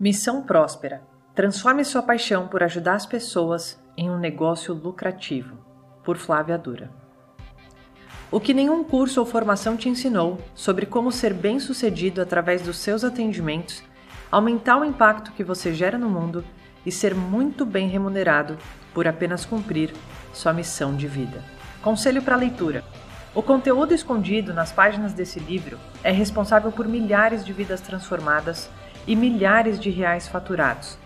Missão Próspera. Transforme sua paixão por ajudar as pessoas em um negócio lucrativo. Por Flávia Dura. O que nenhum curso ou formação te ensinou sobre como ser bem-sucedido através dos seus atendimentos, aumentar o impacto que você gera no mundo e ser muito bem remunerado por apenas cumprir sua missão de vida. Conselho para leitura. O conteúdo escondido nas páginas desse livro é responsável por milhares de vidas transformadas e milhares de reais faturados.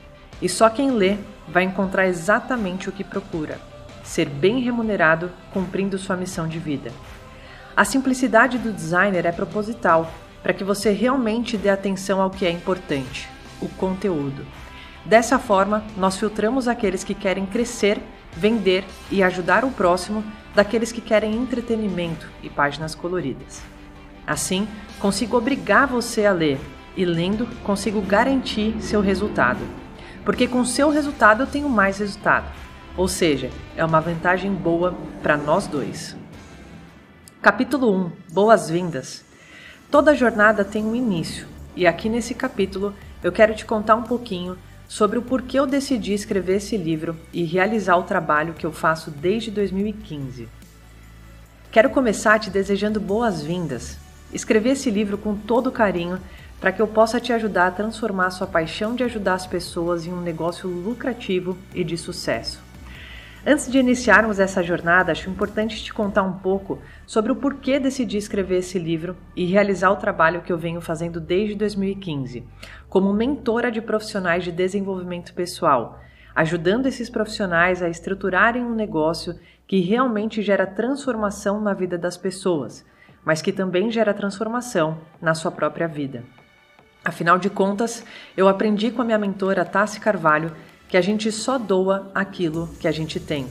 E só quem lê vai encontrar exatamente o que procura: ser bem remunerado cumprindo sua missão de vida. A simplicidade do designer é proposital para que você realmente dê atenção ao que é importante: o conteúdo. Dessa forma, nós filtramos aqueles que querem crescer, vender e ajudar o próximo daqueles que querem entretenimento e páginas coloridas. Assim, consigo obrigar você a ler e lendo consigo garantir seu resultado. Porque com seu resultado eu tenho mais resultado. Ou seja, é uma vantagem boa para nós dois. Capítulo 1 Boas-vindas. Toda jornada tem um início, e aqui nesse capítulo eu quero te contar um pouquinho sobre o porquê eu decidi escrever esse livro e realizar o trabalho que eu faço desde 2015. Quero começar te desejando boas-vindas. Escrevi esse livro com todo carinho para que eu possa te ajudar a transformar sua paixão de ajudar as pessoas em um negócio lucrativo e de sucesso. Antes de iniciarmos essa jornada, acho importante te contar um pouco sobre o porquê decidi escrever esse livro e realizar o trabalho que eu venho fazendo desde 2015, como mentora de profissionais de desenvolvimento pessoal, ajudando esses profissionais a estruturarem um negócio que realmente gera transformação na vida das pessoas, mas que também gera transformação na sua própria vida. Afinal de contas, eu aprendi com a minha mentora Tassi Carvalho que a gente só doa aquilo que a gente tem.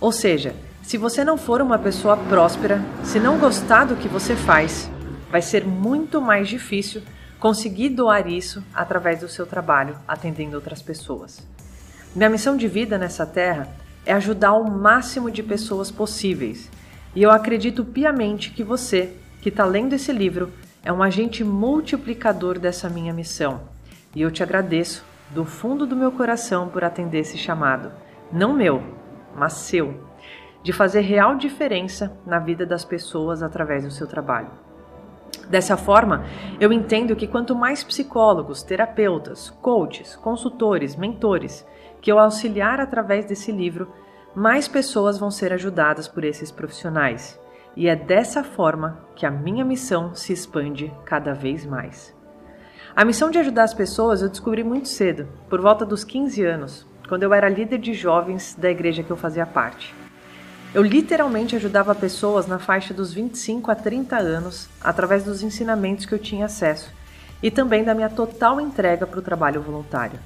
Ou seja, se você não for uma pessoa próspera, se não gostar do que você faz, vai ser muito mais difícil conseguir doar isso através do seu trabalho atendendo outras pessoas. Minha missão de vida nessa terra é ajudar o máximo de pessoas possíveis. E eu acredito piamente que você, que está lendo esse livro, é um agente multiplicador dessa minha missão. E eu te agradeço do fundo do meu coração por atender esse chamado, não meu, mas seu, de fazer real diferença na vida das pessoas através do seu trabalho. Dessa forma, eu entendo que quanto mais psicólogos, terapeutas, coaches, consultores, mentores que eu auxiliar através desse livro, mais pessoas vão ser ajudadas por esses profissionais e é dessa forma que a minha missão se expande cada vez mais. A missão de ajudar as pessoas eu descobri muito cedo, por volta dos 15 anos, quando eu era líder de jovens da igreja que eu fazia parte. Eu literalmente ajudava pessoas na faixa dos 25 a 30 anos através dos ensinamentos que eu tinha acesso e também da minha total entrega para o trabalho voluntário.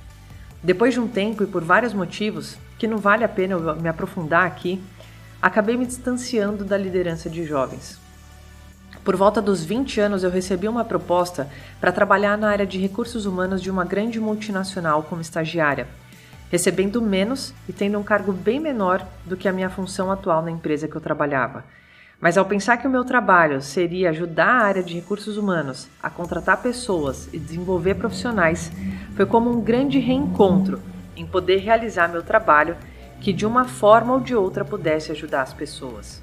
Depois de um tempo e por vários motivos, que não vale a pena eu me aprofundar aqui, acabei me distanciando da liderança de jovens. Por volta dos 20 anos, eu recebi uma proposta para trabalhar na área de recursos humanos de uma grande multinacional como estagiária, recebendo menos e tendo um cargo bem menor do que a minha função atual na empresa que eu trabalhava. Mas ao pensar que o meu trabalho seria ajudar a área de recursos humanos a contratar pessoas e desenvolver profissionais, foi como um grande reencontro em poder realizar meu trabalho que de uma forma ou de outra pudesse ajudar as pessoas.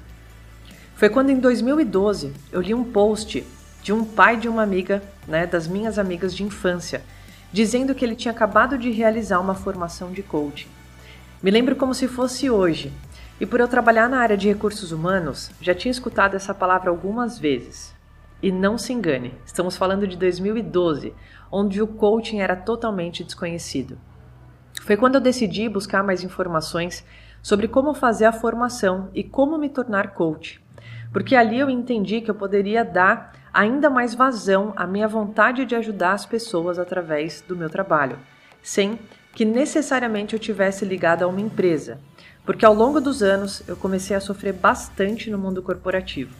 Foi quando em 2012 eu li um post de um pai de uma amiga, né, das minhas amigas de infância, dizendo que ele tinha acabado de realizar uma formação de coaching. Me lembro como se fosse hoje, e por eu trabalhar na área de recursos humanos, já tinha escutado essa palavra algumas vezes. E não se engane, estamos falando de 2012, onde o coaching era totalmente desconhecido. Foi quando eu decidi buscar mais informações sobre como fazer a formação e como me tornar coach, porque ali eu entendi que eu poderia dar ainda mais vazão à minha vontade de ajudar as pessoas através do meu trabalho, sem que necessariamente eu tivesse ligado a uma empresa, porque ao longo dos anos eu comecei a sofrer bastante no mundo corporativo.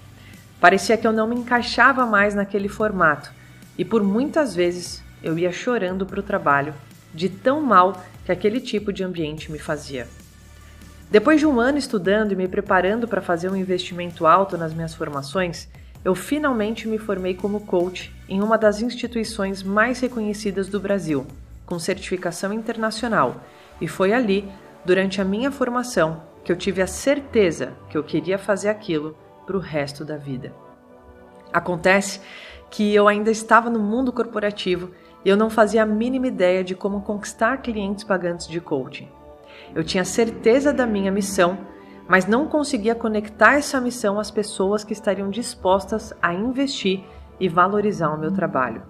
Parecia que eu não me encaixava mais naquele formato e por muitas vezes eu ia chorando para o trabalho de tão mal que aquele tipo de ambiente me fazia. Depois de um ano estudando e me preparando para fazer um investimento alto nas minhas formações, eu finalmente me formei como coach em uma das instituições mais reconhecidas do Brasil, com certificação internacional, e foi ali, durante a minha formação, que eu tive a certeza que eu queria fazer aquilo para o resto da vida. Acontece que eu ainda estava no mundo corporativo e eu não fazia a mínima ideia de como conquistar clientes pagantes de coaching. Eu tinha certeza da minha missão, mas não conseguia conectar essa missão às pessoas que estariam dispostas a investir e valorizar o meu trabalho.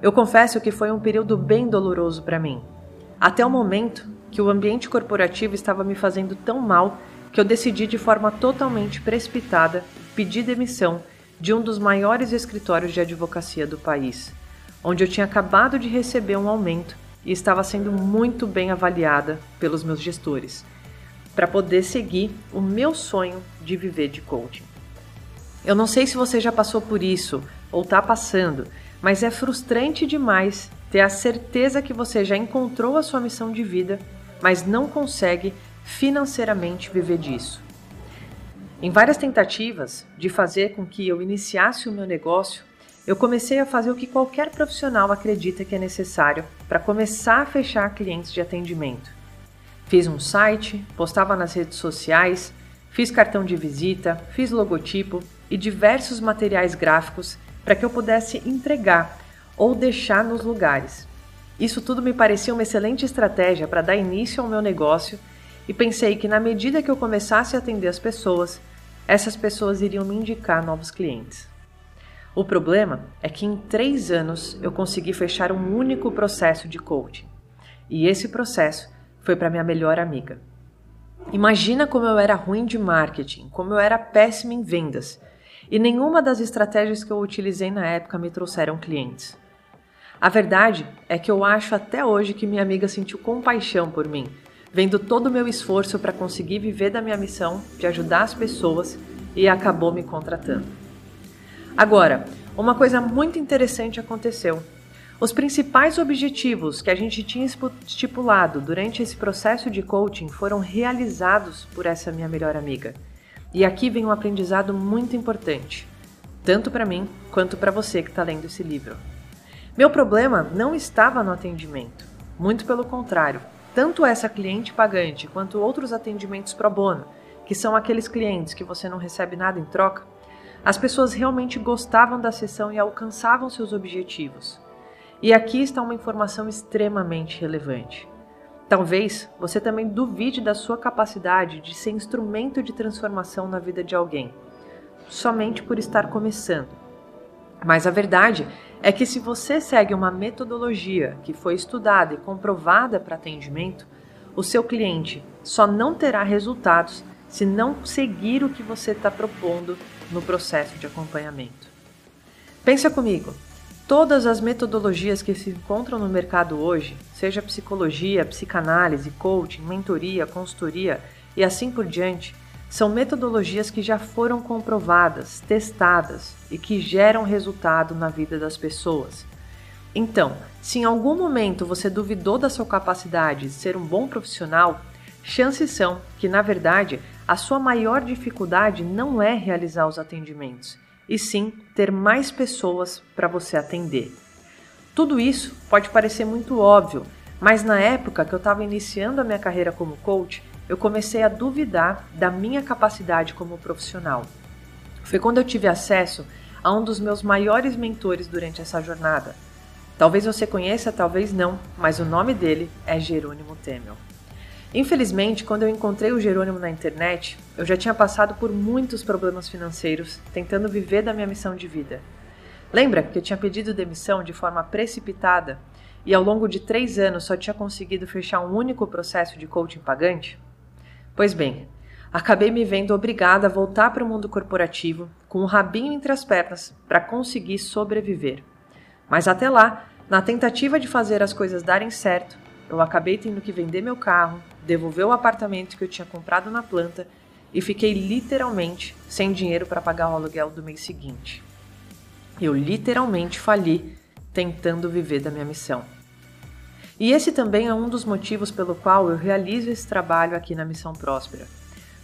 Eu confesso que foi um período bem doloroso para mim, até o momento que o ambiente corporativo estava me fazendo tão mal que eu decidi de forma totalmente precipitada pedir demissão de um dos maiores escritórios de advocacia do país, onde eu tinha acabado de receber um aumento e estava sendo muito bem avaliada pelos meus gestores, para poder seguir o meu sonho de viver de coaching. Eu não sei se você já passou por isso ou está passando, mas é frustrante demais ter a certeza que você já encontrou a sua missão de vida, mas não consegue financeiramente viver disso. Em várias tentativas de fazer com que eu iniciasse o meu negócio, eu comecei a fazer o que qualquer profissional acredita que é necessário para começar a fechar clientes de atendimento. Fiz um site, postava nas redes sociais, fiz cartão de visita, fiz logotipo e diversos materiais gráficos para que eu pudesse entregar ou deixar nos lugares. Isso tudo me parecia uma excelente estratégia para dar início ao meu negócio e pensei que na medida que eu começasse a atender as pessoas, essas pessoas iriam me indicar novos clientes. O problema é que em três anos eu consegui fechar um único processo de coaching. E esse processo foi para minha melhor amiga. Imagina como eu era ruim de marketing, como eu era péssima em vendas, e nenhuma das estratégias que eu utilizei na época me trouxeram clientes. A verdade é que eu acho até hoje que minha amiga sentiu compaixão por mim vendo todo o meu esforço para conseguir viver da minha missão de ajudar as pessoas e acabou me contratando. Agora, uma coisa muito interessante aconteceu. Os principais objetivos que a gente tinha estipulado durante esse processo de coaching foram realizados por essa minha melhor amiga. E aqui vem um aprendizado muito importante, tanto para mim quanto para você que está lendo esse livro. Meu problema não estava no atendimento, muito pelo contrário, tanto essa cliente pagante quanto outros atendimentos pro bono, que são aqueles clientes que você não recebe nada em troca, as pessoas realmente gostavam da sessão e alcançavam seus objetivos. E aqui está uma informação extremamente relevante. Talvez você também duvide da sua capacidade de ser instrumento de transformação na vida de alguém, somente por estar começando. Mas a verdade é que se você segue uma metodologia que foi estudada e comprovada para atendimento, o seu cliente só não terá resultados se não seguir o que você está propondo no processo de acompanhamento. Pensa comigo, todas as metodologias que se encontram no mercado hoje, seja psicologia, psicanálise, coaching, mentoria, consultoria e assim por diante, são metodologias que já foram comprovadas, testadas e que geram resultado na vida das pessoas. Então, se em algum momento você duvidou da sua capacidade de ser um bom profissional, chances são que, na verdade, a sua maior dificuldade não é realizar os atendimentos, e sim ter mais pessoas para você atender. Tudo isso pode parecer muito óbvio, mas na época que eu estava iniciando a minha carreira como coach, eu comecei a duvidar da minha capacidade como profissional. Foi quando eu tive acesso a um dos meus maiores mentores durante essa jornada. Talvez você conheça, talvez não, mas o nome dele é Jerônimo Temel. Infelizmente, quando eu encontrei o Jerônimo na internet, eu já tinha passado por muitos problemas financeiros tentando viver da minha missão de vida. Lembra que eu tinha pedido demissão de forma precipitada e ao longo de três anos só tinha conseguido fechar um único processo de coaching pagante? Pois bem, acabei me vendo obrigada a voltar para o mundo corporativo com o um rabinho entre as pernas para conseguir sobreviver. Mas até lá, na tentativa de fazer as coisas darem certo, eu acabei tendo que vender meu carro, devolver o apartamento que eu tinha comprado na planta e fiquei literalmente sem dinheiro para pagar o aluguel do mês seguinte. Eu literalmente fali tentando viver da minha missão. E esse também é um dos motivos pelo qual eu realizo esse trabalho aqui na Missão Próspera.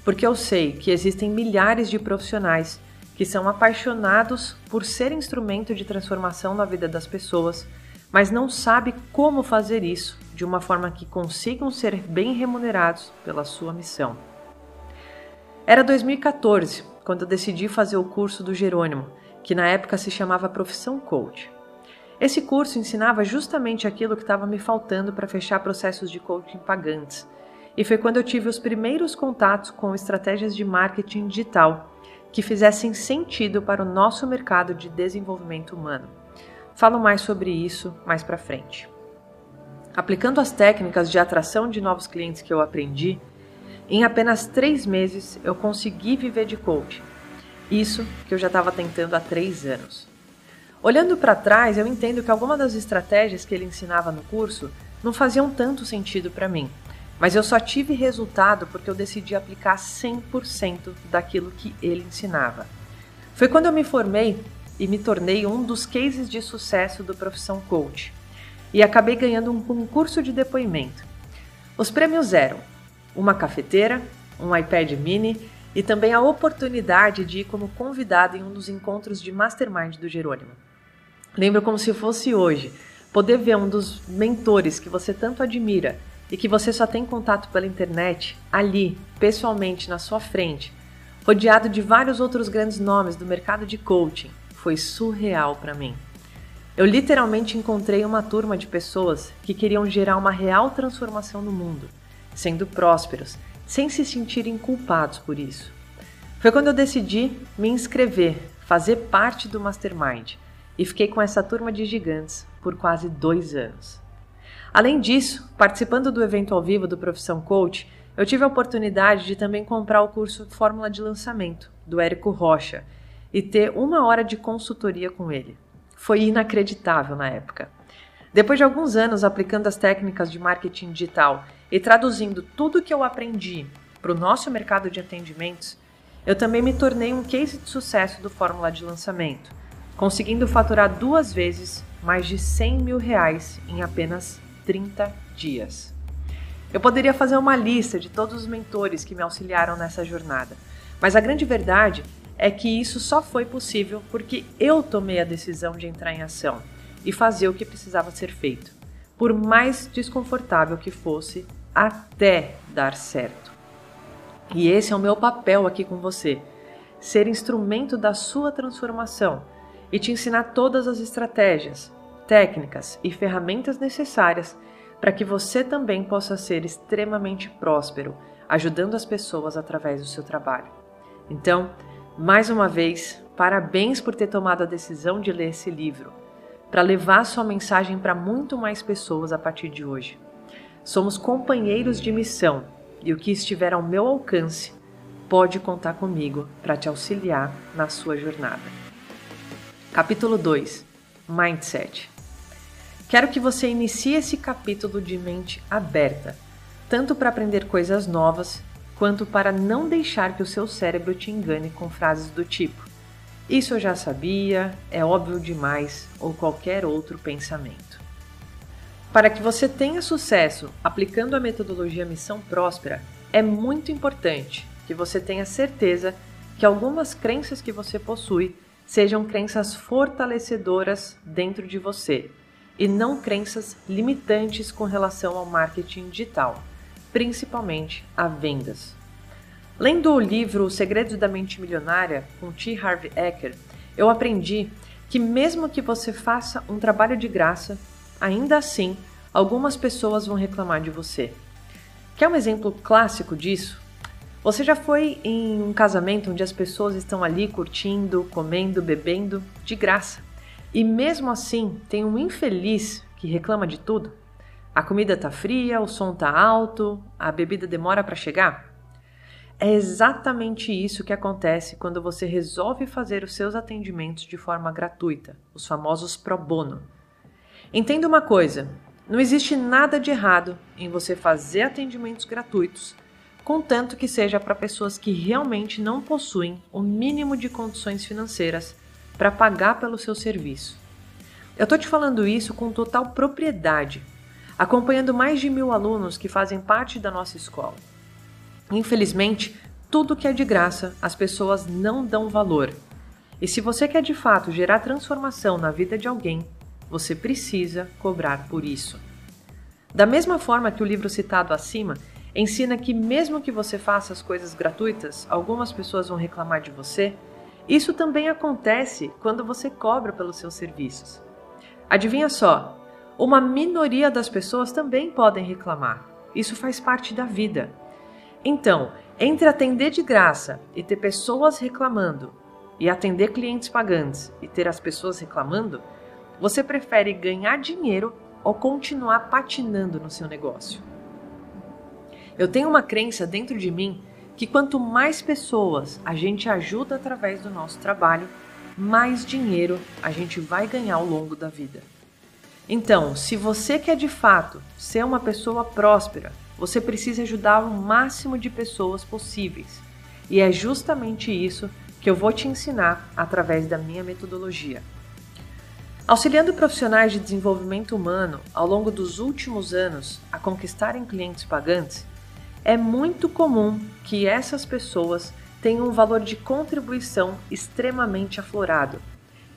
Porque eu sei que existem milhares de profissionais que são apaixonados por ser instrumento de transformação na vida das pessoas, mas não sabe como fazer isso de uma forma que consigam ser bem remunerados pela sua missão. Era 2014 quando eu decidi fazer o curso do Jerônimo, que na época se chamava Profissão Coach. Esse curso ensinava justamente aquilo que estava me faltando para fechar processos de coaching pagantes. E foi quando eu tive os primeiros contatos com estratégias de marketing digital que fizessem sentido para o nosso mercado de desenvolvimento humano. Falo mais sobre isso mais para frente. Aplicando as técnicas de atração de novos clientes que eu aprendi, em apenas três meses eu consegui viver de coaching. Isso que eu já estava tentando há três anos. Olhando para trás, eu entendo que algumas das estratégias que ele ensinava no curso não faziam tanto sentido para mim, mas eu só tive resultado porque eu decidi aplicar 100% daquilo que ele ensinava. Foi quando eu me formei e me tornei um dos cases de sucesso do Profissão Coach. E acabei ganhando um concurso de depoimento. Os prêmios eram uma cafeteira, um iPad mini e também a oportunidade de ir como convidado em um dos encontros de mastermind do Jerônimo. Lembro como se fosse hoje, poder ver um dos mentores que você tanto admira e que você só tem contato pela internet, ali, pessoalmente, na sua frente, rodeado de vários outros grandes nomes do mercado de coaching, foi surreal para mim. Eu literalmente encontrei uma turma de pessoas que queriam gerar uma real transformação no mundo, sendo prósperos, sem se sentirem culpados por isso. Foi quando eu decidi me inscrever, fazer parte do Mastermind, e fiquei com essa turma de gigantes por quase dois anos. Além disso, participando do evento ao vivo do Profissão Coach, eu tive a oportunidade de também comprar o curso Fórmula de Lançamento, do Érico Rocha, e ter uma hora de consultoria com ele. Foi inacreditável na época. Depois de alguns anos aplicando as técnicas de marketing digital e traduzindo tudo que eu aprendi para o nosso mercado de atendimentos, eu também me tornei um case de sucesso do Fórmula de Lançamento, conseguindo faturar duas vezes mais de 100 mil reais em apenas 30 dias. Eu poderia fazer uma lista de todos os mentores que me auxiliaram nessa jornada, mas a grande verdade é que isso só foi possível porque eu tomei a decisão de entrar em ação e fazer o que precisava ser feito, por mais desconfortável que fosse, até dar certo. E esse é o meu papel aqui com você: ser instrumento da sua transformação e te ensinar todas as estratégias, técnicas e ferramentas necessárias para que você também possa ser extremamente próspero, ajudando as pessoas através do seu trabalho. Então, mais uma vez, parabéns por ter tomado a decisão de ler esse livro, para levar sua mensagem para muito mais pessoas a partir de hoje. Somos companheiros de missão e o que estiver ao meu alcance pode contar comigo para te auxiliar na sua jornada. Capítulo 2 Mindset Quero que você inicie esse capítulo de mente aberta, tanto para aprender coisas novas quanto para não deixar que o seu cérebro te engane com frases do tipo: Isso eu já sabia, é óbvio demais ou qualquer outro pensamento. Para que você tenha sucesso aplicando a metodologia Missão Próspera, é muito importante que você tenha certeza que algumas crenças que você possui sejam crenças fortalecedoras dentro de você e não crenças limitantes com relação ao marketing digital principalmente a vendas. Lendo o livro Os Segredos da Mente Milionária, com T. Harv Eker, eu aprendi que mesmo que você faça um trabalho de graça, ainda assim algumas pessoas vão reclamar de você. Quer um exemplo clássico disso? Você já foi em um casamento onde as pessoas estão ali curtindo, comendo, bebendo de graça e mesmo assim tem um infeliz que reclama de tudo? A comida tá fria, o som tá alto, a bebida demora para chegar? É exatamente isso que acontece quando você resolve fazer os seus atendimentos de forma gratuita, os famosos pro bono. Entenda uma coisa: não existe nada de errado em você fazer atendimentos gratuitos, contanto que seja para pessoas que realmente não possuem o mínimo de condições financeiras para pagar pelo seu serviço. Eu estou te falando isso com total propriedade, acompanhando mais de mil alunos que fazem parte da nossa escola. Infelizmente, tudo que é de graça as pessoas não dão valor. E se você quer de fato gerar transformação na vida de alguém, você precisa cobrar por isso. Da mesma forma que o livro citado acima ensina que, mesmo que você faça as coisas gratuitas, algumas pessoas vão reclamar de você, isso também acontece quando você cobra pelos seus serviços. Adivinha só, uma minoria das pessoas também podem reclamar. Isso faz parte da vida. Então, entre atender de graça e ter pessoas reclamando, e atender clientes pagantes e ter as pessoas reclamando, você prefere ganhar dinheiro ou continuar patinando no seu negócio? Eu tenho uma crença dentro de mim que quanto mais pessoas a gente ajuda através do nosso trabalho, mais dinheiro a gente vai ganhar ao longo da vida. Então, se você quer de fato ser uma pessoa próspera, você precisa ajudar o máximo de pessoas possíveis. E é justamente isso que eu vou te ensinar através da minha metodologia. Auxiliando profissionais de desenvolvimento humano ao longo dos últimos anos a conquistarem clientes pagantes, é muito comum que essas pessoas tenham um valor de contribuição extremamente aflorado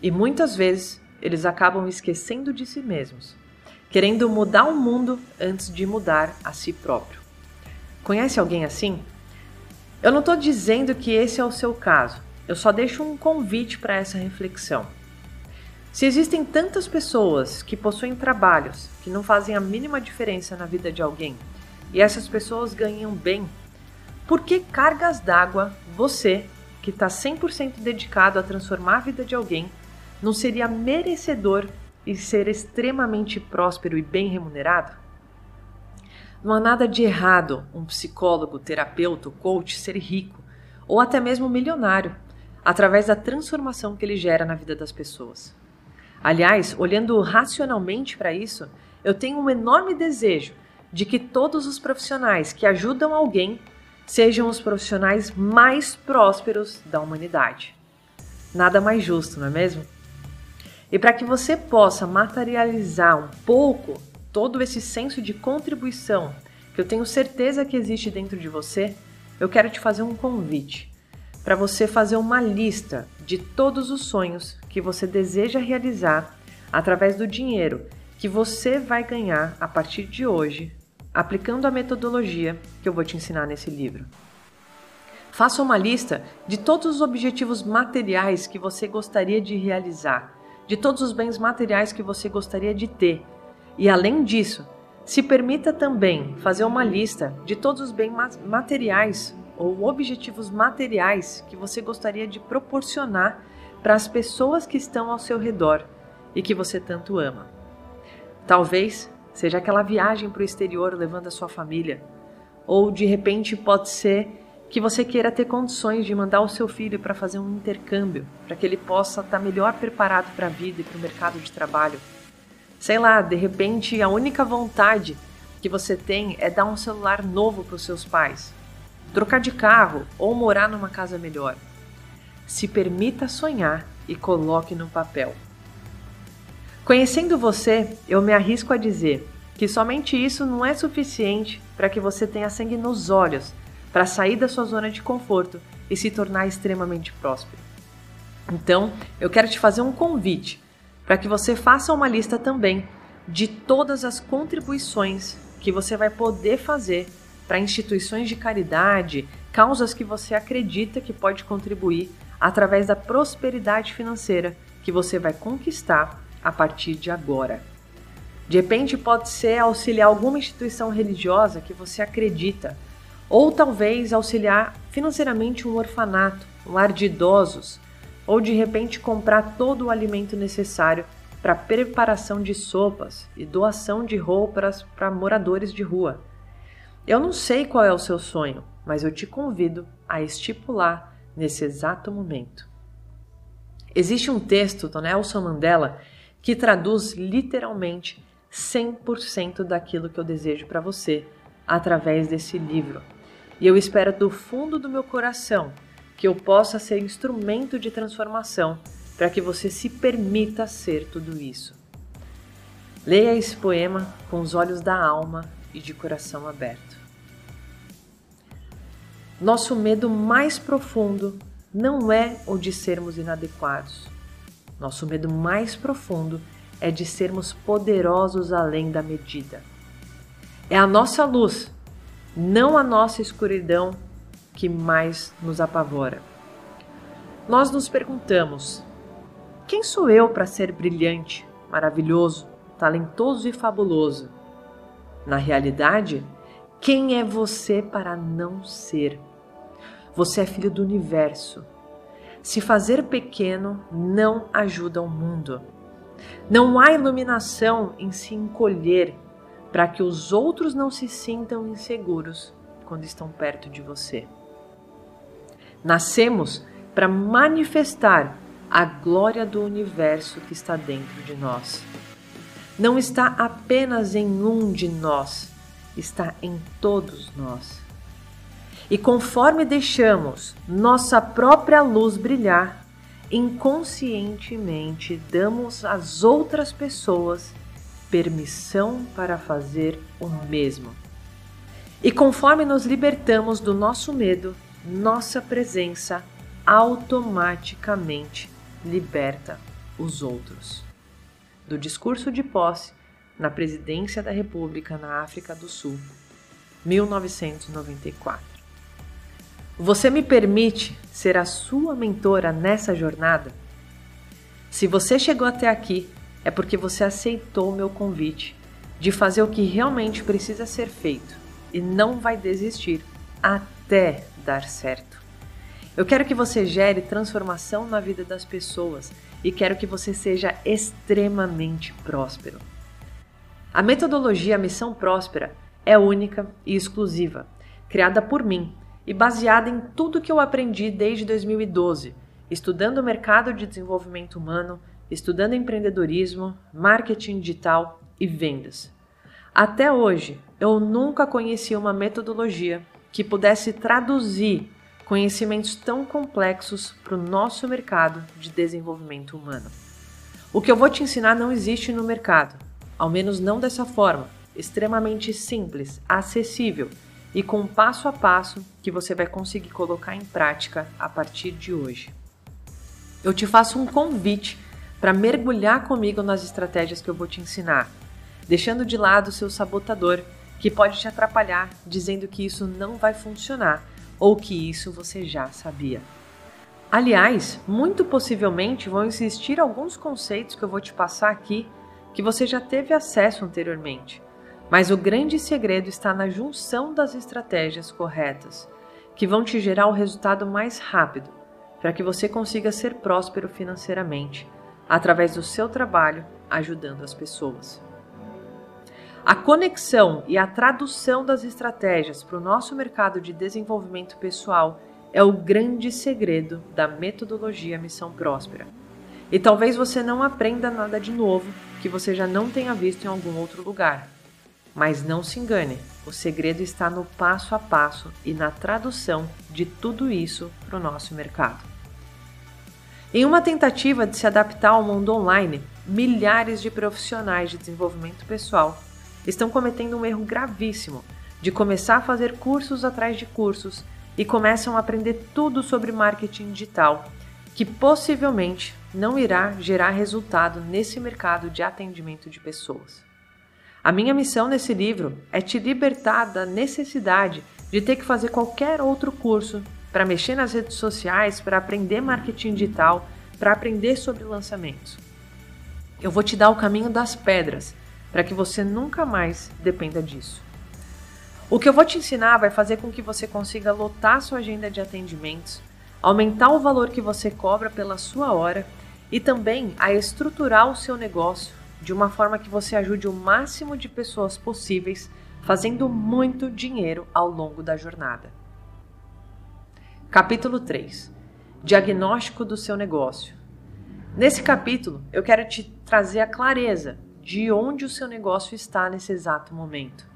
e muitas vezes eles acabam esquecendo de si mesmos, querendo mudar o mundo antes de mudar a si próprio. Conhece alguém assim? Eu não estou dizendo que esse é o seu caso, eu só deixo um convite para essa reflexão. Se existem tantas pessoas que possuem trabalhos que não fazem a mínima diferença na vida de alguém e essas pessoas ganham bem, por que cargas d'água você, que está 100% dedicado a transformar a vida de alguém, não seria merecedor e ser extremamente próspero e bem remunerado? Não há nada de errado um psicólogo, terapeuta, coach ser rico ou até mesmo milionário através da transformação que ele gera na vida das pessoas. Aliás, olhando racionalmente para isso, eu tenho um enorme desejo de que todos os profissionais que ajudam alguém sejam os profissionais mais prósperos da humanidade. Nada mais justo, não é mesmo? E para que você possa materializar um pouco todo esse senso de contribuição que eu tenho certeza que existe dentro de você, eu quero te fazer um convite para você fazer uma lista de todos os sonhos que você deseja realizar através do dinheiro que você vai ganhar a partir de hoje, aplicando a metodologia que eu vou te ensinar nesse livro. Faça uma lista de todos os objetivos materiais que você gostaria de realizar, de todos os bens materiais que você gostaria de ter. E além disso, se permita também fazer uma lista de todos os bens materiais ou objetivos materiais que você gostaria de proporcionar para as pessoas que estão ao seu redor e que você tanto ama. Talvez seja aquela viagem para o exterior levando a sua família, ou de repente pode ser que você queira ter condições de mandar o seu filho para fazer um intercâmbio, para que ele possa estar tá melhor preparado para a vida e para o mercado de trabalho. Sei lá, de repente a única vontade que você tem é dar um celular novo para os seus pais, trocar de carro ou morar numa casa melhor. Se permita sonhar e coloque no papel. Conhecendo você, eu me arrisco a dizer que somente isso não é suficiente para que você tenha sangue nos olhos para sair da sua zona de conforto e se tornar extremamente próspero. Então, eu quero te fazer um convite para que você faça uma lista também de todas as contribuições que você vai poder fazer para instituições de caridade, causas que você acredita que pode contribuir através da prosperidade financeira que você vai conquistar a partir de agora. De repente, pode ser auxiliar alguma instituição religiosa que você acredita, ou talvez auxiliar financeiramente um orfanato, um lar de idosos, ou de repente comprar todo o alimento necessário para preparação de sopas e doação de roupas para moradores de rua. Eu não sei qual é o seu sonho, mas eu te convido a estipular nesse exato momento. Existe um texto do Nelson Mandela que traduz literalmente 100% daquilo que eu desejo para você através desse livro. E eu espero do fundo do meu coração que eu possa ser instrumento de transformação para que você se permita ser tudo isso. Leia esse poema com os olhos da alma e de coração aberto. Nosso medo mais profundo não é o de sermos inadequados. Nosso medo mais profundo é de sermos poderosos além da medida. É a nossa luz, não a nossa escuridão, que mais nos apavora. Nós nos perguntamos: quem sou eu para ser brilhante, maravilhoso, talentoso e fabuloso? Na realidade, quem é você para não ser? Você é filho do universo. Se fazer pequeno não ajuda o mundo. Não há iluminação em se encolher para que os outros não se sintam inseguros quando estão perto de você. Nascemos para manifestar a glória do universo que está dentro de nós. Não está apenas em um de nós, está em todos nós. E conforme deixamos nossa própria luz brilhar, inconscientemente damos às outras pessoas permissão para fazer o mesmo. E conforme nos libertamos do nosso medo, nossa presença automaticamente liberta os outros. Do discurso de posse na presidência da República na África do Sul, 1994. Você me permite ser a sua mentora nessa jornada? Se você chegou até aqui, é porque você aceitou meu convite de fazer o que realmente precisa ser feito e não vai desistir até dar certo. Eu quero que você gere transformação na vida das pessoas e quero que você seja extremamente próspero. A metodologia Missão Próspera é única e exclusiva, criada por mim e baseada em tudo que eu aprendi desde 2012, estudando o mercado de desenvolvimento humano, estudando empreendedorismo, marketing digital e vendas. Até hoje, eu nunca conheci uma metodologia que pudesse traduzir conhecimentos tão complexos para o nosso mercado de desenvolvimento humano. O que eu vou te ensinar não existe no mercado ao menos não dessa forma, extremamente simples, acessível e com passo a passo que você vai conseguir colocar em prática a partir de hoje. Eu te faço um convite para mergulhar comigo nas estratégias que eu vou te ensinar, deixando de lado o seu sabotador que pode te atrapalhar dizendo que isso não vai funcionar ou que isso você já sabia. Aliás, muito possivelmente vão existir alguns conceitos que eu vou te passar aqui que você já teve acesso anteriormente. Mas o grande segredo está na junção das estratégias corretas, que vão te gerar o resultado mais rápido, para que você consiga ser próspero financeiramente, através do seu trabalho ajudando as pessoas. A conexão e a tradução das estratégias para o nosso mercado de desenvolvimento pessoal é o grande segredo da metodologia Missão Próspera. E talvez você não aprenda nada de novo que você já não tenha visto em algum outro lugar. Mas não se engane, o segredo está no passo a passo e na tradução de tudo isso para o nosso mercado. Em uma tentativa de se adaptar ao mundo online, milhares de profissionais de desenvolvimento pessoal estão cometendo um erro gravíssimo de começar a fazer cursos atrás de cursos e começam a aprender tudo sobre marketing digital, que possivelmente não irá gerar resultado nesse mercado de atendimento de pessoas. A minha missão nesse livro é te libertar da necessidade de ter que fazer qualquer outro curso para mexer nas redes sociais, para aprender marketing digital, para aprender sobre lançamentos. Eu vou te dar o caminho das pedras para que você nunca mais dependa disso. O que eu vou te ensinar vai fazer com que você consiga lotar sua agenda de atendimentos, aumentar o valor que você cobra pela sua hora e também a estruturar o seu negócio de uma forma que você ajude o máximo de pessoas possíveis, fazendo muito dinheiro ao longo da jornada. Capítulo 3 Diagnóstico do seu negócio. Nesse capítulo, eu quero te trazer a clareza de onde o seu negócio está nesse exato momento.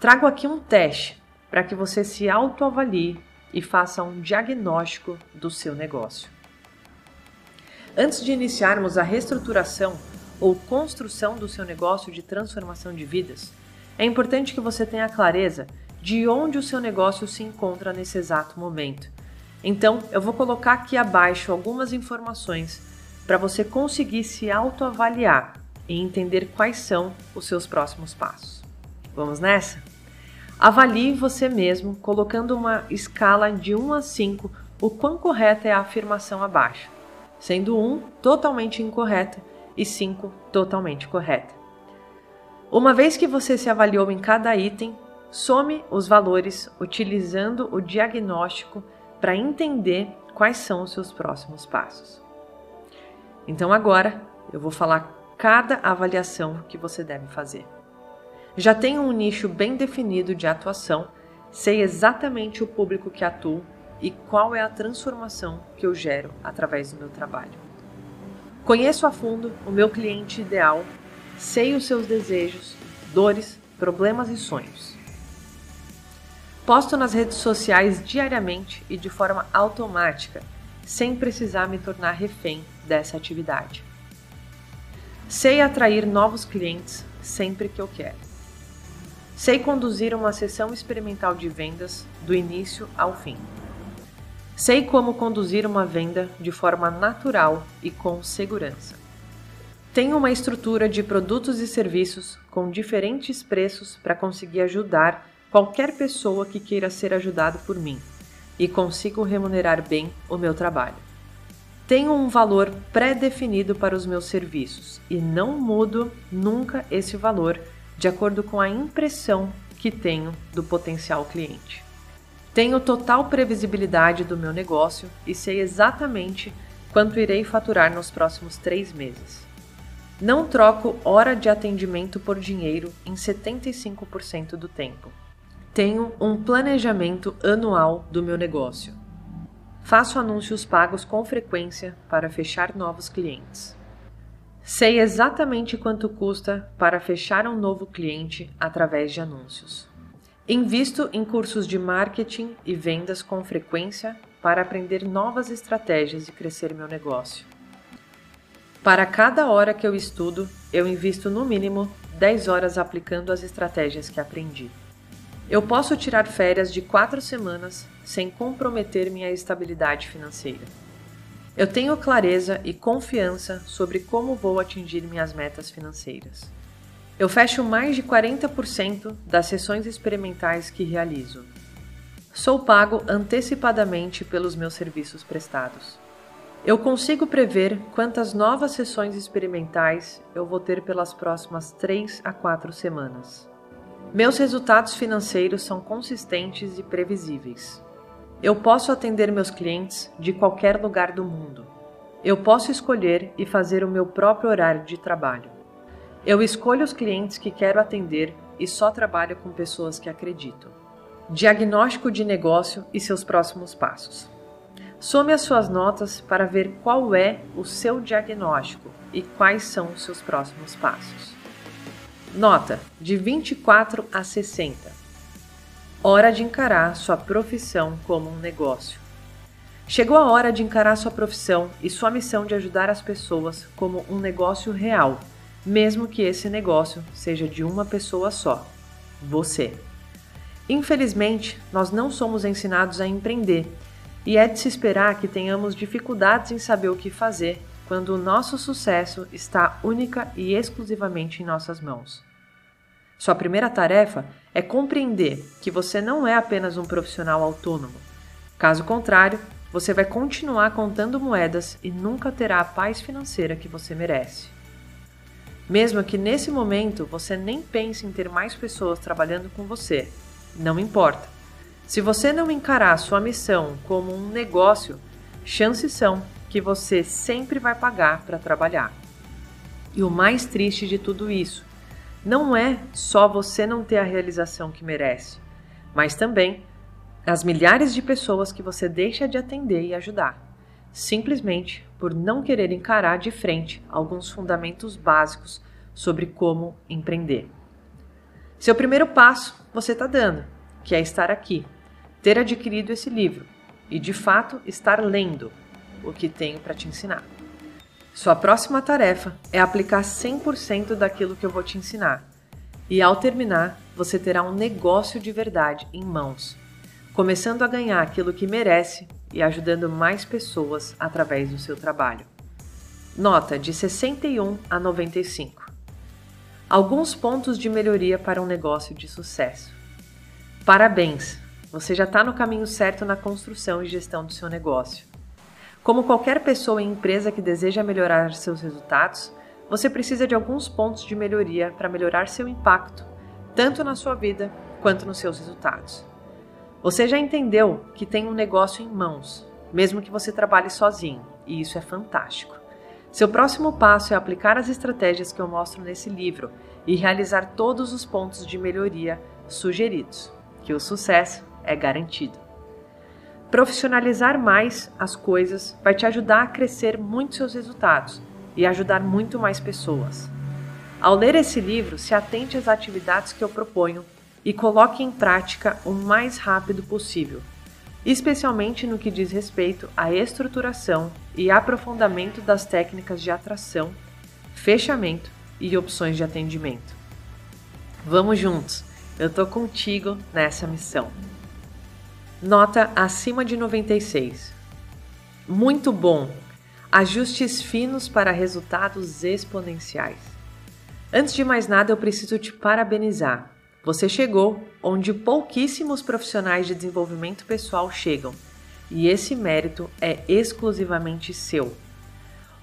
Trago aqui um teste para que você se autoavalie e faça um diagnóstico do seu negócio. Antes de iniciarmos a reestruturação ou construção do seu negócio de transformação de vidas, é importante que você tenha clareza de onde o seu negócio se encontra nesse exato momento. Então, eu vou colocar aqui abaixo algumas informações para você conseguir se autoavaliar e entender quais são os seus próximos passos. Vamos nessa? Avalie você mesmo colocando uma escala de 1 a 5 o quão correta é a afirmação abaixo, sendo 1 totalmente incorreta e 5 totalmente correta. Uma vez que você se avaliou em cada item, some os valores utilizando o diagnóstico para entender quais são os seus próximos passos. Então agora eu vou falar cada avaliação que você deve fazer. Já tenho um nicho bem definido de atuação, sei exatamente o público que atuo e qual é a transformação que eu gero através do meu trabalho. Conheço a fundo o meu cliente ideal, sei os seus desejos, dores, problemas e sonhos. Posto nas redes sociais diariamente e de forma automática, sem precisar me tornar refém dessa atividade. Sei atrair novos clientes sempre que eu quero. Sei conduzir uma sessão experimental de vendas do início ao fim. Sei como conduzir uma venda de forma natural e com segurança. Tenho uma estrutura de produtos e serviços com diferentes preços para conseguir ajudar qualquer pessoa que queira ser ajudado por mim e consigo remunerar bem o meu trabalho. Tenho um valor pré-definido para os meus serviços e não mudo nunca esse valor de acordo com a impressão que tenho do potencial cliente. Tenho total previsibilidade do meu negócio e sei exatamente quanto irei faturar nos próximos três meses. Não troco hora de atendimento por dinheiro em 75% do tempo. Tenho um planejamento anual do meu negócio. Faço anúncios pagos com frequência para fechar novos clientes. Sei exatamente quanto custa para fechar um novo cliente através de anúncios. Invisto em cursos de marketing e vendas com frequência para aprender novas estratégias e crescer meu negócio. Para cada hora que eu estudo, eu invisto no mínimo 10 horas aplicando as estratégias que aprendi. Eu posso tirar férias de 4 semanas sem comprometer minha estabilidade financeira. Eu tenho clareza e confiança sobre como vou atingir minhas metas financeiras. Eu fecho mais de 40% das sessões experimentais que realizo. Sou pago antecipadamente pelos meus serviços prestados. Eu consigo prever quantas novas sessões experimentais eu vou ter pelas próximas 3 a 4 semanas. Meus resultados financeiros são consistentes e previsíveis. Eu posso atender meus clientes de qualquer lugar do mundo. Eu posso escolher e fazer o meu próprio horário de trabalho. Eu escolho os clientes que quero atender e só trabalho com pessoas que acredito. Diagnóstico de negócio e seus próximos passos. Some as suas notas para ver qual é o seu diagnóstico e quais são os seus próximos passos. Nota de 24 a 60. Hora de encarar sua profissão como um negócio. Chegou a hora de encarar sua profissão e sua missão de ajudar as pessoas como um negócio real mesmo que esse negócio seja de uma pessoa só, você. Infelizmente, nós não somos ensinados a empreender e é de se esperar que tenhamos dificuldades em saber o que fazer quando o nosso sucesso está única e exclusivamente em nossas mãos. Sua primeira tarefa é compreender que você não é apenas um profissional autônomo. Caso contrário, você vai continuar contando moedas e nunca terá a paz financeira que você merece. Mesmo que nesse momento você nem pense em ter mais pessoas trabalhando com você, não importa. Se você não encarar sua missão como um negócio, chances são que você sempre vai pagar para trabalhar. E o mais triste de tudo isso não é só você não ter a realização que merece, mas também as milhares de pessoas que você deixa de atender e ajudar, simplesmente por não querer encarar de frente alguns fundamentos básicos sobre como empreender. Seu primeiro passo você está dando, que é estar aqui, ter adquirido esse livro e de fato estar lendo o que tenho para te ensinar. Sua próxima tarefa é aplicar 100% daquilo que eu vou te ensinar. E ao terminar, você terá um negócio de verdade em mãos, começando a ganhar aquilo que merece e ajudando mais pessoas através do seu trabalho. Nota de 61 a 95. Alguns pontos de melhoria para um negócio de sucesso. Parabéns! Você já está no caminho certo na construção e gestão do seu negócio. Como qualquer pessoa e empresa que deseja melhorar seus resultados, você precisa de alguns pontos de melhoria para melhorar seu impacto, tanto na sua vida quanto nos seus resultados. Você já entendeu que tem um negócio em mãos, mesmo que você trabalhe sozinho, e isso é fantástico. Seu próximo passo é aplicar as estratégias que eu mostro nesse livro e realizar todos os pontos de melhoria sugeridos, que o sucesso é garantido. Profissionalizar mais as coisas vai te ajudar a crescer muito seus resultados e ajudar muito mais pessoas. Ao ler esse livro, se atente às atividades que eu proponho e coloque em prática o mais rápido possível, especialmente no que diz respeito à estruturação e aprofundamento das técnicas de atração, fechamento e opções de atendimento. Vamos juntos, eu tô contigo nessa missão. Nota acima de 96. Muito bom! Ajustes finos para resultados exponenciais. Antes de mais nada, eu preciso te parabenizar. Você chegou onde pouquíssimos profissionais de desenvolvimento pessoal chegam, e esse mérito é exclusivamente seu.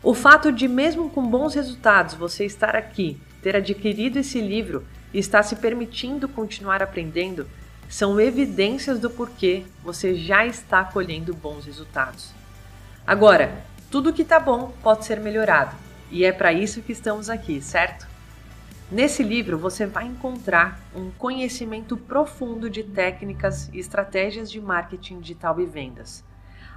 O fato de, mesmo com bons resultados, você estar aqui, ter adquirido esse livro e estar se permitindo continuar aprendendo são evidências do porquê você já está colhendo bons resultados. Agora, tudo que está bom pode ser melhorado, e é para isso que estamos aqui, certo? Nesse livro você vai encontrar um conhecimento profundo de técnicas e estratégias de marketing digital e vendas,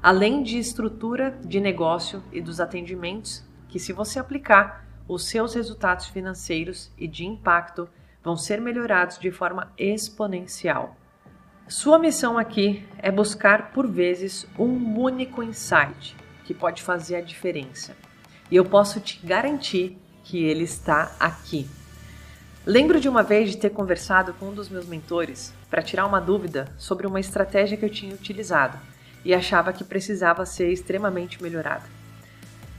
além de estrutura de negócio e dos atendimentos que, se você aplicar, os seus resultados financeiros e de impacto vão ser melhorados de forma exponencial. Sua missão aqui é buscar por vezes um único insight que pode fazer a diferença. E eu posso te garantir que ele está aqui. Lembro de uma vez de ter conversado com um dos meus mentores para tirar uma dúvida sobre uma estratégia que eu tinha utilizado e achava que precisava ser extremamente melhorada.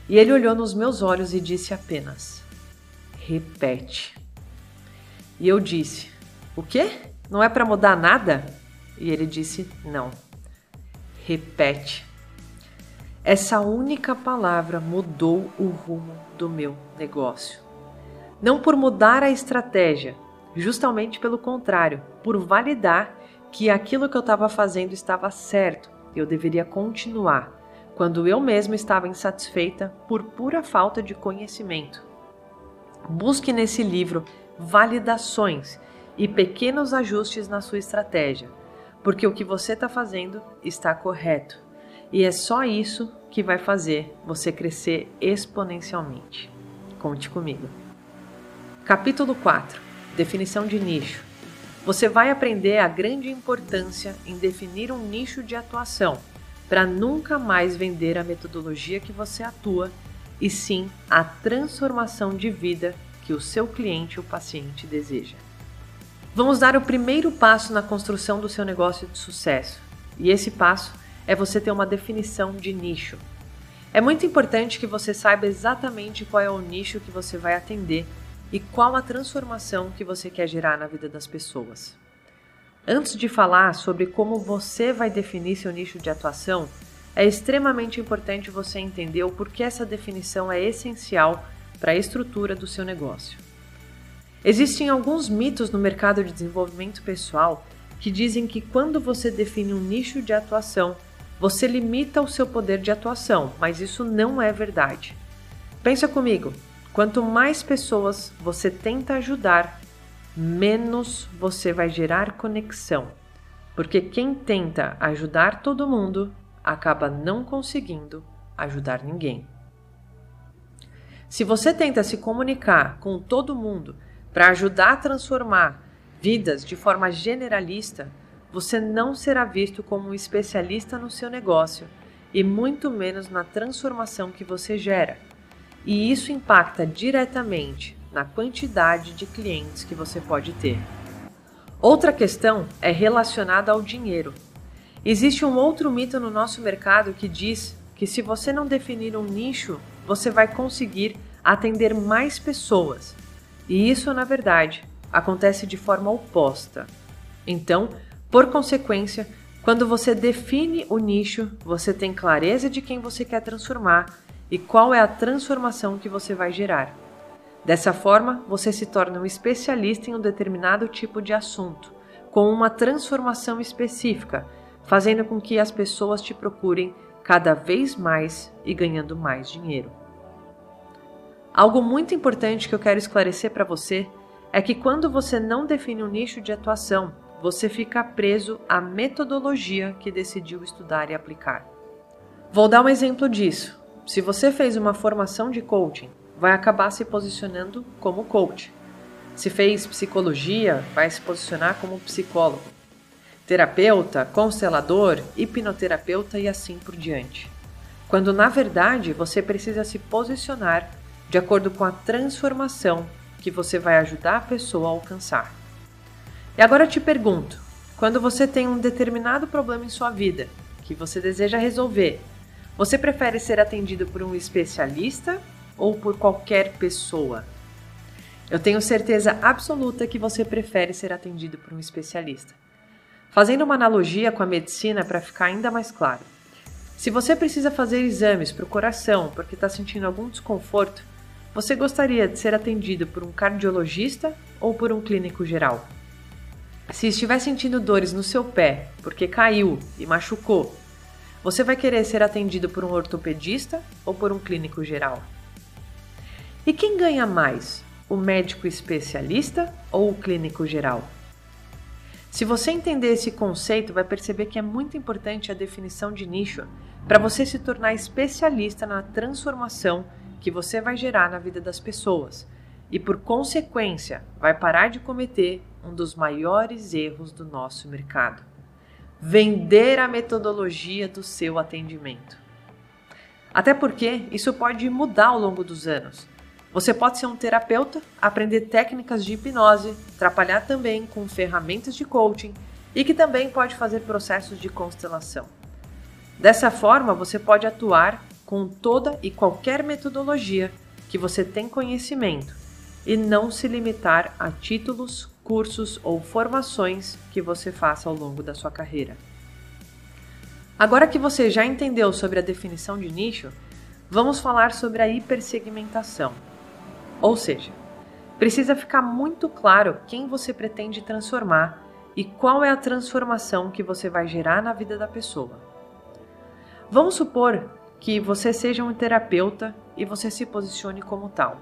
E ele olhou nos meus olhos e disse apenas: repete. E eu disse: O quê? Não é para mudar nada? E ele disse: Não. Repete. Essa única palavra mudou o rumo do meu negócio. Não por mudar a estratégia, justamente pelo contrário, por validar que aquilo que eu estava fazendo estava certo e eu deveria continuar, quando eu mesma estava insatisfeita por pura falta de conhecimento. Busque nesse livro validações e pequenos ajustes na sua estratégia, porque o que você está fazendo está correto e é só isso que vai fazer você crescer exponencialmente. Conte comigo. Capítulo 4 Definição de nicho. Você vai aprender a grande importância em definir um nicho de atuação para nunca mais vender a metodologia que você atua e sim a transformação de vida que o seu cliente ou paciente deseja. Vamos dar o primeiro passo na construção do seu negócio de sucesso, e esse passo é você ter uma definição de nicho. É muito importante que você saiba exatamente qual é o nicho que você vai atender e qual a transformação que você quer gerar na vida das pessoas. Antes de falar sobre como você vai definir seu nicho de atuação, é extremamente importante você entender o porquê essa definição é essencial para a estrutura do seu negócio. Existem alguns mitos no mercado de desenvolvimento pessoal que dizem que quando você define um nicho de atuação, você limita o seu poder de atuação, mas isso não é verdade. Pensa comigo, Quanto mais pessoas você tenta ajudar, menos você vai gerar conexão, porque quem tenta ajudar todo mundo acaba não conseguindo ajudar ninguém. Se você tenta se comunicar com todo mundo para ajudar a transformar vidas de forma generalista, você não será visto como um especialista no seu negócio e muito menos na transformação que você gera e isso impacta diretamente na quantidade de clientes que você pode ter. Outra questão é relacionada ao dinheiro. Existe um outro mito no nosso mercado que diz que se você não definir um nicho, você vai conseguir atender mais pessoas. E isso, na verdade, acontece de forma oposta. Então, por consequência, quando você define o nicho, você tem clareza de quem você quer transformar e qual é a transformação que você vai gerar. Dessa forma, você se torna um especialista em um determinado tipo de assunto, com uma transformação específica, fazendo com que as pessoas te procurem cada vez mais e ganhando mais dinheiro. Algo muito importante que eu quero esclarecer para você é que quando você não define um nicho de atuação, você fica preso à metodologia que decidiu estudar e aplicar. Vou dar um exemplo disso. Se você fez uma formação de coaching vai acabar se posicionando como coach. Se fez psicologia, vai se posicionar como psicólogo. Terapeuta, constelador, hipnoterapeuta e assim por diante. Quando na verdade você precisa se posicionar de acordo com a transformação que você vai ajudar a pessoa a alcançar. E agora eu te pergunto: quando você tem um determinado problema em sua vida que você deseja resolver, você prefere ser atendido por um especialista ou por qualquer pessoa. Eu tenho certeza absoluta que você prefere ser atendido por um especialista. Fazendo uma analogia com a medicina para ficar ainda mais claro. Se você precisa fazer exames para o coração porque está sentindo algum desconforto, você gostaria de ser atendido por um cardiologista ou por um clínico geral? Se estiver sentindo dores no seu pé porque caiu e machucou, você vai querer ser atendido por um ortopedista ou por um clínico geral? E quem ganha mais, o médico especialista ou o clínico geral? Se você entender esse conceito, vai perceber que é muito importante a definição de nicho para você se tornar especialista na transformação que você vai gerar na vida das pessoas e, por consequência, vai parar de cometer um dos maiores erros do nosso mercado: vender a metodologia do seu atendimento. Até porque isso pode mudar ao longo dos anos. Você pode ser um terapeuta, aprender técnicas de hipnose, trabalhar também com ferramentas de coaching e que também pode fazer processos de constelação. Dessa forma, você pode atuar com toda e qualquer metodologia que você tem conhecimento e não se limitar a títulos, cursos ou formações que você faça ao longo da sua carreira. Agora que você já entendeu sobre a definição de nicho, vamos falar sobre a hipersegmentação. Ou seja, precisa ficar muito claro quem você pretende transformar e qual é a transformação que você vai gerar na vida da pessoa. Vamos supor que você seja um terapeuta e você se posicione como tal.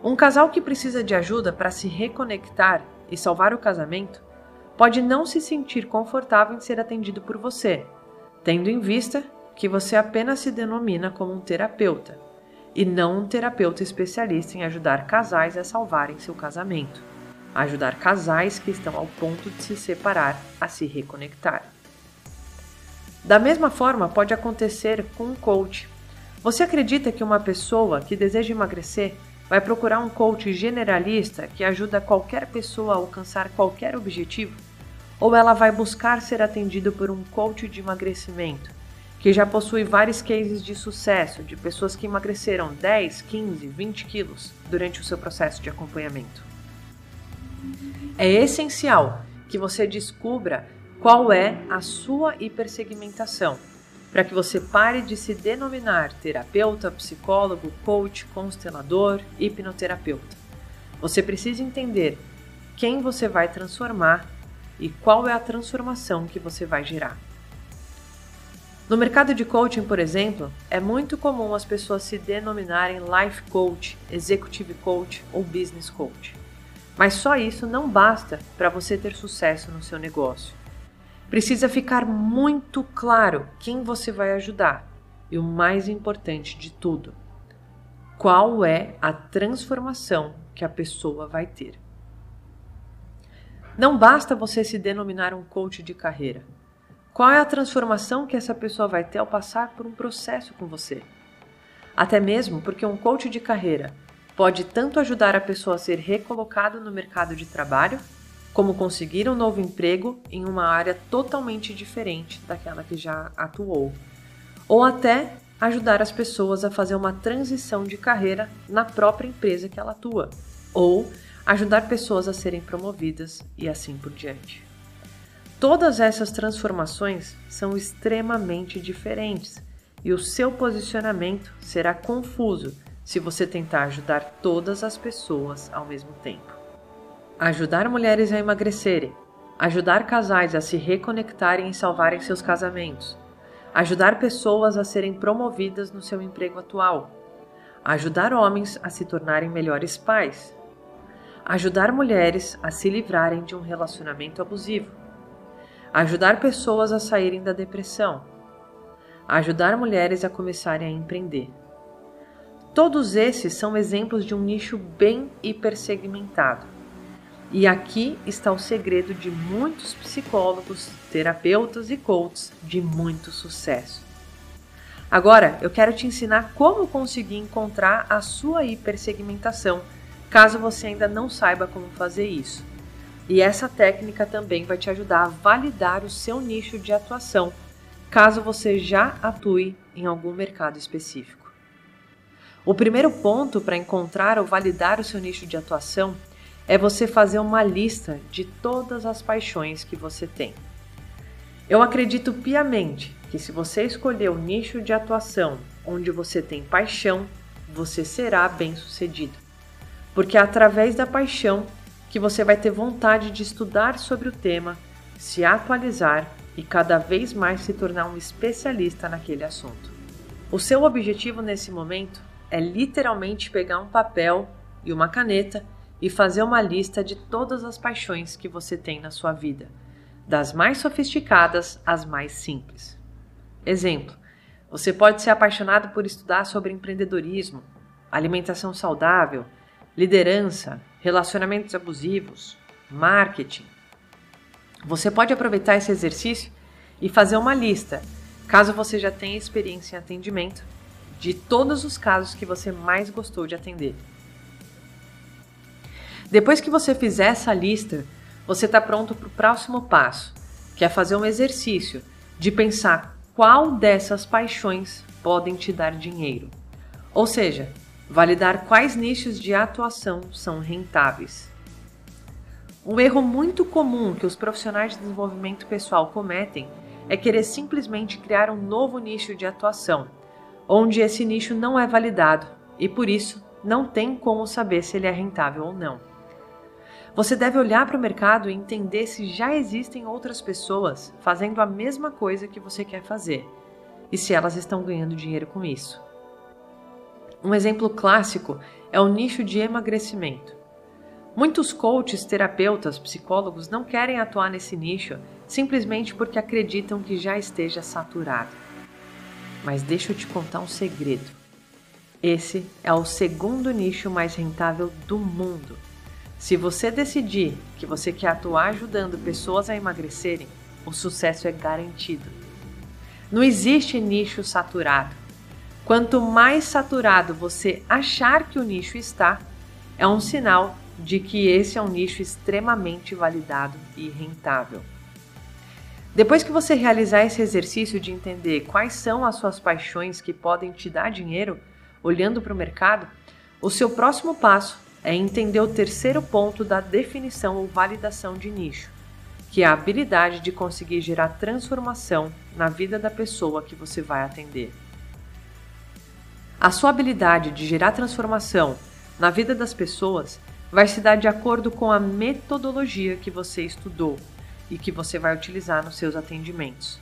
Um casal que precisa de ajuda para se reconectar e salvar o casamento pode não se sentir confortável em ser atendido por você, tendo em vista que você apenas se denomina como um terapeuta e não um terapeuta especialista em ajudar casais a salvarem seu casamento, ajudar casais que estão ao ponto de se separar a se reconectar. Da mesma forma, pode acontecer com um coach. Você acredita que uma pessoa que deseja emagrecer vai procurar um coach generalista que ajuda qualquer pessoa a alcançar qualquer objetivo? Ou ela vai buscar ser atendido por um coach de emagrecimento que já possui vários cases de sucesso de pessoas que emagreceram 10, 15, 20 quilos durante o seu processo de acompanhamento. É essencial que você descubra qual é a sua hipersegmentação, para que você pare de se denominar terapeuta, psicólogo, coach, constelador, hipnoterapeuta. Você precisa entender quem você vai transformar e qual é a transformação que você vai gerar. No mercado de coaching, por exemplo, é muito comum as pessoas se denominarem life coach, executive coach ou business coach. Mas só isso não basta para você ter sucesso no seu negócio. Precisa ficar muito claro quem você vai ajudar e o mais importante de tudo, qual é a transformação que a pessoa vai ter. Não basta você se denominar um coach de carreira. Qual é a transformação que essa pessoa vai ter ao passar por um processo com você? Até mesmo porque um coach de carreira pode tanto ajudar a pessoa a ser recolocada no mercado de trabalho, como conseguir um novo emprego em uma área totalmente diferente daquela que já atuou, ou até ajudar as pessoas a fazer uma transição de carreira na própria empresa que ela atua, ou ajudar pessoas a serem promovidas e assim por diante. Todas essas transformações são extremamente diferentes e o seu posicionamento será confuso se você tentar ajudar todas as pessoas ao mesmo tempo. Ajudar mulheres a emagrecerem, ajudar casais a se reconectarem e salvarem seus casamentos, ajudar pessoas a serem promovidas no seu emprego atual, ajudar homens a se tornarem melhores pais, ajudar mulheres a se livrarem de um relacionamento abusivo, ajudar pessoas a saírem da depressão, ajudar mulheres a começarem a empreender. Todos esses são exemplos de um nicho bem hipersegmentado. E aqui está o segredo de muitos psicólogos, terapeutas e coaches de muito sucesso. Agora, eu quero te ensinar como conseguir encontrar a sua hipersegmentação caso você ainda não saiba como fazer isso. E essa técnica também vai te ajudar a validar o seu nicho de atuação, caso você já atue em algum mercado específico. O primeiro ponto para encontrar ou validar o seu nicho de atuação é você fazer uma lista de todas as paixões que você tem. Eu acredito piamente que se você escolher o nicho de atuação onde você tem paixão, você será bem-sucedido porque é através da paixão que você vai ter vontade de estudar sobre o tema, se atualizar e cada vez mais se tornar um especialista naquele assunto. O seu objetivo nesse momento é literalmente pegar um papel e uma caneta e fazer uma lista de todas as paixões que você tem na sua vida, das mais sofisticadas às mais simples. Exemplo: você pode ser apaixonado por estudar sobre empreendedorismo, alimentação saudável, liderança, relacionamentos abusivos, marketing. Você pode aproveitar esse exercício e fazer uma lista, caso você já tenha experiência em atendimento, de todos os casos que você mais gostou de atender. Depois que você fizer essa lista, você está pronto para o próximo passo, que é fazer um exercício de pensar qual dessas paixões podem te dar dinheiro. Ou seja, Validar quais nichos de atuação são rentáveis. Um erro muito comum que os profissionais de desenvolvimento pessoal cometem é querer simplesmente criar um novo nicho de atuação, onde esse nicho não é validado e por isso não tem como saber se ele é rentável ou não. Você deve olhar para o mercado e entender se já existem outras pessoas fazendo a mesma coisa que você quer fazer e se elas estão ganhando dinheiro com isso. Um exemplo clássico é o nicho de emagrecimento. Muitos coaches, terapeutas, psicólogos não querem atuar nesse nicho simplesmente porque acreditam que já esteja saturado. Mas deixa eu te contar um segredo. Esse é o segundo nicho mais rentável do mundo. Se você decidir que você quer atuar ajudando pessoas a emagrecerem, o sucesso é garantido. Não existe nicho saturado. Quanto mais saturado você achar que o nicho está, é um sinal de que esse é um nicho extremamente validado e rentável. Depois que você realizar esse exercício de entender quais são as suas paixões que podem te dar dinheiro, olhando para o mercado, o seu próximo passo é entender o terceiro ponto da definição ou validação de nicho, que é a habilidade de conseguir gerar transformação na vida da pessoa que você vai atender. A sua habilidade de gerar transformação na vida das pessoas vai se dar de acordo com a metodologia que você estudou e que você vai utilizar nos seus atendimentos.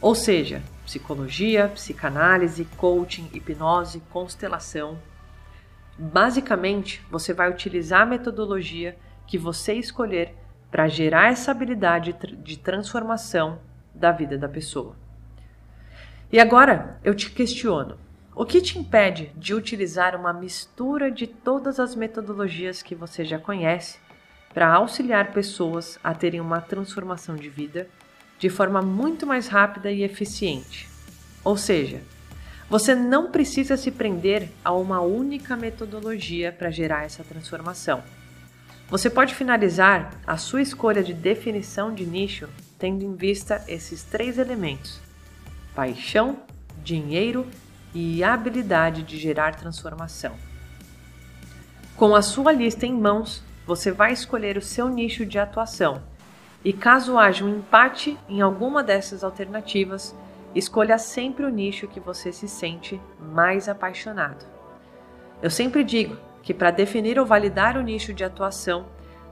Ou seja, psicologia, psicanálise, coaching, hipnose, constelação. Basicamente, você vai utilizar a metodologia que você escolher para gerar essa habilidade de transformação da vida da pessoa. E agora eu te questiono: o que te impede de utilizar uma mistura de todas as metodologias que você já conhece para auxiliar pessoas a terem uma transformação de vida de forma muito mais rápida e eficiente? Ou seja, você não precisa se prender a uma única metodologia para gerar essa transformação. Você pode finalizar a sua escolha de definição de nicho tendo em vista esses três elementos: paixão, dinheiro e habilidade de gerar transformação. Com a sua lista em mãos, você vai escolher o seu nicho de atuação. E caso haja um empate em alguma dessas alternativas, escolha sempre o nicho que você se sente mais apaixonado. Eu sempre digo que para definir ou validar o nicho de atuação,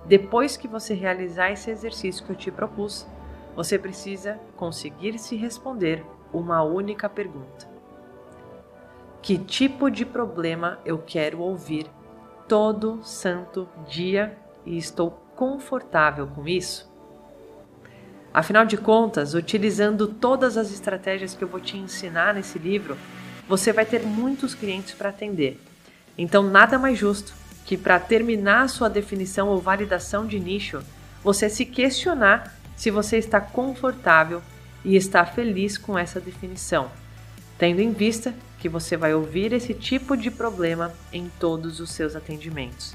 depois que você realizar esse exercício que eu te propus, você precisa conseguir se responder uma única pergunta: Que tipo de problema eu quero ouvir todo santo dia e estou confortável com isso? Afinal de contas, utilizando todas as estratégias que eu vou te ensinar nesse livro, você vai ter muitos clientes para atender. Então, nada mais justo que para terminar sua definição ou validação de nicho, você se questionar se você está confortável e está feliz com essa definição, tendo em vista que você vai ouvir esse tipo de problema em todos os seus atendimentos.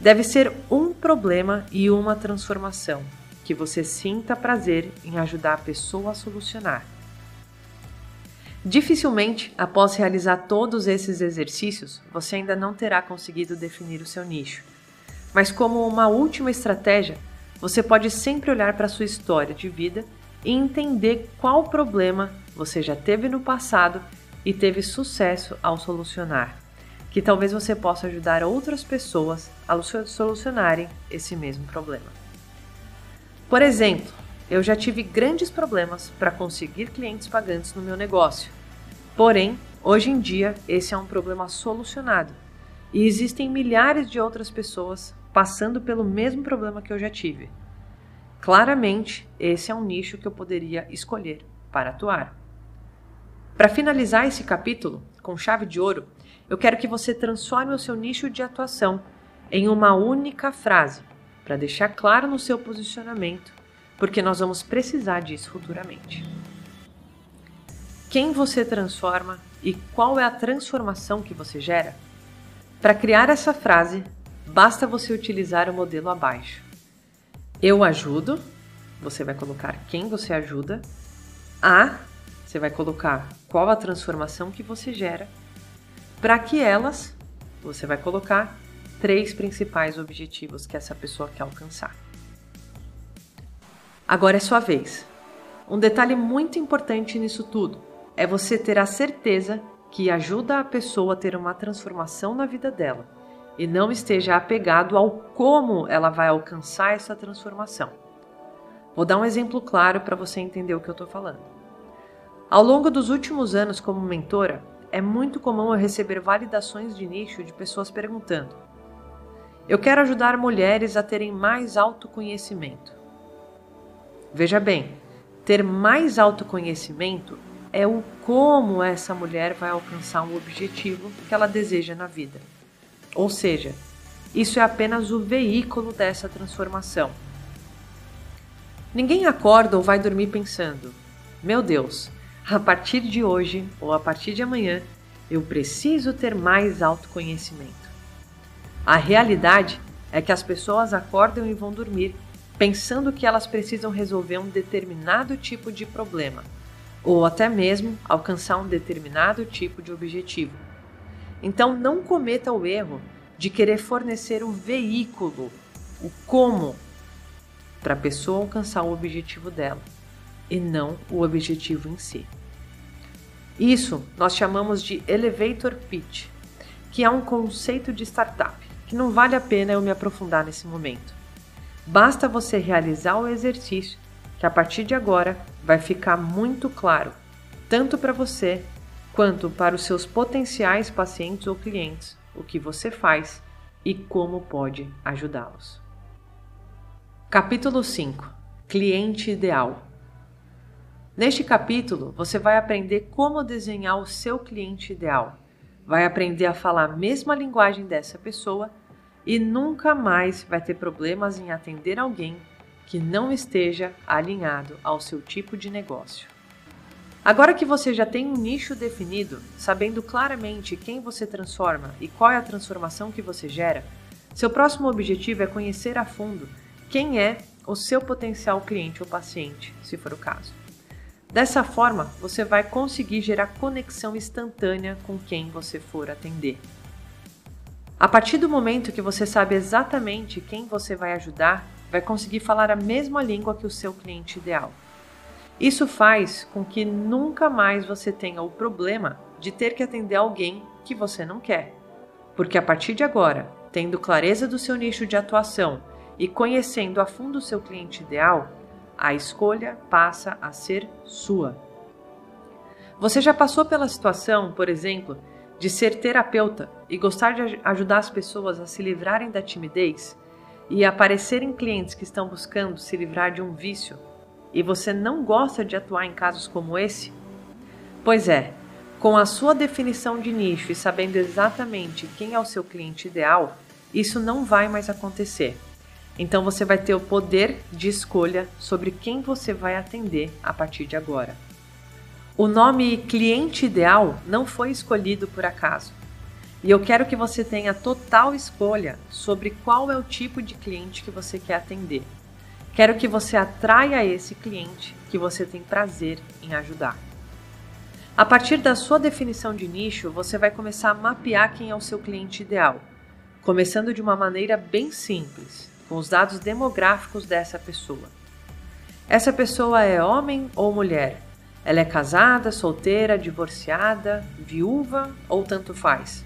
Deve ser um problema e uma transformação que você sinta prazer em ajudar a pessoa a solucionar. Dificilmente, após realizar todos esses exercícios, você ainda não terá conseguido definir o seu nicho. Mas, como uma última estratégia, você pode sempre olhar para sua história de vida e entender qual problema você já teve no passado e teve sucesso ao solucionar, que talvez você possa ajudar outras pessoas a solucionarem esse mesmo problema. Por exemplo, eu já tive grandes problemas para conseguir clientes pagantes no meu negócio. Porém, hoje em dia, esse é um problema solucionado e existem milhares de outras pessoas passando pelo mesmo problema que eu já tive. Claramente, esse é um nicho que eu poderia escolher para atuar. Para finalizar esse capítulo com chave de ouro, eu quero que você transforme o seu nicho de atuação em uma única frase, para deixar claro no seu posicionamento porque nós vamos precisar disso futuramente. Quem você transforma e qual é a transformação que você gera? Para criar essa frase, basta você utilizar o modelo abaixo. Eu ajudo, você vai colocar quem você ajuda. A, você vai colocar qual a transformação que você gera. Para que elas, você vai colocar três principais objetivos que essa pessoa quer alcançar. Agora é sua vez. Um detalhe muito importante nisso tudo é você ter a certeza que ajuda a pessoa a ter uma transformação na vida dela e não esteja apegado ao como ela vai alcançar essa transformação. Vou dar um exemplo claro para você entender o que eu estou falando. Ao longo dos últimos anos como mentora, é muito comum eu receber validações de nicho de pessoas perguntando: Eu quero ajudar mulheres a terem mais autoconhecimento. Veja bem, ter mais autoconhecimento é o como essa mulher vai alcançar um objetivo que ela deseja na vida. Ou seja, isso é apenas o veículo dessa transformação. Ninguém acorda ou vai dormir pensando: meu Deus, a partir de hoje ou a partir de amanhã eu preciso ter mais autoconhecimento. A realidade é que as pessoas acordam e vão dormir pensando que elas precisam resolver um determinado tipo de problema, ou até mesmo alcançar um determinado tipo de objetivo. Então, não cometa o erro de querer fornecer o veículo, o como, para a pessoa alcançar o objetivo dela, e não o objetivo em si. Isso nós chamamos de elevator pitch, que é um conceito de startup, que não vale a pena eu me aprofundar nesse momento. Basta você realizar o exercício que a partir de agora vai ficar muito claro, tanto para você quanto para os seus potenciais pacientes ou clientes, o que você faz e como pode ajudá-los. Capítulo 5 Cliente Ideal Neste capítulo, você vai aprender como desenhar o seu cliente ideal. Vai aprender a falar a mesma linguagem dessa pessoa e nunca mais vai ter problemas em atender alguém que não esteja alinhado ao seu tipo de negócio. Agora que você já tem um nicho definido, sabendo claramente quem você transforma e qual é a transformação que você gera, seu próximo objetivo é conhecer a fundo quem é o seu potencial cliente ou paciente, se for o caso. Dessa forma, você vai conseguir gerar conexão instantânea com quem você for atender. A partir do momento que você sabe exatamente quem você vai ajudar, vai conseguir falar a mesma língua que o seu cliente ideal. Isso faz com que nunca mais você tenha o problema de ter que atender alguém que você não quer. Porque a partir de agora, tendo clareza do seu nicho de atuação e conhecendo a fundo o seu cliente ideal, a escolha passa a ser sua. Você já passou pela situação, por exemplo, de ser terapeuta e gostar de ajudar as pessoas a se livrarem da timidez e aparecerem clientes que estão buscando se livrar de um vício e você não gosta de atuar em casos como esse? Pois é, com a sua definição de nicho e sabendo exatamente quem é o seu cliente ideal, isso não vai mais acontecer. Então você vai ter o poder de escolha sobre quem você vai atender a partir de agora. O nome cliente ideal não foi escolhido por acaso. E eu quero que você tenha total escolha sobre qual é o tipo de cliente que você quer atender. Quero que você atraia esse cliente que você tem prazer em ajudar. A partir da sua definição de nicho, você vai começar a mapear quem é o seu cliente ideal, começando de uma maneira bem simples, com os dados demográficos dessa pessoa. Essa pessoa é homem ou mulher? Ela é casada, solteira, divorciada, viúva ou tanto faz?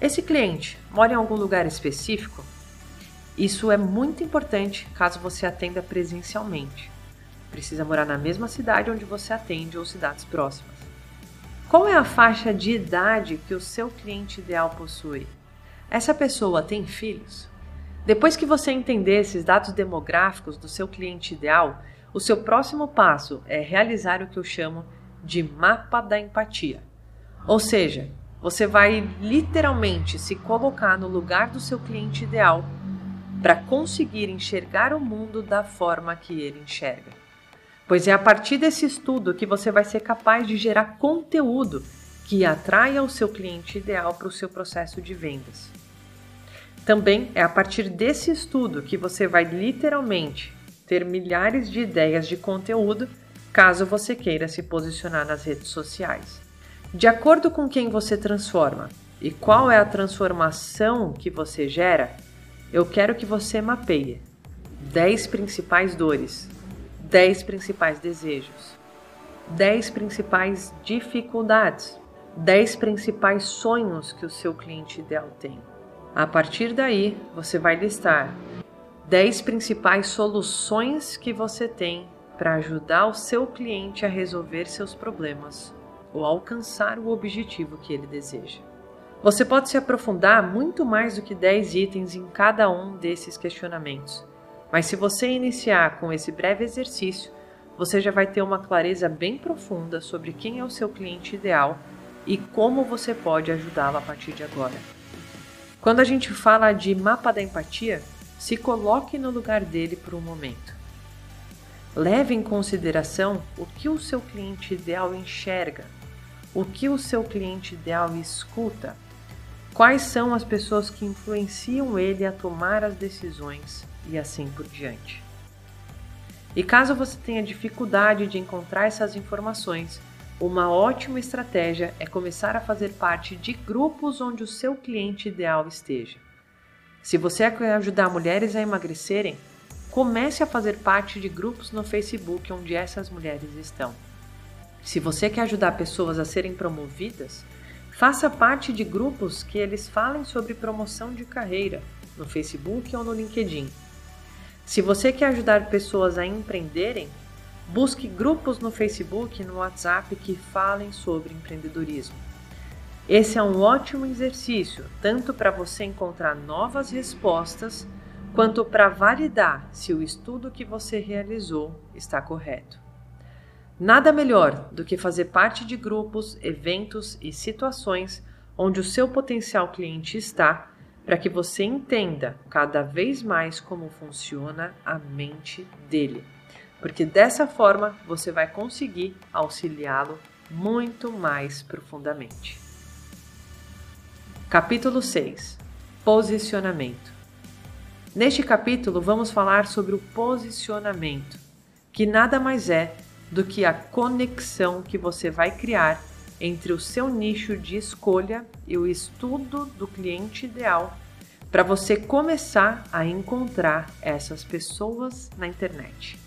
Esse cliente mora em algum lugar específico? Isso é muito importante caso você atenda presencialmente. Precisa morar na mesma cidade onde você atende ou cidades próximas. Qual é a faixa de idade que o seu cliente ideal possui? Essa pessoa tem filhos? Depois que você entender esses dados demográficos do seu cliente ideal, o seu próximo passo é realizar o que eu chamo de mapa da empatia. Ou seja, você vai literalmente se colocar no lugar do seu cliente ideal para conseguir enxergar o mundo da forma que ele enxerga. Pois é a partir desse estudo que você vai ser capaz de gerar conteúdo que atraia o seu cliente ideal para o seu processo de vendas. Também é a partir desse estudo que você vai literalmente ter milhares de ideias de conteúdo caso você queira se posicionar nas redes sociais. De acordo com quem você transforma e qual é a transformação que você gera, eu quero que você mapeie 10 principais dores, 10 principais desejos, 10 principais dificuldades, 10 principais sonhos que o seu cliente ideal tem. A partir daí, você vai listar 10 principais soluções que você tem para ajudar o seu cliente a resolver seus problemas ou alcançar o objetivo que ele deseja. Você pode se aprofundar muito mais do que 10 itens em cada um desses questionamentos, mas se você iniciar com esse breve exercício, você já vai ter uma clareza bem profunda sobre quem é o seu cliente ideal e como você pode ajudá-lo a partir de agora. Quando a gente fala de mapa da empatia, se coloque no lugar dele por um momento. Leve em consideração o que o seu cliente ideal enxerga, o que o seu cliente ideal escuta, quais são as pessoas que influenciam ele a tomar as decisões e assim por diante. E caso você tenha dificuldade de encontrar essas informações, uma ótima estratégia é começar a fazer parte de grupos onde o seu cliente ideal esteja. Se você quer ajudar mulheres a emagrecerem, comece a fazer parte de grupos no Facebook onde essas mulheres estão. Se você quer ajudar pessoas a serem promovidas, faça parte de grupos que eles falem sobre promoção de carreira, no Facebook ou no LinkedIn. Se você quer ajudar pessoas a empreenderem, busque grupos no Facebook e no WhatsApp que falem sobre empreendedorismo. Esse é um ótimo exercício, tanto para você encontrar novas respostas, quanto para validar se o estudo que você realizou está correto. Nada melhor do que fazer parte de grupos, eventos e situações onde o seu potencial cliente está, para que você entenda cada vez mais como funciona a mente dele. Porque dessa forma você vai conseguir auxiliá-lo muito mais profundamente. Capítulo 6 Posicionamento Neste capítulo, vamos falar sobre o posicionamento, que nada mais é do que a conexão que você vai criar entre o seu nicho de escolha e o estudo do cliente ideal para você começar a encontrar essas pessoas na internet.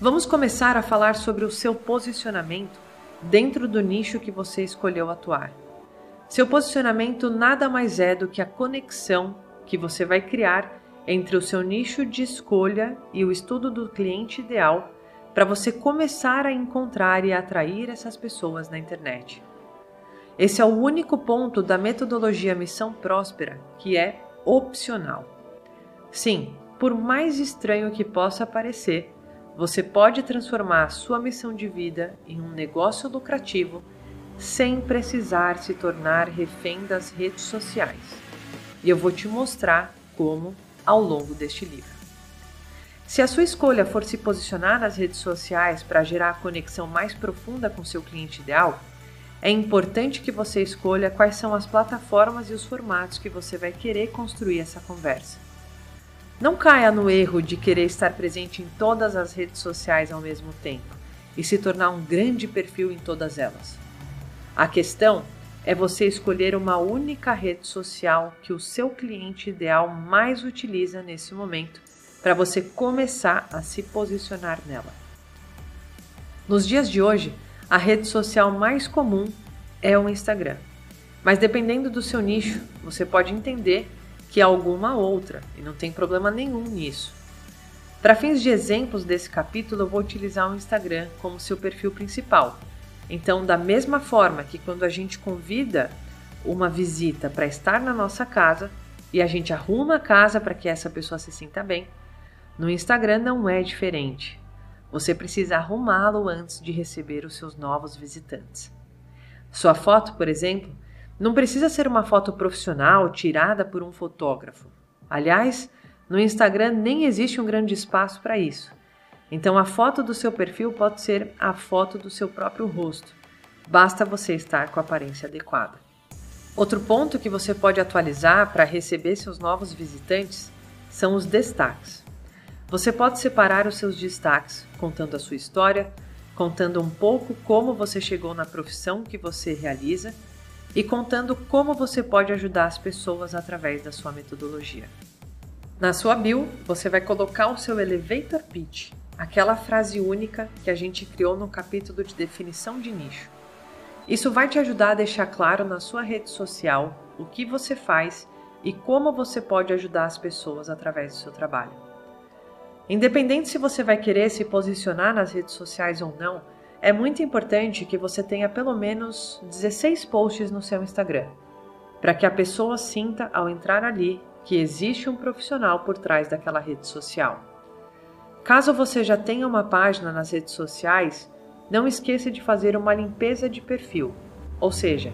Vamos começar a falar sobre o seu posicionamento dentro do nicho que você escolheu atuar. Seu posicionamento nada mais é do que a conexão que você vai criar entre o seu nicho de escolha e o estudo do cliente ideal para você começar a encontrar e atrair essas pessoas na internet. Esse é o único ponto da metodologia Missão Próspera que é opcional. Sim, por mais estranho que possa parecer, você pode transformar a sua missão de vida em um negócio lucrativo sem precisar se tornar refém das redes sociais. E eu vou te mostrar como ao longo deste livro. Se a sua escolha for se posicionar nas redes sociais para gerar a conexão mais profunda com seu cliente ideal, é importante que você escolha quais são as plataformas e os formatos que você vai querer construir essa conversa. Não caia no erro de querer estar presente em todas as redes sociais ao mesmo tempo e se tornar um grande perfil em todas elas. A questão é você escolher uma única rede social que o seu cliente ideal mais utiliza nesse momento para você começar a se posicionar nela. Nos dias de hoje, a rede social mais comum é o Instagram. Mas dependendo do seu nicho, você pode entender que há alguma outra e não tem problema nenhum nisso. Para fins de exemplos desse capítulo, eu vou utilizar o Instagram como seu perfil principal. Então, da mesma forma que quando a gente convida uma visita para estar na nossa casa e a gente arruma a casa para que essa pessoa se sinta bem, no Instagram não é diferente. Você precisa arrumá-lo antes de receber os seus novos visitantes. Sua foto, por exemplo, não precisa ser uma foto profissional tirada por um fotógrafo. Aliás, no Instagram nem existe um grande espaço para isso. Então a foto do seu perfil pode ser a foto do seu próprio rosto. Basta você estar com a aparência adequada. Outro ponto que você pode atualizar para receber seus novos visitantes são os destaques. Você pode separar os seus destaques contando a sua história, contando um pouco como você chegou na profissão que você realiza e contando como você pode ajudar as pessoas através da sua metodologia. Na sua bio, você vai colocar o seu elevator pitch, aquela frase única que a gente criou no capítulo de definição de nicho. Isso vai te ajudar a deixar claro na sua rede social o que você faz e como você pode ajudar as pessoas através do seu trabalho. Independente se você vai querer se posicionar nas redes sociais ou não, é muito importante que você tenha pelo menos 16 posts no seu Instagram, para que a pessoa sinta ao entrar ali que existe um profissional por trás daquela rede social. Caso você já tenha uma página nas redes sociais, não esqueça de fazer uma limpeza de perfil, ou seja,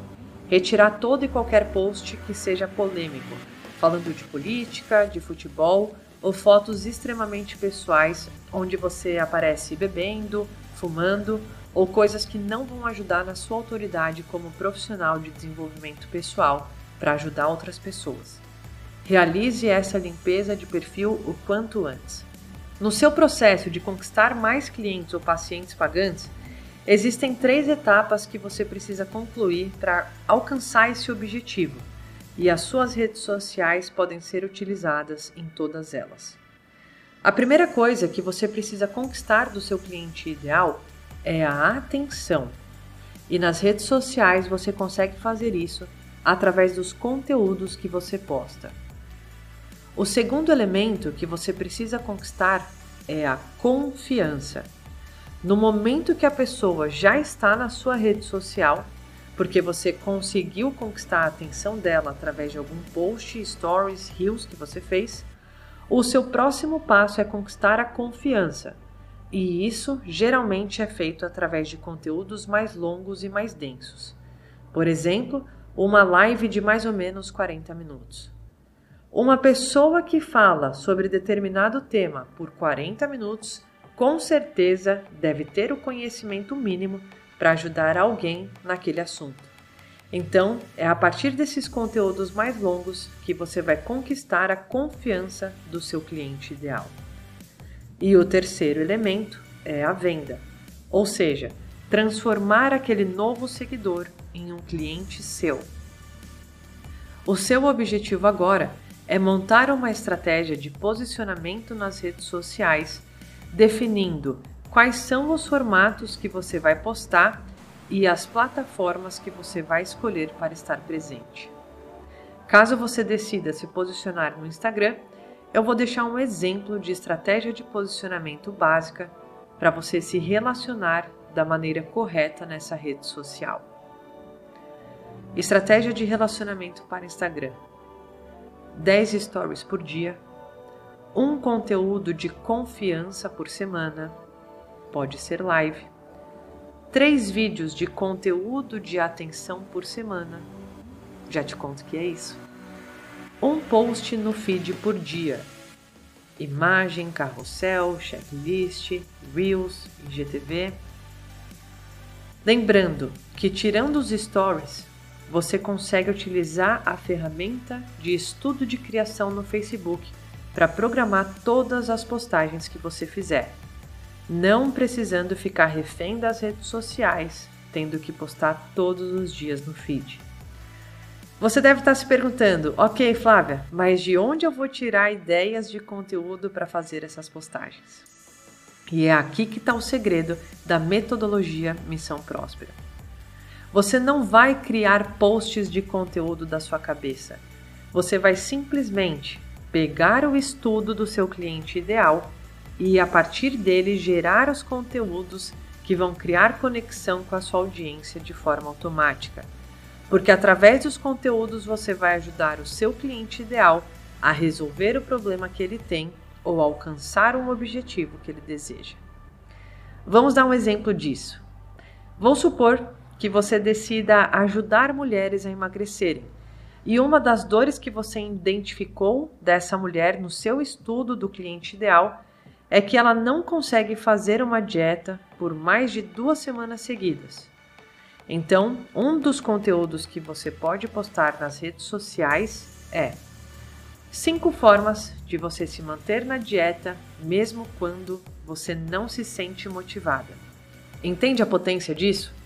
retirar todo e qualquer post que seja polêmico, falando de política, de futebol ou fotos extremamente pessoais onde você aparece bebendo, fumando ou coisas que não vão ajudar na sua autoridade como profissional de desenvolvimento pessoal para ajudar outras pessoas. Realize essa limpeza de perfil o quanto antes. No seu processo de conquistar mais clientes ou pacientes pagantes, existem três etapas que você precisa concluir para alcançar esse objetivo e as suas redes sociais podem ser utilizadas em todas elas. A primeira coisa que você precisa conquistar do seu cliente ideal é a atenção. E nas redes sociais você consegue fazer isso através dos conteúdos que você posta. O segundo elemento que você precisa conquistar é a confiança. No momento que a pessoa já está na sua rede social, porque você conseguiu conquistar a atenção dela através de algum post, stories, reels que você fez, o seu próximo passo é conquistar a confiança. E isso geralmente é feito através de conteúdos mais longos e mais densos. Por exemplo, uma live de mais ou menos 40 minutos. Uma pessoa que fala sobre determinado tema por 40 minutos, com certeza deve ter o conhecimento mínimo para ajudar alguém naquele assunto. Então, é a partir desses conteúdos mais longos que você vai conquistar a confiança do seu cliente ideal. E o terceiro elemento é a venda, ou seja, transformar aquele novo seguidor em um cliente seu. O seu objetivo agora é montar uma estratégia de posicionamento nas redes sociais, definindo quais são os formatos que você vai postar e as plataformas que você vai escolher para estar presente. Caso você decida se posicionar no Instagram, eu vou deixar um exemplo de estratégia de posicionamento básica para você se relacionar da maneira correta nessa rede social. Estratégia de relacionamento para Instagram: 10 stories por dia, um conteúdo de confiança por semana, pode ser live, três vídeos de conteúdo de atenção por semana. Já te conto que é isso. Um post no feed por dia. Imagem, carrossel, checklist, Reels, IGTV. Lembrando que, tirando os stories, você consegue utilizar a ferramenta de estudo de criação no Facebook para programar todas as postagens que você fizer não precisando ficar refém das redes sociais, tendo que postar todos os dias no feed. Você deve estar se perguntando, ok, Flávia, mas de onde eu vou tirar ideias de conteúdo para fazer essas postagens? E é aqui que está o segredo da metodologia Missão Próspera. Você não vai criar posts de conteúdo da sua cabeça. Você vai simplesmente pegar o estudo do seu cliente ideal e a partir dele gerar os conteúdos que vão criar conexão com a sua audiência de forma automática. Porque através dos conteúdos você vai ajudar o seu cliente ideal a resolver o problema que ele tem ou alcançar um objetivo que ele deseja. Vamos dar um exemplo disso. Vou supor que você decida ajudar mulheres a emagrecerem. E uma das dores que você identificou dessa mulher no seu estudo do cliente ideal é que ela não consegue fazer uma dieta por mais de duas semanas seguidas. Então, um dos conteúdos que você pode postar nas redes sociais é cinco formas de você se manter na dieta mesmo quando você não se sente motivada. Entende a potência disso?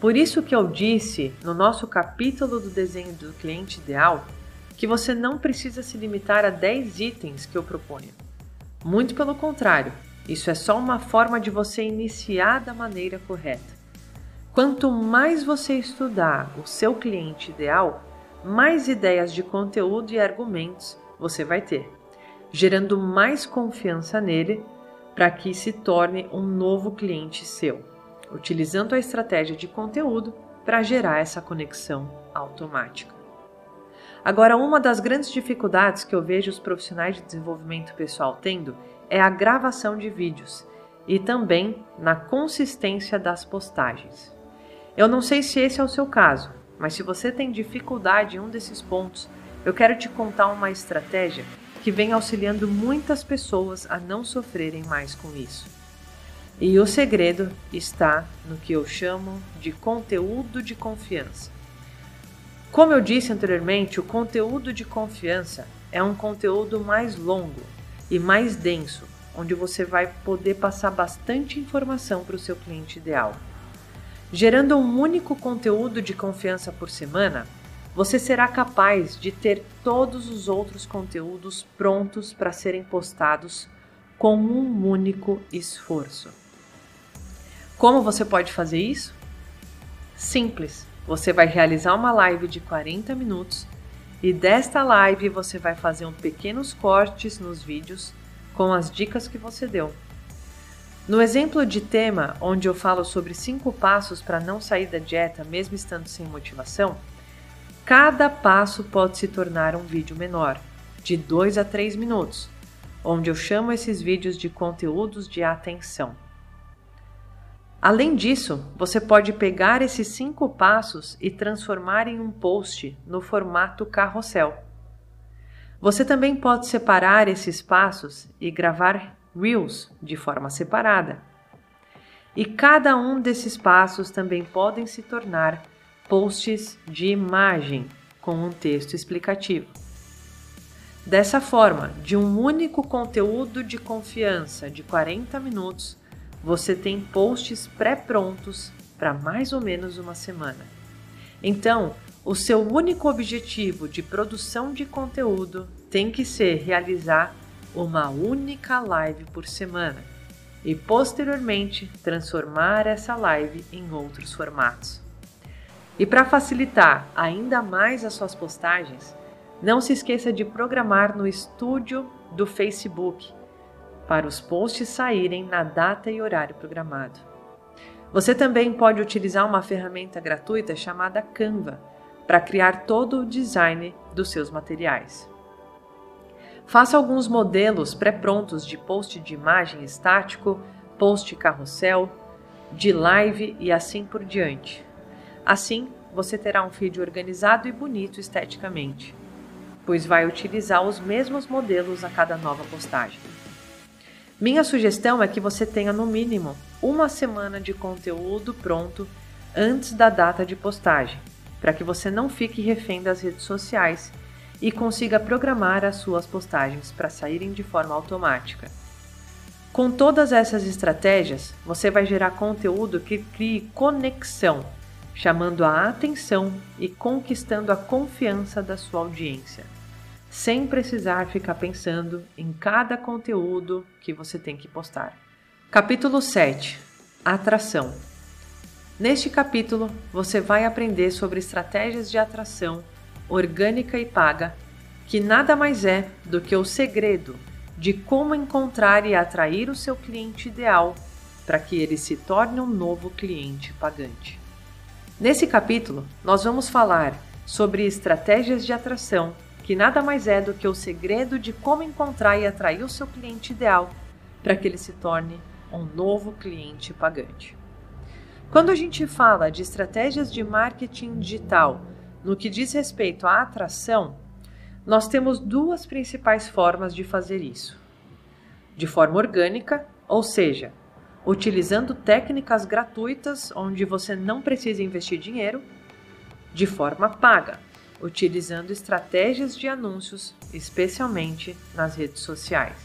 Por isso que eu disse no nosso capítulo do desenho do cliente ideal que você não precisa se limitar a 10 itens que eu proponho. Muito pelo contrário, isso é só uma forma de você iniciar da maneira correta. Quanto mais você estudar o seu cliente ideal, mais ideias de conteúdo e argumentos você vai ter, gerando mais confiança nele para que se torne um novo cliente seu, utilizando a estratégia de conteúdo para gerar essa conexão automática. Agora, uma das grandes dificuldades que eu vejo os profissionais de desenvolvimento pessoal tendo é a gravação de vídeos e também na consistência das postagens. Eu não sei se esse é o seu caso, mas se você tem dificuldade em um desses pontos, eu quero te contar uma estratégia que vem auxiliando muitas pessoas a não sofrerem mais com isso. E o segredo está no que eu chamo de conteúdo de confiança. Como eu disse anteriormente, o conteúdo de confiança é um conteúdo mais longo e mais denso, onde você vai poder passar bastante informação para o seu cliente ideal. Gerando um único conteúdo de confiança por semana, você será capaz de ter todos os outros conteúdos prontos para serem postados com um único esforço. Como você pode fazer isso? Simples você vai realizar uma live de 40 minutos e desta live você vai fazer um pequenos cortes nos vídeos com as dicas que você deu. No exemplo de tema, onde eu falo sobre cinco passos para não sair da dieta mesmo estando sem motivação, cada passo pode se tornar um vídeo menor, de 2 a 3 minutos, onde eu chamo esses vídeos de conteúdos de atenção. Além disso, você pode pegar esses cinco passos e transformar em um post no formato carrossel. Você também pode separar esses passos e gravar Reels de forma separada. E cada um desses passos também podem se tornar posts de imagem com um texto explicativo. Dessa forma, de um único conteúdo de confiança de 40 minutos, você tem posts pré-prontos para mais ou menos uma semana. Então, o seu único objetivo de produção de conteúdo tem que ser realizar uma única live por semana e posteriormente transformar essa live em outros formatos. E para facilitar ainda mais as suas postagens, não se esqueça de programar no estúdio do Facebook para os posts saírem na data e horário programado. Você também pode utilizar uma ferramenta gratuita chamada Canva para criar todo o design dos seus materiais. Faça alguns modelos pré-prontos de post de imagem estático, post carrossel, de live e assim por diante. Assim, você terá um feed organizado e bonito esteticamente, pois vai utilizar os mesmos modelos a cada nova postagem. Minha sugestão é que você tenha no mínimo uma semana de conteúdo pronto antes da data de postagem, para que você não fique refém das redes sociais e consiga programar as suas postagens para saírem de forma automática. Com todas essas estratégias, você vai gerar conteúdo que crie conexão, chamando a atenção e conquistando a confiança da sua audiência, sem precisar ficar pensando em cada conteúdo que você tem que postar. Capítulo 7 Atração Neste capítulo, você vai aprender sobre estratégias de atração orgânica e paga, que nada mais é do que o segredo de como encontrar e atrair o seu cliente ideal para que ele se torne um novo cliente pagante. Nesse capítulo, nós vamos falar sobre estratégias de atração, que nada mais é do que o segredo de como encontrar e atrair o seu cliente ideal para que ele se torne um novo cliente pagante. Quando a gente fala de estratégias de marketing digital no que diz respeito à atração, nós temos duas principais formas de fazer isso. De forma orgânica, ou seja, utilizando técnicas gratuitas onde você não precisa investir dinheiro, de forma paga, utilizando estratégias de anúncios, especialmente nas redes sociais.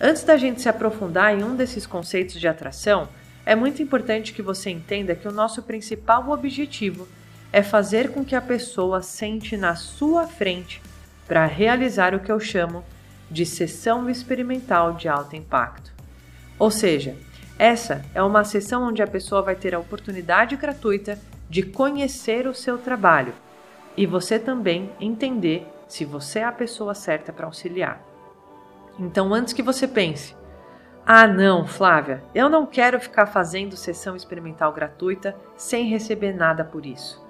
Antes da gente se aprofundar em um desses conceitos de atração, é muito importante que você entenda que o nosso principal objetivo é fazer com que a pessoa sente na sua frente para realizar o que eu chamo de sessão experimental de alto impacto. Ou seja, essa é uma sessão onde a pessoa vai ter a oportunidade gratuita de conhecer o seu trabalho e você também entender se você é a pessoa certa para auxiliar. Então, antes que você pense, ah, não, Flávia, eu não quero ficar fazendo sessão experimental gratuita sem receber nada por isso.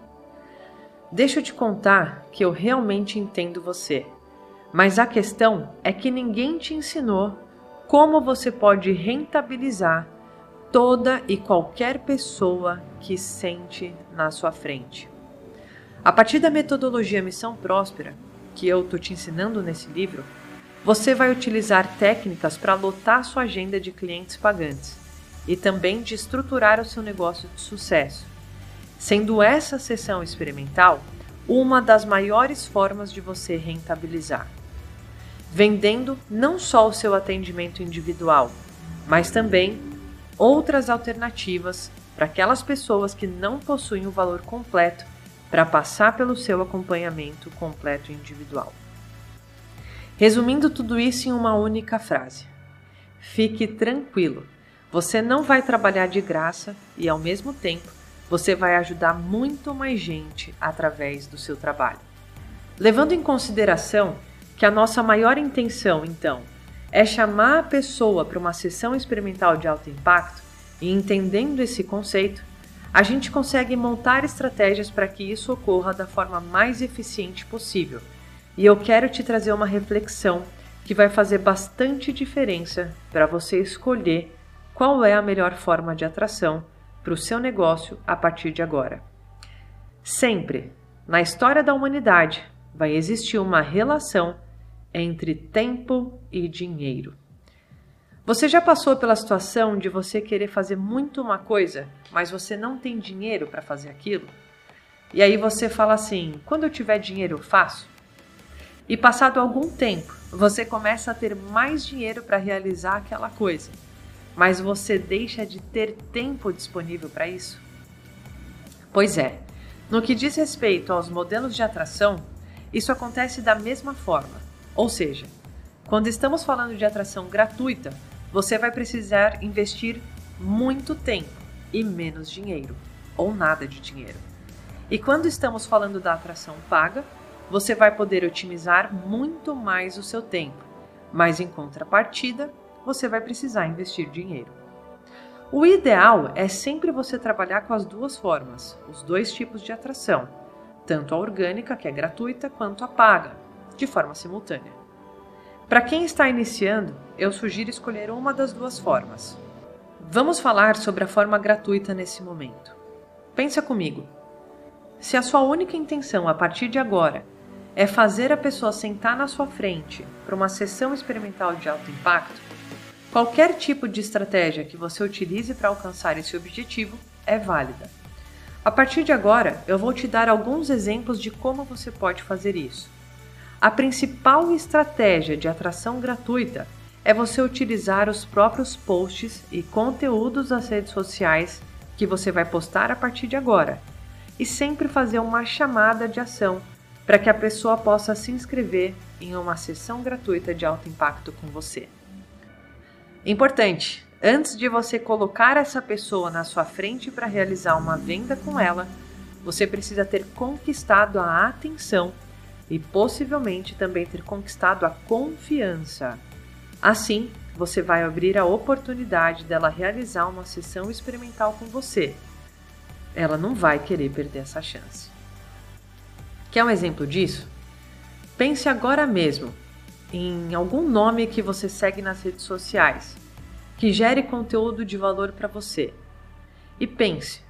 Deixa eu te contar que eu realmente entendo você, mas a questão é que ninguém te ensinou como você pode rentabilizar toda e qualquer pessoa que sente na sua frente. A partir da metodologia Missão Próspera, que eu estou te ensinando nesse livro, você vai utilizar técnicas para lotar sua agenda de clientes pagantes e também de estruturar o seu negócio de sucesso sendo essa sessão experimental uma das maiores formas de você rentabilizar. Vendendo não só o seu atendimento individual, mas também outras alternativas para aquelas pessoas que não possuem o valor completo para passar pelo seu acompanhamento completo individual. Resumindo tudo isso em uma única frase: fique tranquilo, você não vai trabalhar de graça e, ao mesmo tempo, você vai ajudar muito mais gente através do seu trabalho. Levando em consideração que a nossa maior intenção, então, é chamar a pessoa para uma sessão experimental de alto impacto e entendendo esse conceito, a gente consegue montar estratégias para que isso ocorra da forma mais eficiente possível. E eu quero te trazer uma reflexão que vai fazer bastante diferença para você escolher qual é a melhor forma de atração para o seu negócio a partir de agora. Sempre, na história da humanidade, vai existir uma relação entre tempo e dinheiro. Você já passou pela situação de você querer fazer muito uma coisa, mas você não tem dinheiro para fazer aquilo? E aí você fala assim: quando eu tiver dinheiro, eu faço? E passado algum tempo, você começa a ter mais dinheiro para realizar aquela coisa mas você deixa de ter tempo disponível para isso? Pois é, No que diz respeito aos modelos de atração, isso acontece da mesma forma. Ou seja, quando estamos falando de atração gratuita, você vai precisar investir muito tempo e menos dinheiro, ou nada de dinheiro. E quando estamos falando da atração paga, você vai poder otimizar muito mais o seu tempo, mas em contrapartida, você vai precisar investir dinheiro. O ideal é sempre você trabalhar com as duas formas, os dois tipos de atração, tanto a orgânica, que é gratuita, quanto a paga, de forma simultânea. Para quem está iniciando, eu sugiro escolher uma das duas formas. Vamos falar sobre a forma gratuita nesse momento. Pensa comigo. Se a sua única intenção a partir de agora é fazer a pessoa sentar na sua frente para uma sessão experimental de alto impacto, qualquer tipo de estratégia que você utilize para alcançar esse objetivo é válida. A partir de agora, eu vou te dar alguns exemplos de como você pode fazer isso. A principal estratégia de atração gratuita é você utilizar os próprios posts e conteúdos das redes sociais que você vai postar a partir de agora e sempre fazer uma chamada de ação para que a pessoa possa se inscrever em uma sessão gratuita de alto impacto com você. Importante: antes de você colocar essa pessoa na sua frente para realizar uma venda com ela, você precisa ter conquistado a atenção e possivelmente também ter conquistado a confiança. Assim, você vai abrir a oportunidade dela realizar uma sessão experimental com você. Ela não vai querer perder essa chance. Quer um exemplo disso? Pense agora mesmo em algum nome que você segue nas redes sociais que gere conteúdo de valor para você. E pense: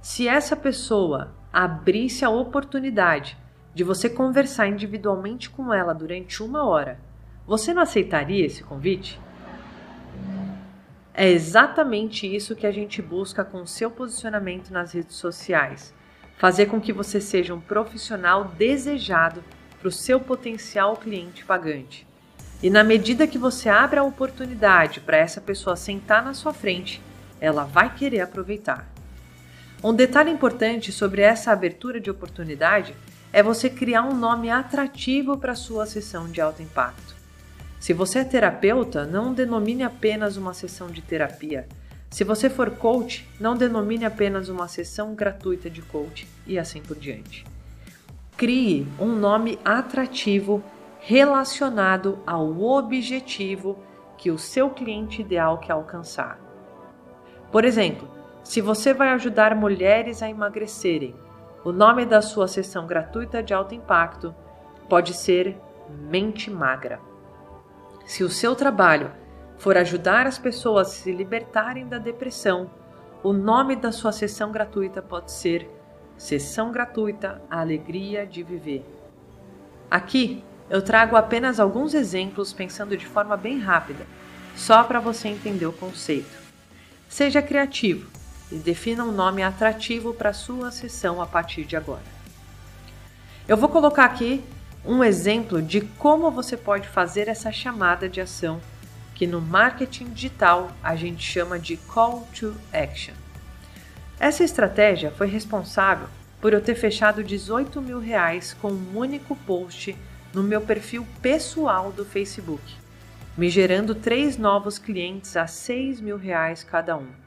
se essa pessoa abrisse a oportunidade de você conversar individualmente com ela durante uma hora, você não aceitaria esse convite? É exatamente isso que a gente busca com o seu posicionamento nas redes sociais. Fazer com que você seja um profissional desejado para o seu potencial cliente pagante. E na medida que você abre a oportunidade para essa pessoa sentar na sua frente, ela vai querer aproveitar. Um detalhe importante sobre essa abertura de oportunidade é você criar um nome atrativo para sua sessão de alto impacto. Se você é terapeuta, não denomine apenas uma sessão de terapia. Se você for coach, não denomine apenas uma sessão gratuita de coach e assim por diante. Crie um nome atrativo relacionado ao objetivo que o seu cliente ideal quer alcançar. Por exemplo, se você vai ajudar mulheres a emagrecerem, o nome da sua sessão gratuita de alto impacto pode ser Mente Magra. Se o seu trabalho for ajudar as pessoas a se libertarem da depressão, o nome da sua sessão gratuita pode ser Sessão Gratuita Alegria de Viver. Aqui eu trago apenas alguns exemplos pensando de forma bem rápida, só para você entender o conceito. Seja criativo e defina um nome atrativo para sua sessão a partir de agora. Eu vou colocar aqui um exemplo de como você pode fazer essa chamada de ação que no marketing digital a gente chama de call to action. Essa estratégia foi responsável por eu ter fechado 18 mil reais com um único post no meu perfil pessoal do Facebook, me gerando três novos clientes a 6 mil reais cada um.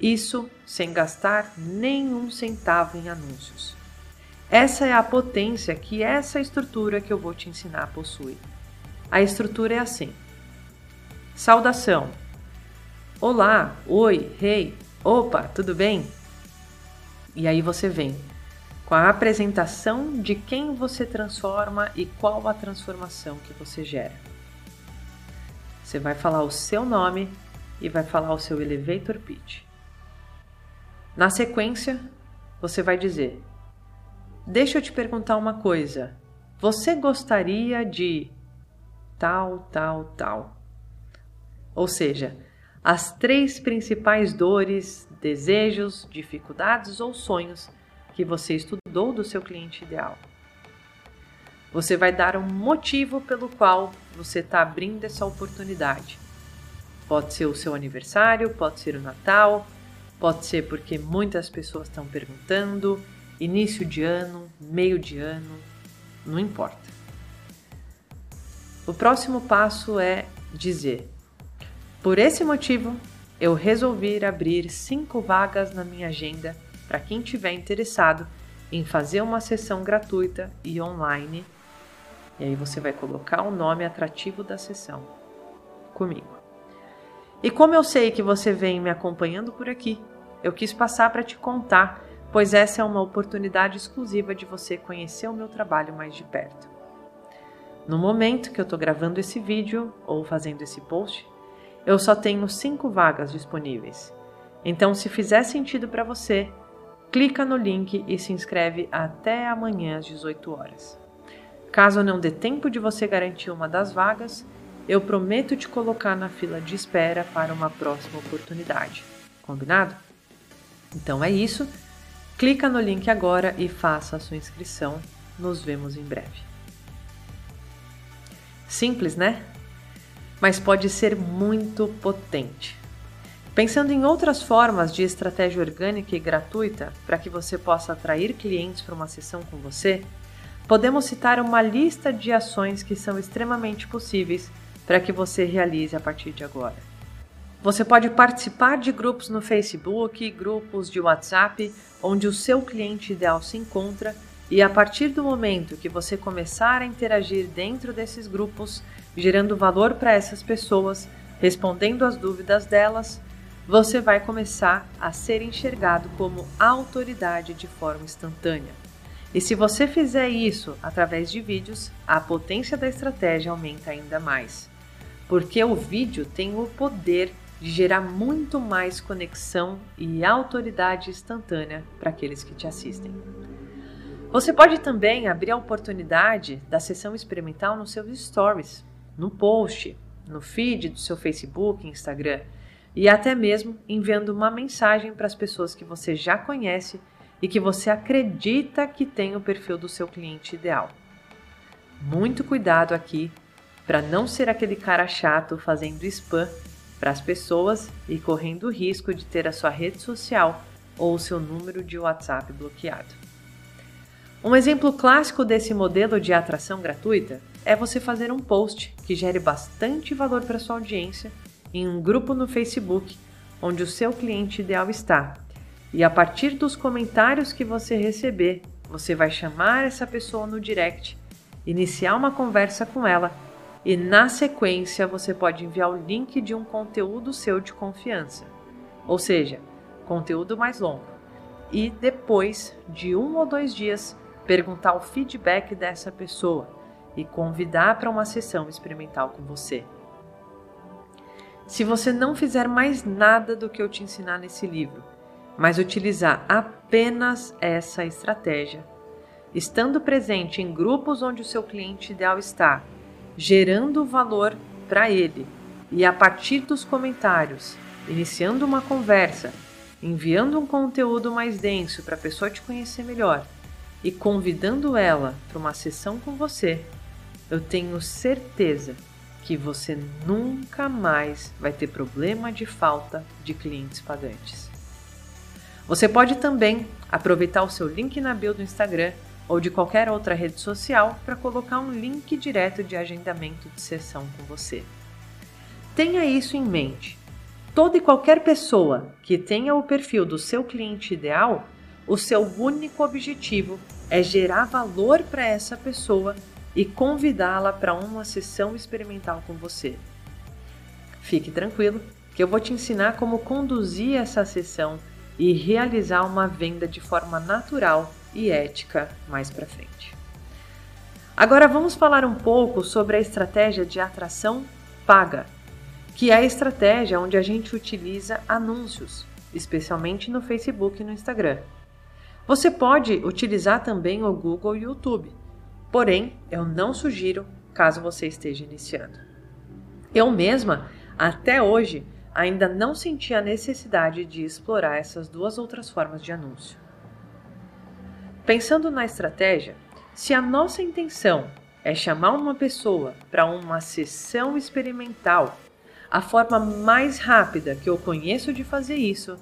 Isso sem gastar nenhum centavo em anúncios. Essa é a potência que essa estrutura que eu vou te ensinar possui. A estrutura é assim: saudação. Olá, oi, rei, hey, opa, tudo bem? E aí você vem com a apresentação de quem você transforma e qual a transformação que você gera. Você vai falar o seu nome e vai falar o seu elevator pitch. Na sequência, você vai dizer: Deixa eu te perguntar uma coisa. Você gostaria de tal, tal, tal? Ou seja, as três principais dores, desejos, dificuldades ou sonhos que você estudou do seu cliente ideal. Você vai dar um motivo pelo qual você está abrindo essa oportunidade. Pode ser o seu aniversário, pode ser o Natal, Pode ser porque muitas pessoas estão perguntando, início de ano, meio de ano, não importa. O próximo passo é dizer: por esse motivo, eu resolvi abrir cinco vagas na minha agenda para quem tiver interessado em fazer uma sessão gratuita e online. E aí você vai colocar o nome atrativo da sessão comigo. E como eu sei que você vem me acompanhando por aqui, eu quis passar para te contar, pois essa é uma oportunidade exclusiva de você conhecer o meu trabalho mais de perto. No momento que eu estou gravando esse vídeo ou fazendo esse post, eu só tenho cinco vagas disponíveis. Então, se fizer sentido para você, clica no link e se inscreve até amanhã às 18 horas. Caso não dê tempo de você garantir uma das vagas, eu prometo te colocar na fila de espera para uma próxima oportunidade. Combinado? Então é isso. Clica no link agora e faça a sua inscrição. Nos vemos em breve. Simples, né? Mas pode ser muito potente. Pensando em outras formas de estratégia orgânica e gratuita para que você possa atrair clientes para uma sessão com você, podemos citar uma lista de ações que são extremamente possíveis para que você realize a partir de agora. Você pode participar de grupos no Facebook, grupos de WhatsApp, onde o seu cliente ideal se encontra, e a partir do momento que você começar a interagir dentro desses grupos, gerando valor para essas pessoas, respondendo às dúvidas delas, você vai começar a ser enxergado como autoridade de forma instantânea. E se você fizer isso através de vídeos, a potência da estratégia aumenta ainda mais. Porque o vídeo tem o poder de gerar muito mais conexão e autoridade instantânea para aqueles que te assistem. Você pode também abrir a oportunidade da sessão experimental nos seus stories, no post, no feed do seu Facebook, Instagram e até mesmo enviando uma mensagem para as pessoas que você já conhece e que você acredita que tem o perfil do seu cliente ideal. Muito cuidado aqui para não ser aquele cara chato fazendo spam para as pessoas e correndo o risco de ter a sua rede social ou o seu número de WhatsApp bloqueado. Um exemplo clássico desse modelo de atração gratuita é você fazer um post que gere bastante valor para sua audiência em um grupo no Facebook onde o seu cliente ideal está. E a partir dos comentários que você receber, você vai chamar essa pessoa no direct, iniciar uma conversa com ela e na sequência você pode enviar o link de um conteúdo seu de confiança, ou seja, conteúdo mais longo. E depois de um ou dois dias, perguntar o feedback dessa pessoa e convidar para uma sessão experimental com você. Se você não fizer mais nada do que eu te ensinar nesse livro, mas utilizar apenas essa estratégia, estando presente em grupos onde o seu cliente ideal está gerando valor para ele e a partir dos comentários, iniciando uma conversa, enviando um conteúdo mais denso para a pessoa te conhecer melhor e convidando ela para uma sessão com você, eu tenho certeza que você nunca mais vai ter problema de falta de clientes pagantes. Você pode também aproveitar o seu link na bio do Instagram ou de qualquer outra rede social para colocar um link direto de agendamento de sessão com você. Tenha isso em mente. Toda e qualquer pessoa que tenha o perfil do seu cliente ideal, o seu único objetivo é gerar valor para essa pessoa e convidá-la para uma sessão experimental com você. Fique tranquilo, que eu vou te ensinar como conduzir essa sessão e realizar uma venda de forma natural e ética mais para frente. Agora vamos falar um pouco sobre a estratégia de atração paga, que é a estratégia onde a gente utiliza anúncios, especialmente no Facebook e no Instagram. Você pode utilizar também o Google e o YouTube, porém eu não sugiro caso você esteja iniciando. Eu mesma, até hoje, ainda não senti a necessidade de explorar essas duas outras formas de anúncio. Pensando na estratégia, se a nossa intenção é chamar uma pessoa para uma sessão experimental, a forma mais rápida que eu conheço de fazer isso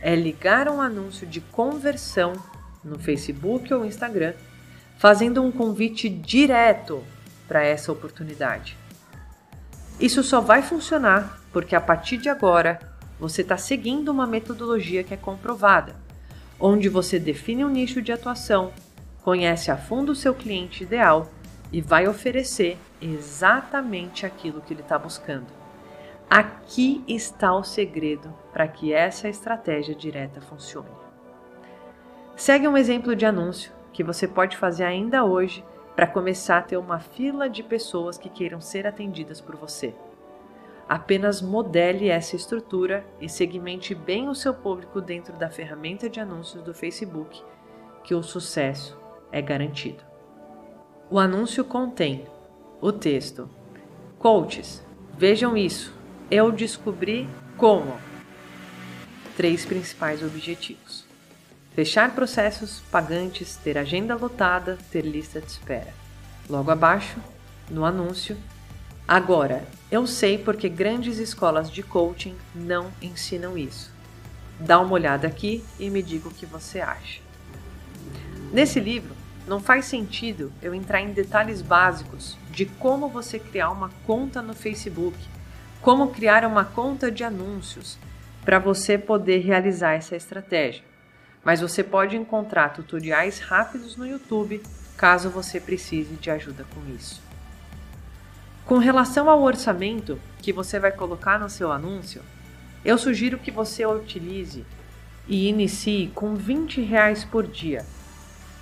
é ligar um anúncio de conversão no Facebook ou Instagram, fazendo um convite direto para essa oportunidade. Isso só vai funcionar porque a partir de agora você está seguindo uma metodologia que é comprovada, onde você define um nicho de atuação, conhece a fundo o seu cliente ideal e vai oferecer exatamente aquilo que ele está buscando. Aqui está o segredo para que essa estratégia direta funcione. Segue um exemplo de anúncio que você pode fazer ainda hoje para começar a ter uma fila de pessoas que queiram ser atendidas por você. Apenas modele essa estrutura e segmente bem o seu público dentro da ferramenta de anúncios do Facebook, que o sucesso é garantido. O anúncio contém o texto: Coaches, vejam isso, eu descobri como. Três principais objetivos Fechar processos pagantes, ter agenda lotada, ter lista de espera. Logo abaixo, no anúncio, agora, eu sei porque grandes escolas de coaching não ensinam isso. Dá uma olhada aqui e me diga o que você acha. Nesse livro, não faz sentido eu entrar em detalhes básicos de como você criar uma conta no Facebook, como criar uma conta de anúncios para você poder realizar essa estratégia mas você pode encontrar tutoriais rápidos no YouTube caso você precise de ajuda com isso. Com relação ao orçamento que você vai colocar no seu anúncio, eu sugiro que você utilize e inicie com 20 reais por dia.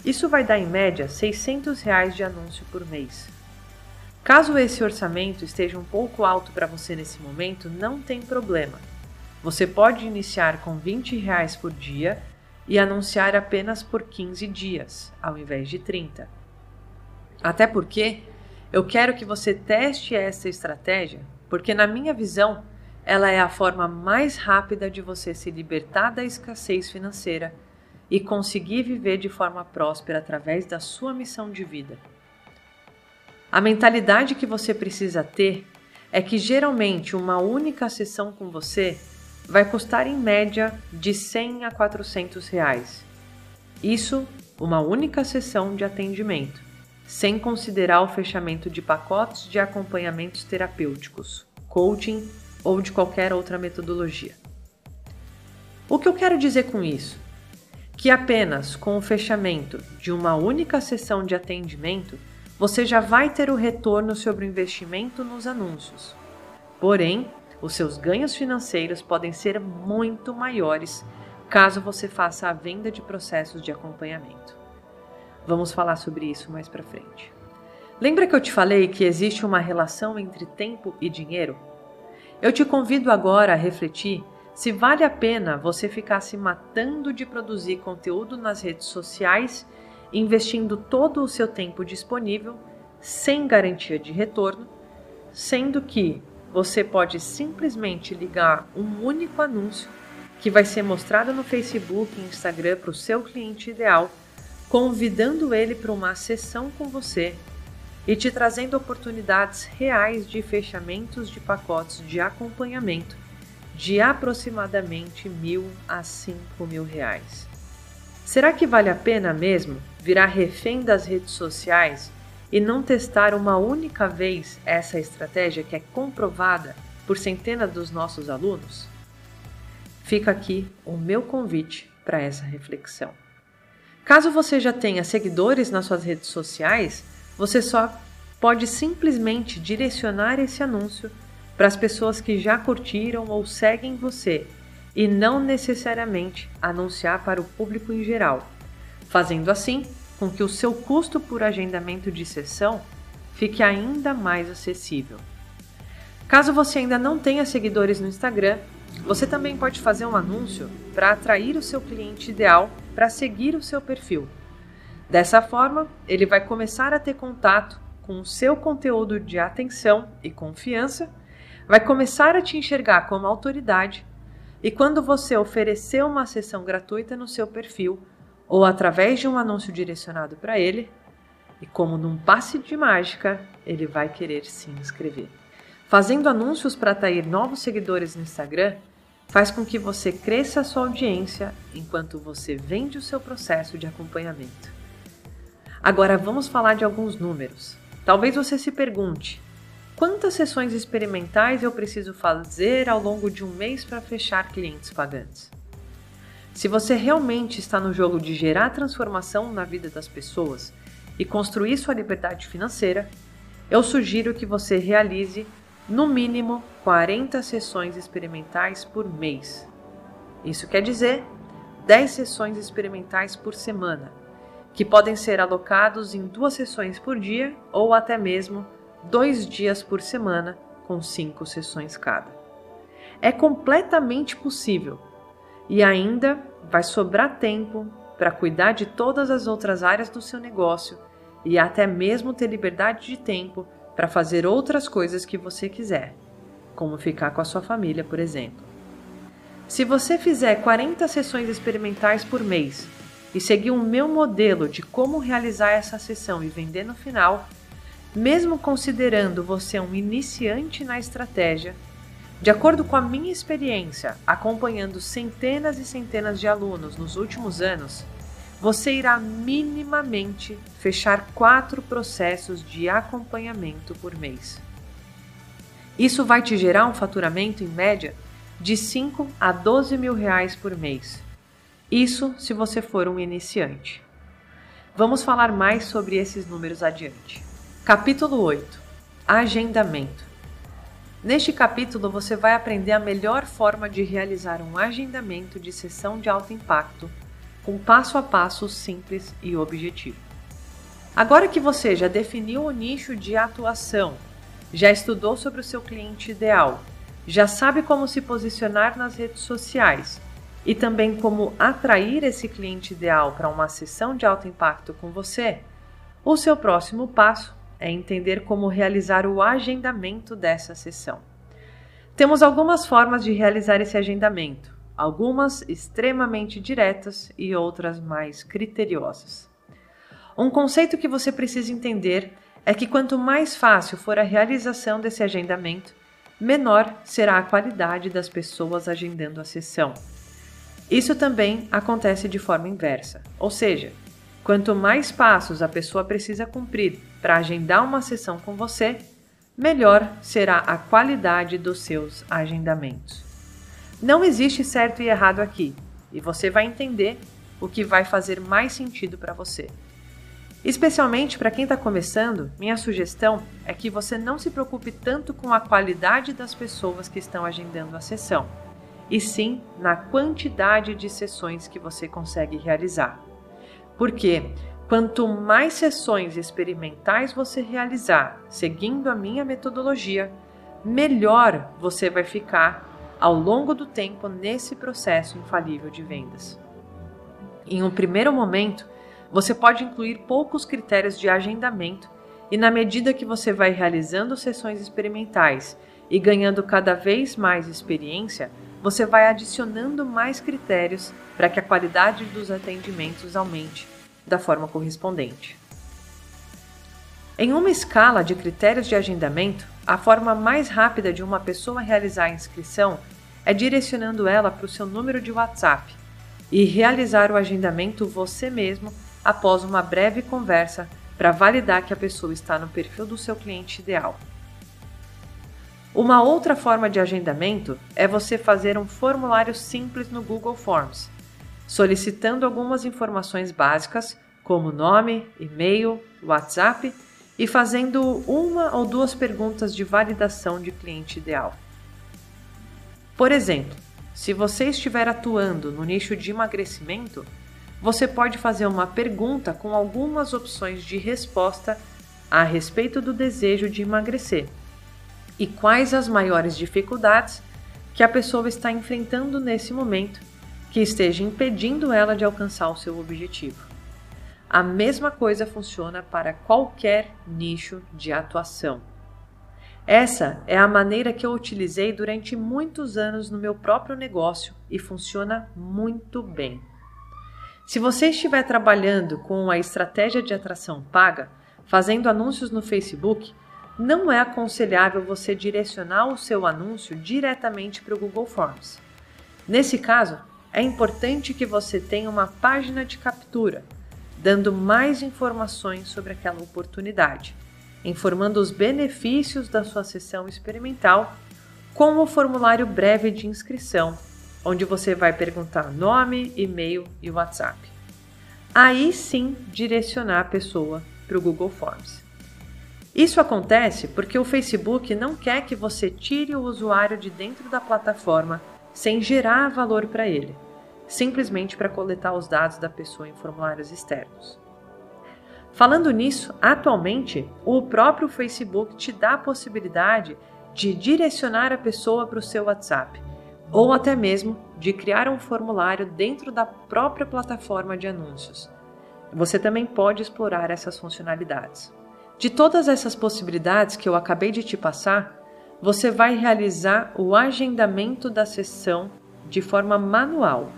Isso vai dar em média 600 reais de anúncio por mês. Caso esse orçamento esteja um pouco alto para você nesse momento, não tem problema. Você pode iniciar com 20 reais por dia e anunciar apenas por 15 dias, ao invés de 30. Até porque eu quero que você teste essa estratégia, porque, na minha visão, ela é a forma mais rápida de você se libertar da escassez financeira e conseguir viver de forma próspera através da sua missão de vida. A mentalidade que você precisa ter é que geralmente uma única sessão com você vai custar em média de 100 a 400 reais. Isso uma única sessão de atendimento, sem considerar o fechamento de pacotes de acompanhamentos terapêuticos, coaching ou de qualquer outra metodologia. O que eu quero dizer com isso? Que apenas com o fechamento de uma única sessão de atendimento, você já vai ter o retorno sobre o investimento nos anúncios. Porém, os seus ganhos financeiros podem ser muito maiores caso você faça a venda de processos de acompanhamento. Vamos falar sobre isso mais para frente. Lembra que eu te falei que existe uma relação entre tempo e dinheiro? Eu te convido agora a refletir se vale a pena você ficar se matando de produzir conteúdo nas redes sociais, investindo todo o seu tempo disponível sem garantia de retorno, sendo que você pode simplesmente ligar um único anúncio que vai ser mostrado no Facebook e Instagram para o seu cliente ideal, convidando ele para uma sessão com você e te trazendo oportunidades reais de fechamentos de pacotes de acompanhamento de aproximadamente mil a cinco mil reais. Será que vale a pena mesmo virar refém das redes sociais e não testar uma única vez essa estratégia que é comprovada por centenas dos nossos alunos? Fica aqui o meu convite para essa reflexão. Caso você já tenha seguidores nas suas redes sociais, você só pode simplesmente direcionar esse anúncio para as pessoas que já curtiram ou seguem você e não necessariamente anunciar para o público em geral. Fazendo assim, com que o seu custo por agendamento de sessão fique ainda mais acessível. Caso você ainda não tenha seguidores no Instagram, você também pode fazer um anúncio para atrair o seu cliente ideal para seguir o seu perfil. Dessa forma, ele vai começar a ter contato com o seu conteúdo de atenção e confiança, vai começar a te enxergar como autoridade e quando você oferecer uma sessão gratuita no seu perfil, ou através de um anúncio direcionado para ele, e como num passe de mágica, ele vai querer se inscrever. Fazendo anúncios para atrair novos seguidores no Instagram, faz com que você cresça a sua audiência enquanto você vende o seu processo de acompanhamento. Agora vamos falar de alguns números. Talvez você se pergunte: quantas sessões experimentais eu preciso fazer ao longo de um mês para fechar clientes pagantes? Se você realmente está no jogo de gerar transformação na vida das pessoas e construir sua liberdade financeira, eu sugiro que você realize no mínimo 40 sessões experimentais por mês. Isso quer dizer 10 sessões experimentais por semana, que podem ser alocados em duas sessões por dia ou até mesmo dois dias por semana, com cinco sessões cada. É completamente possível e ainda vai sobrar tempo para cuidar de todas as outras áreas do seu negócio e até mesmo ter liberdade de tempo para fazer outras coisas que você quiser, como ficar com a sua família, por exemplo. Se você fizer 40 sessões experimentais por mês e seguir o meu modelo de como realizar essa sessão e vender no final, mesmo considerando você um iniciante na estratégia, de acordo com a minha experiência acompanhando centenas e centenas de alunos nos últimos anos, você irá minimamente fechar quatro processos de acompanhamento por mês. Isso vai te gerar um faturamento em média de 5 a 12 mil reais por mês. Isso se você for um iniciante. Vamos falar mais sobre esses números adiante. Capítulo 8 Agendamento. Neste capítulo você vai aprender a melhor forma de realizar um agendamento de sessão de alto impacto com passo a passo simples e objetivo. Agora que você já definiu o nicho de atuação, já estudou sobre o seu cliente ideal, já sabe como se posicionar nas redes sociais e também como atrair esse cliente ideal para uma sessão de alto impacto com você, o seu próximo passo é entender como realizar o agendamento dessa sessão. Temos algumas formas de realizar esse agendamento algumas extremamente diretas e outras mais criteriosas. Um conceito que você precisa entender é que quanto mais fácil for a realização desse agendamento, menor será a qualidade das pessoas agendando a sessão. Isso também acontece de forma inversa, ou seja, quanto mais passos a pessoa precisa cumprir para agendar uma sessão com você, melhor será a qualidade dos seus agendamentos. Não existe certo e errado aqui, e você vai entender o que vai fazer mais sentido para você. Especialmente para quem está começando, minha sugestão é que você não se preocupe tanto com a qualidade das pessoas que estão agendando a sessão, e sim na quantidade de sessões que você consegue realizar. Porque quanto mais sessões experimentais você realizar seguindo a minha metodologia, melhor você vai ficar ao longo do tempo nesse processo infalível de vendas. Em um primeiro momento, você pode incluir poucos critérios de agendamento e, na medida que você vai realizando sessões experimentais e ganhando cada vez mais experiência, você vai adicionando mais critérios para que a qualidade dos atendimentos aumente da forma correspondente. Em uma escala de critérios de agendamento, a forma mais rápida de uma pessoa realizar a inscrição é direcionando ela para o seu número de WhatsApp e realizar o agendamento você mesmo após uma breve conversa para validar que a pessoa está no perfil do seu cliente ideal. Uma outra forma de agendamento é você fazer um formulário simples no Google Forms, solicitando algumas informações básicas como nome, e-mail, WhatsApp e fazendo uma ou duas perguntas de validação de cliente ideal. Por exemplo, se você estiver atuando no nicho de emagrecimento, você pode fazer uma pergunta com algumas opções de resposta a respeito do desejo de emagrecer e quais as maiores dificuldades que a pessoa está enfrentando nesse momento que esteja impedindo ela de alcançar o seu objetivo. A mesma coisa funciona para qualquer nicho de atuação. Essa é a maneira que eu utilizei durante muitos anos no meu próprio negócio e funciona muito bem. Se você estiver trabalhando com a estratégia de atração paga, fazendo anúncios no Facebook, não é aconselhável você direcionar o seu anúncio diretamente para o Google Forms. Nesse caso, é importante que você tenha uma página de captura, dando mais informações sobre aquela oportunidade, informando os benefícios da sua sessão experimental com o formulário breve de inscrição, onde você vai perguntar nome, e-mail e WhatsApp. Aí sim direcionar a pessoa para o Google Forms. Isso acontece porque o Facebook não quer que você tire o usuário de dentro da plataforma sem gerar valor para ele, simplesmente para coletar os dados da pessoa em formulários externos. Falando nisso, atualmente o próprio Facebook te dá a possibilidade de direcionar a pessoa para o seu WhatsApp, ou até mesmo de criar um formulário dentro da própria plataforma de anúncios. Você também pode explorar essas funcionalidades. De todas essas possibilidades que eu acabei de te passar, você vai realizar o agendamento da sessão de forma manual,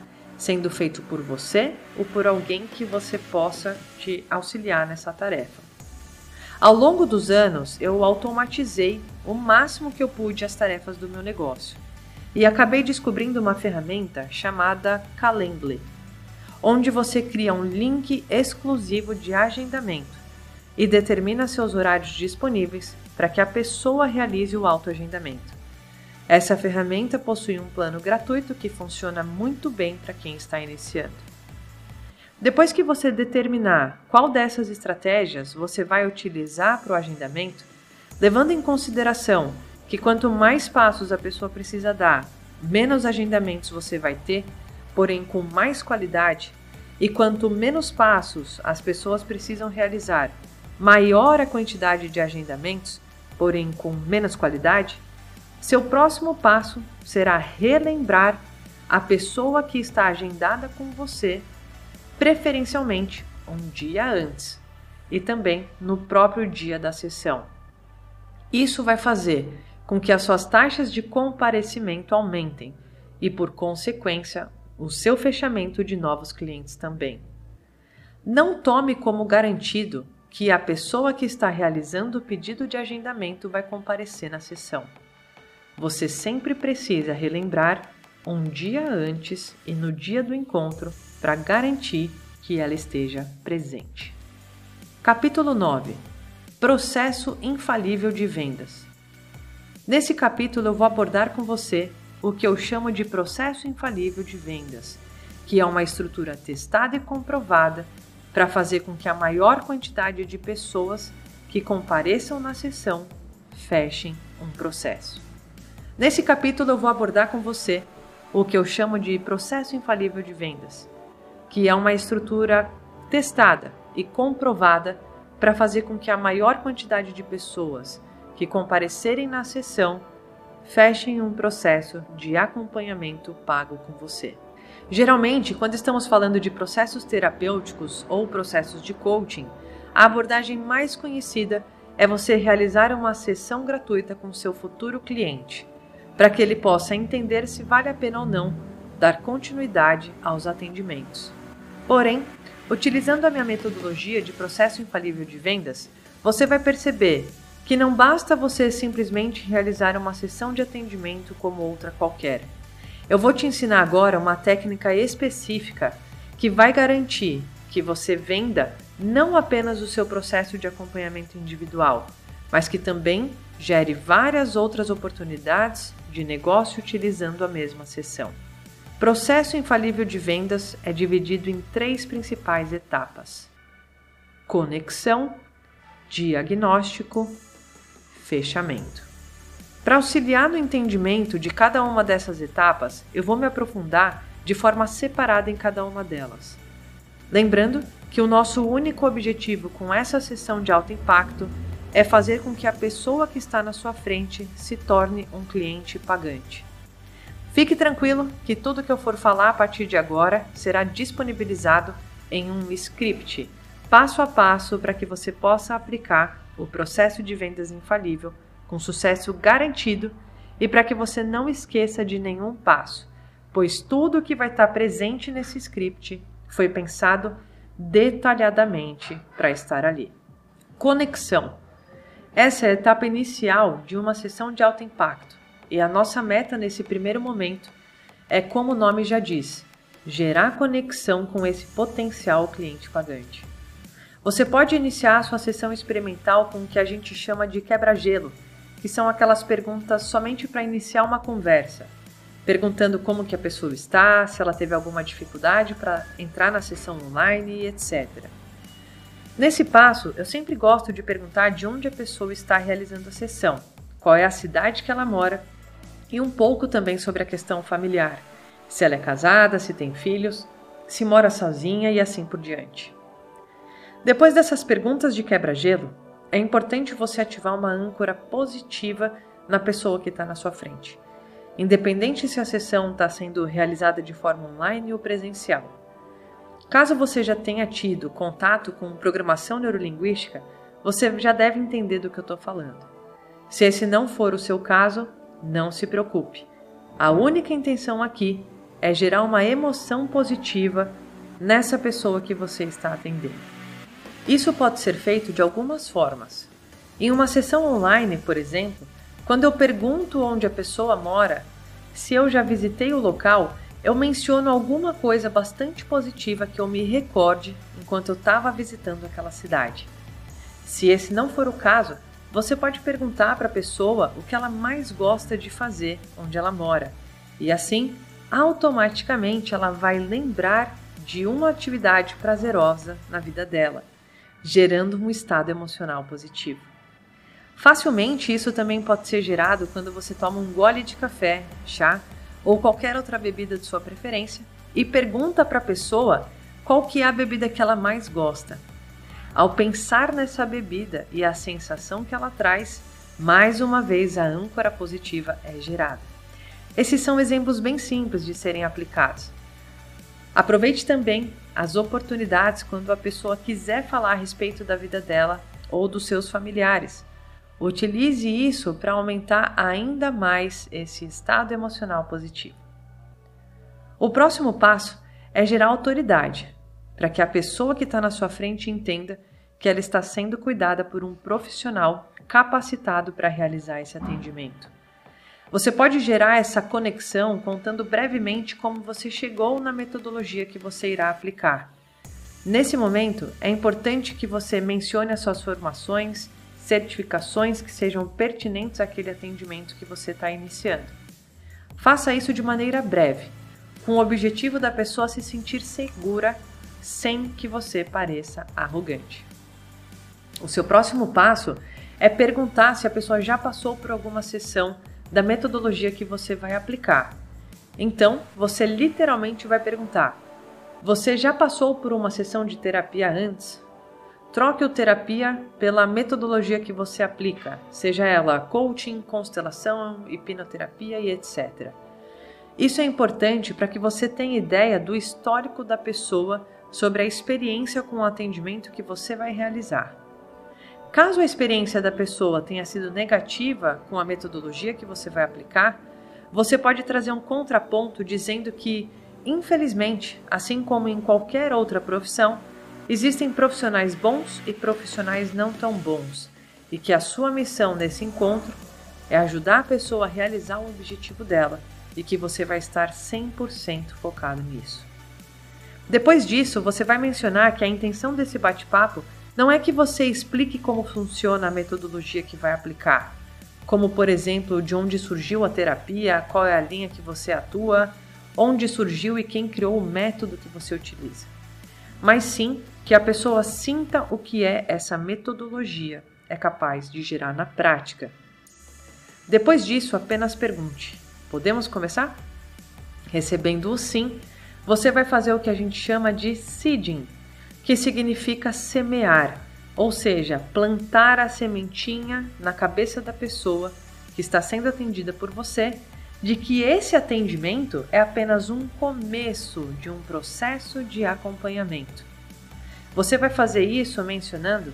sendo feito por você ou por alguém que você possa te auxiliar nessa tarefa. Ao longo dos anos, eu automatizei o máximo que eu pude as tarefas do meu negócio e acabei descobrindo uma ferramenta chamada Calendly, onde você cria um link exclusivo de agendamento e determina seus horários disponíveis para que a pessoa realize o autoagendamento. Essa ferramenta possui um plano gratuito que funciona muito bem para quem está iniciando. Depois que você determinar qual dessas estratégias você vai utilizar para o agendamento, levando em consideração que quanto mais passos a pessoa precisa dar, menos agendamentos você vai ter, porém com mais qualidade, e quanto menos passos as pessoas precisam realizar, maior a quantidade de agendamentos, porém com menos qualidade, seu próximo passo será relembrar a pessoa que está agendada com você, preferencialmente um dia antes e também no próprio dia da sessão. Isso vai fazer com que as suas taxas de comparecimento aumentem e, por consequência, o seu fechamento de novos clientes também. Não tome como garantido que a pessoa que está realizando o pedido de agendamento vai comparecer na sessão. Você sempre precisa relembrar um dia antes e no dia do encontro para garantir que ela esteja presente. Capítulo 9 Processo infalível de vendas. Nesse capítulo eu vou abordar com você o que eu chamo de processo infalível de vendas, que é uma estrutura testada e comprovada para fazer com que a maior quantidade de pessoas que compareçam na sessão fechem um processo. Nesse capítulo eu vou abordar com você o que eu chamo de processo infalível de vendas, que é uma estrutura testada e comprovada para fazer com que a maior quantidade de pessoas que comparecerem na sessão fechem um processo de acompanhamento pago com você. Geralmente, quando estamos falando de processos terapêuticos ou processos de coaching, a abordagem mais conhecida é você realizar uma sessão gratuita com seu futuro cliente, para que ele possa entender se vale a pena ou não dar continuidade aos atendimentos. Porém, utilizando a minha metodologia de processo infalível de vendas, você vai perceber que não basta você simplesmente realizar uma sessão de atendimento como outra qualquer. Eu vou te ensinar agora uma técnica específica que vai garantir que você venda não apenas o seu processo de acompanhamento individual, mas que também gere várias outras oportunidades de negócio utilizando a mesma sessão. Processo infalível de vendas é dividido em três principais etapas: conexão, diagnóstico, fechamento. Para auxiliar no entendimento de cada uma dessas etapas, eu vou me aprofundar de forma separada em cada uma delas. Lembrando que o nosso único objetivo com essa sessão de alto impacto é fazer com que a pessoa que está na sua frente se torne um cliente pagante. Fique tranquilo que tudo que eu for falar a partir de agora será disponibilizado em um script, passo a passo, para que você possa aplicar o processo de vendas infalível com sucesso garantido e para que você não esqueça de nenhum passo, pois tudo que vai estar presente nesse script foi pensado detalhadamente para estar ali. Conexão. Essa é a etapa inicial de uma sessão de alto impacto e a nossa meta nesse primeiro momento é como o nome já diz, gerar conexão com esse potencial cliente pagante. Você pode iniciar sua sessão experimental com o que a gente chama de quebra-gelo, que são aquelas perguntas somente para iniciar uma conversa, perguntando como que a pessoa está, se ela teve alguma dificuldade para entrar na sessão online, etc. Nesse passo, eu sempre gosto de perguntar de onde a pessoa está realizando a sessão, qual é a cidade que ela mora e um pouco também sobre a questão familiar, se ela é casada, se tem filhos, se mora sozinha e assim por diante. Depois dessas perguntas de quebra-gelo, é importante você ativar uma âncora positiva na pessoa que está na sua frente, independente se a sessão está sendo realizada de forma online ou presencial. Caso você já tenha tido contato com programação neurolinguística, você já deve entender do que eu estou falando. Se esse não for o seu caso, não se preocupe. A única intenção aqui é gerar uma emoção positiva nessa pessoa que você está atendendo. Isso pode ser feito de algumas formas. Em uma sessão online, por exemplo, quando eu pergunto onde a pessoa mora, se eu já visitei o local, eu menciono alguma coisa bastante positiva que eu me recorde enquanto eu estava visitando aquela cidade. Se esse não for o caso, você pode perguntar para a pessoa o que ela mais gosta de fazer onde ela mora, e assim, automaticamente ela vai lembrar de uma atividade prazerosa na vida dela gerando um estado emocional positivo. Facilmente, isso também pode ser gerado quando você toma um gole de café, chá ou qualquer outra bebida de sua preferência e pergunta para a pessoa qual que é a bebida que ela mais gosta. Ao pensar nessa bebida e a sensação que ela traz, mais uma vez a âncora positiva é gerada. Esses são exemplos bem simples de serem aplicados. Aproveite também as oportunidades quando a pessoa quiser falar a respeito da vida dela ou dos seus familiares. Utilize isso para aumentar ainda mais esse estado emocional positivo. O próximo passo é gerar autoridade, para que a pessoa que está na sua frente entenda que ela está sendo cuidada por um profissional capacitado para realizar esse atendimento. Você pode gerar essa conexão contando brevemente como você chegou na metodologia que você irá aplicar. Nesse momento, é importante que você mencione as suas formações, certificações que sejam pertinentes àquele atendimento que você está iniciando. Faça isso de maneira breve, com o objetivo da pessoa se sentir segura sem que você pareça arrogante. O seu próximo passo é perguntar se a pessoa já passou por alguma sessão da metodologia que você vai aplicar. Então, você literalmente vai perguntar: Você já passou por uma sessão de terapia antes? Troque o terapia pela metodologia que você aplica, seja ela coaching, constelação, hipnoterapia e etc. Isso é importante para que você tenha ideia do histórico da pessoa sobre a experiência com o atendimento que você vai realizar. Caso a experiência da pessoa tenha sido negativa com a metodologia que você vai aplicar, você pode trazer um contraponto dizendo que, infelizmente, assim como em qualquer outra profissão, existem profissionais bons e profissionais não tão bons, e que a sua missão nesse encontro é ajudar a pessoa a realizar o objetivo dela e que você vai estar 100% focado nisso. Depois disso, você vai mencionar que a intenção desse bate-papo não é que você explique como funciona a metodologia que vai aplicar, como por exemplo de onde surgiu a terapia, qual é a linha que você atua, onde surgiu e quem criou o método que você utiliza. Mas sim que a pessoa sinta o que é essa metodologia é capaz de gerar na prática. Depois disso, apenas pergunte: podemos começar? Recebendo o sim, você vai fazer o que a gente chama de seeding que significa semear, ou seja, plantar a sementinha na cabeça da pessoa que está sendo atendida por você de que esse atendimento é apenas um começo de um processo de acompanhamento. Você vai fazer isso mencionando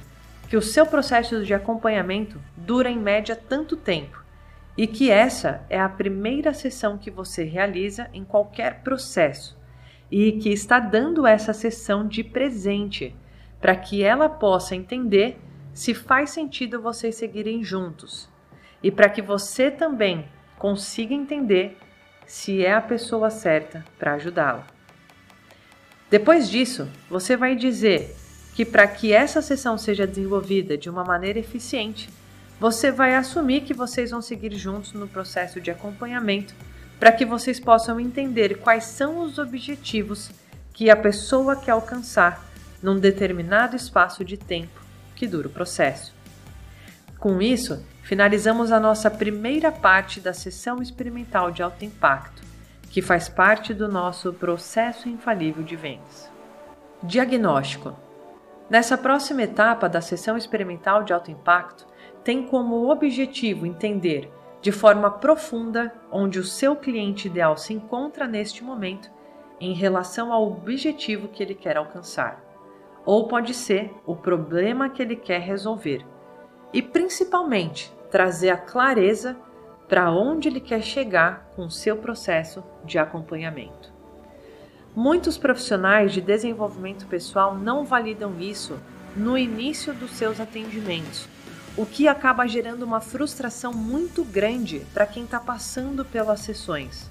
que o seu processo de acompanhamento dura em média tanto tempo e que essa é a primeira sessão que você realiza em qualquer processo e que está dando essa sessão de presente para que ela possa entender se faz sentido vocês seguirem juntos e para que você também consiga entender se é a pessoa certa para ajudá-la. Depois disso, você vai dizer que para que essa sessão seja desenvolvida de uma maneira eficiente, você vai assumir que vocês vão seguir juntos no processo de acompanhamento para que vocês possam entender quais são os objetivos que a pessoa quer alcançar num determinado espaço de tempo que dura o processo. Com isso, finalizamos a nossa primeira parte da sessão experimental de alto impacto, que faz parte do nosso processo infalível de vendas. Diagnóstico. Nessa próxima etapa da sessão experimental de alto impacto, tem como objetivo entender de forma profunda onde o seu cliente ideal se encontra neste momento em relação ao objetivo que ele quer alcançar, ou pode ser o problema que ele quer resolver, e principalmente trazer a clareza para onde ele quer chegar com o seu processo de acompanhamento. Muitos profissionais de desenvolvimento pessoal não validam isso no início dos seus atendimentos o que acaba gerando uma frustração muito grande para quem está passando pelas sessões,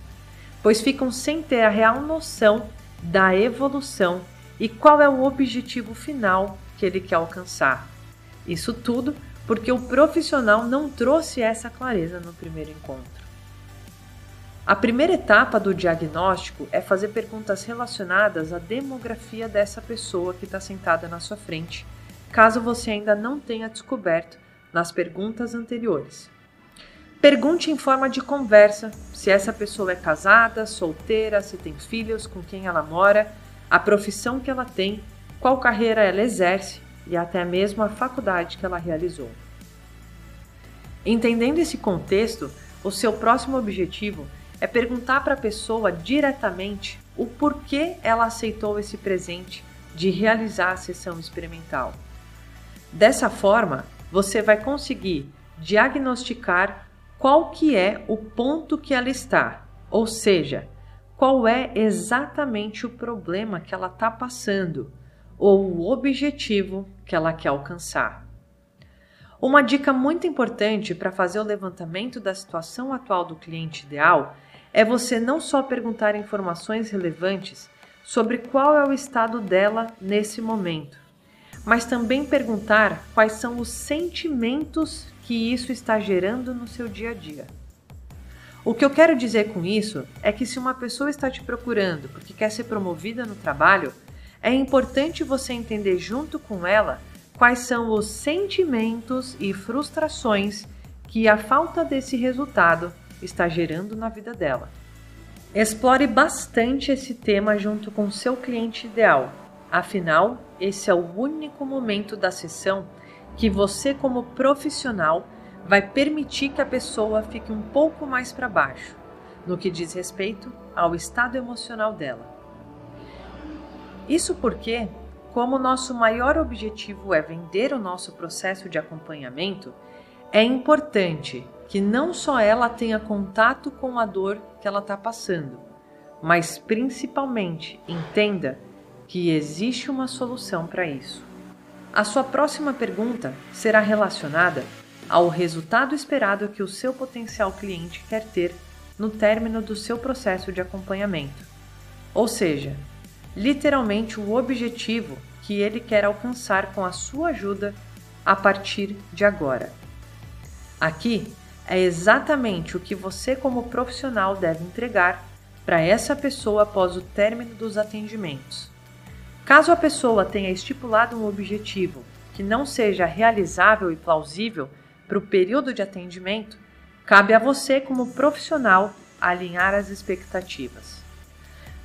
pois ficam sem ter a real noção da evolução e qual é o objetivo final que ele quer alcançar. Isso tudo porque o profissional não trouxe essa clareza no primeiro encontro. A primeira etapa do diagnóstico é fazer perguntas relacionadas à demografia dessa pessoa que está sentada na sua frente, caso você ainda não tenha descoberto nas perguntas anteriores. Pergunte em forma de conversa se essa pessoa é casada, solteira, se tem filhos, com quem ela mora, a profissão que ela tem, qual carreira ela exerce e até mesmo a faculdade que ela realizou. Entendendo esse contexto, o seu próximo objetivo é perguntar para a pessoa diretamente o porquê ela aceitou esse presente de realizar a sessão experimental. Dessa forma, você vai conseguir diagnosticar qual que é o ponto que ela está, ou seja, qual é exatamente o problema que ela está passando ou o objetivo que ela quer alcançar. Uma dica muito importante para fazer o levantamento da situação atual do cliente ideal é você não só perguntar informações relevantes sobre qual é o estado dela nesse momento, mas também perguntar quais são os sentimentos que isso está gerando no seu dia a dia. O que eu quero dizer com isso é que se uma pessoa está te procurando porque quer ser promovida no trabalho, é importante você entender junto com ela quais são os sentimentos e frustrações que a falta desse resultado está gerando na vida dela. Explore bastante esse tema junto com seu cliente ideal Afinal, esse é o único momento da sessão que você, como profissional, vai permitir que a pessoa fique um pouco mais para baixo no que diz respeito ao estado emocional dela. Isso porque, como nosso maior objetivo é vender o nosso processo de acompanhamento, é importante que não só ela tenha contato com a dor que ela está passando, mas principalmente entenda que existe uma solução para isso. A sua próxima pergunta será relacionada ao resultado esperado que o seu potencial cliente quer ter no término do seu processo de acompanhamento. Ou seja, literalmente o objetivo que ele quer alcançar com a sua ajuda a partir de agora. Aqui é exatamente o que você, como profissional, deve entregar para essa pessoa após o término dos atendimentos. Caso a pessoa tenha estipulado um objetivo que não seja realizável e plausível para o período de atendimento, cabe a você, como profissional, alinhar as expectativas.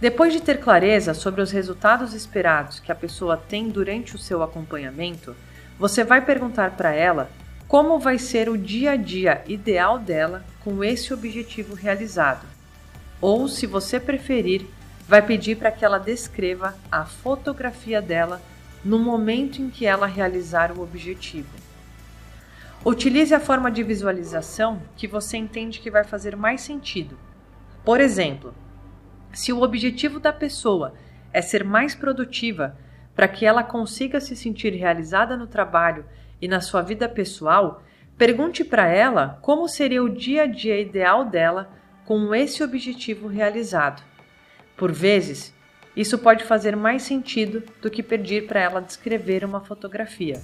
Depois de ter clareza sobre os resultados esperados que a pessoa tem durante o seu acompanhamento, você vai perguntar para ela como vai ser o dia a dia ideal dela com esse objetivo realizado. Ou, se você preferir, vai pedir para que ela descreva a fotografia dela no momento em que ela realizar o objetivo. Utilize a forma de visualização que você entende que vai fazer mais sentido. Por exemplo, se o objetivo da pessoa é ser mais produtiva para que ela consiga se sentir realizada no trabalho e na sua vida pessoal, pergunte para ela como seria o dia a dia ideal dela com esse objetivo realizado. Por vezes, isso pode fazer mais sentido do que pedir para ela descrever uma fotografia.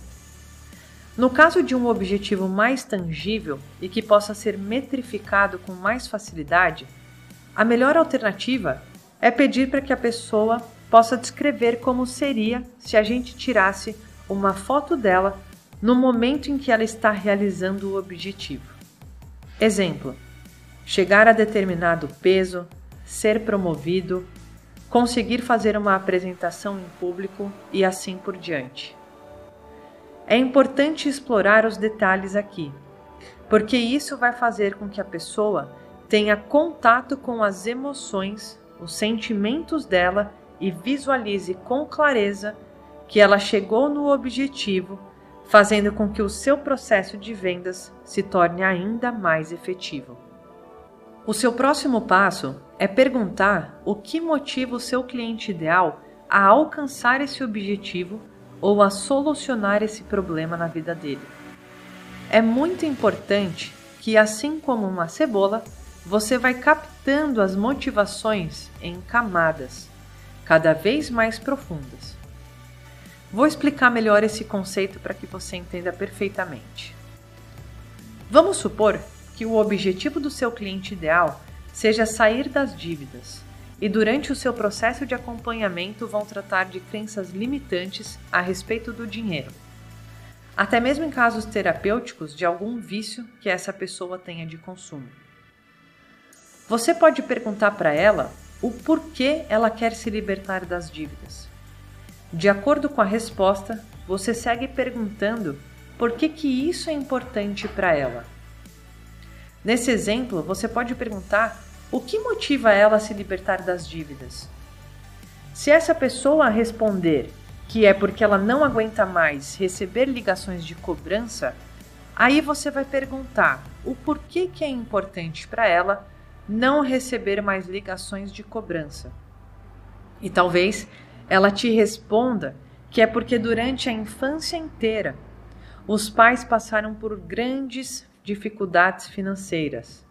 No caso de um objetivo mais tangível e que possa ser metrificado com mais facilidade, a melhor alternativa é pedir para que a pessoa possa descrever como seria se a gente tirasse uma foto dela no momento em que ela está realizando o objetivo. Exemplo: chegar a determinado peso, ser promovido, conseguir fazer uma apresentação em público e assim por diante. É importante explorar os detalhes aqui, porque isso vai fazer com que a pessoa tenha contato com as emoções, os sentimentos dela e visualize com clareza que ela chegou no objetivo, fazendo com que o seu processo de vendas se torne ainda mais efetivo. O seu próximo passo é perguntar o que motiva o seu cliente ideal a alcançar esse objetivo ou a solucionar esse problema na vida dele. É muito importante que, assim como uma cebola, você vai captando as motivações em camadas cada vez mais profundas. Vou explicar melhor esse conceito para que você entenda perfeitamente. Vamos supor que o objetivo do seu cliente ideal seja sair das dívidas e durante o seu processo de acompanhamento vão tratar de crenças limitantes a respeito do dinheiro, até mesmo em casos terapêuticos de algum vício que essa pessoa tenha de consumo. Você pode perguntar para ela o porquê ela quer se libertar das dívidas. De acordo com a resposta, você segue perguntando por que, que isso é importante para ela. Nesse exemplo, você pode perguntar o que motiva ela a se libertar das dívidas? Se essa pessoa responder que é porque ela não aguenta mais receber ligações de cobrança, aí você vai perguntar o porquê que é importante para ela não receber mais ligações de cobrança. E talvez ela te responda que é porque durante a infância inteira os pais passaram por grandes dificuldades financeiras,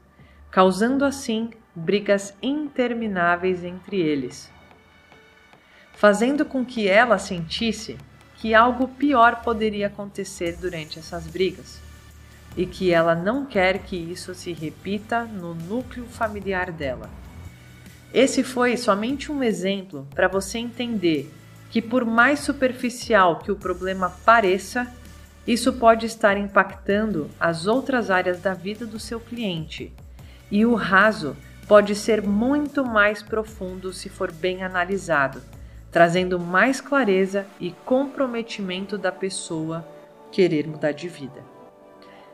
causando assim brigas intermináveis entre eles, fazendo com que ela sentisse que algo pior poderia acontecer durante essas brigas e que ela não quer que isso se repita no núcleo familiar dela. Esse foi somente um exemplo para você entender que, por mais superficial que o problema pareça, isso pode estar impactando as outras áreas da vida do seu cliente. E o raso pode ser muito mais profundo se for bem analisado, trazendo mais clareza e comprometimento da pessoa querer mudar de vida.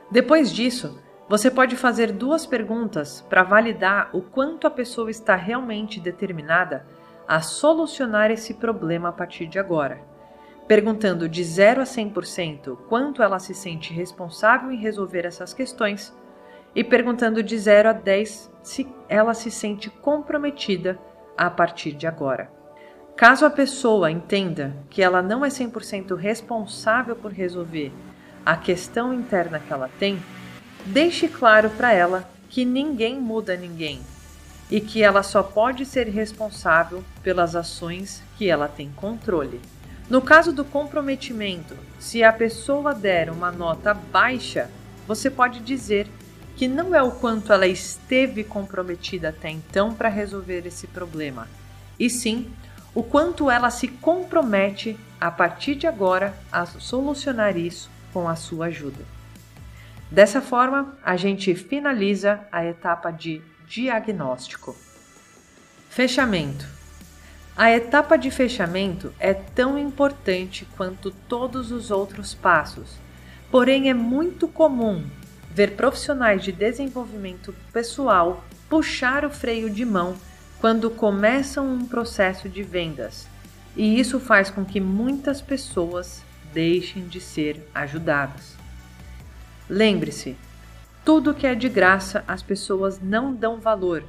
Depois disso, você pode fazer duas perguntas para validar o quanto a pessoa está realmente determinada a solucionar esse problema a partir de agora. Perguntando de 0 a 100% quanto ela se sente responsável em resolver essas questões e perguntando de 0 a 10 se ela se sente comprometida a partir de agora. Caso a pessoa entenda que ela não é 100% responsável por resolver a questão interna que ela tem, deixe claro para ela que ninguém muda ninguém e que ela só pode ser responsável pelas ações que ela tem controle. No caso do comprometimento, se a pessoa der uma nota baixa, você pode dizer que não é o quanto ela esteve comprometida até então para resolver esse problema, e sim o quanto ela se compromete a partir de agora a solucionar isso com a sua ajuda. Dessa forma, a gente finaliza a etapa de diagnóstico. Fechamento. A etapa de fechamento é tão importante quanto todos os outros passos, porém é muito comum ver profissionais de desenvolvimento pessoal puxar o freio de mão quando começam um processo de vendas, e isso faz com que muitas pessoas deixem de ser ajudadas. Lembre-se, tudo que é de graça as pessoas não dão valor.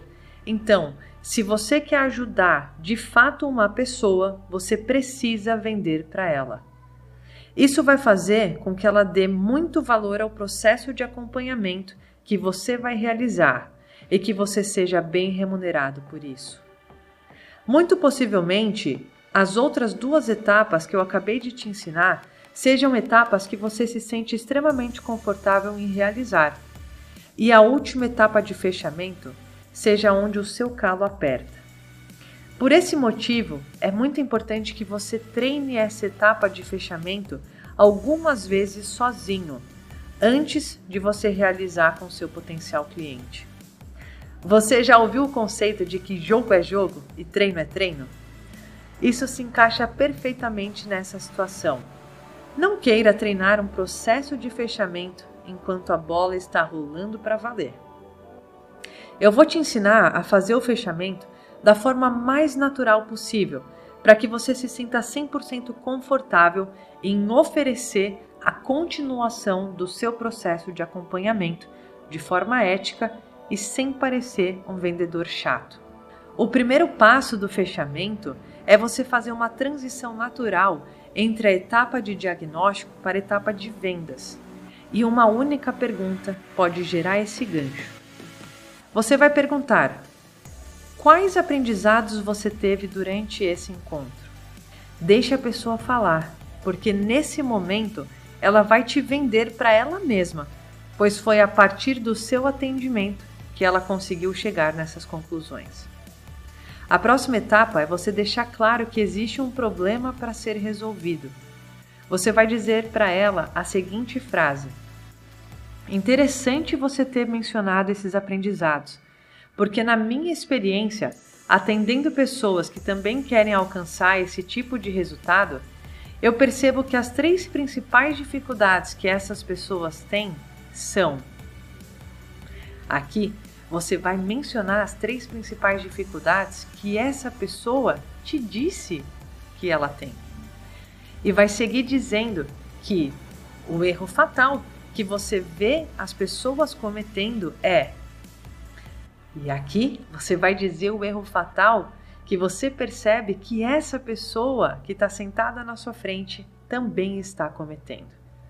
Então, se você quer ajudar de fato uma pessoa, você precisa vender para ela. Isso vai fazer com que ela dê muito valor ao processo de acompanhamento que você vai realizar e que você seja bem remunerado por isso. Muito possivelmente, as outras duas etapas que eu acabei de te ensinar sejam etapas que você se sente extremamente confortável em realizar. E a última etapa de fechamento seja onde o seu calo aperta. Por esse motivo, é muito importante que você treine essa etapa de fechamento algumas vezes sozinho, antes de você realizar com seu potencial cliente. Você já ouviu o conceito de que jogo é jogo e treino é treino? Isso se encaixa perfeitamente nessa situação. Não queira treinar um processo de fechamento enquanto a bola está rolando para valer. Eu vou te ensinar a fazer o fechamento da forma mais natural possível, para que você se sinta 100% confortável em oferecer a continuação do seu processo de acompanhamento de forma ética e sem parecer um vendedor chato. O primeiro passo do fechamento é você fazer uma transição natural entre a etapa de diagnóstico para a etapa de vendas. E uma única pergunta pode gerar esse gancho. Você vai perguntar: Quais aprendizados você teve durante esse encontro? Deixe a pessoa falar, porque nesse momento ela vai te vender para ela mesma, pois foi a partir do seu atendimento que ela conseguiu chegar nessas conclusões. A próxima etapa é você deixar claro que existe um problema para ser resolvido. Você vai dizer para ela a seguinte frase: Interessante você ter mencionado esses aprendizados porque na minha experiência, atendendo pessoas que também querem alcançar esse tipo de resultado, eu percebo que as três principais dificuldades que essas pessoas têm são. Aqui você vai mencionar as três principais dificuldades que essa pessoa te disse que ela tem. E vai seguir dizendo que o erro fatal que você vê as pessoas cometendo é e aqui você vai dizer o erro fatal que você percebe que essa pessoa que está sentada na sua frente também está cometendo.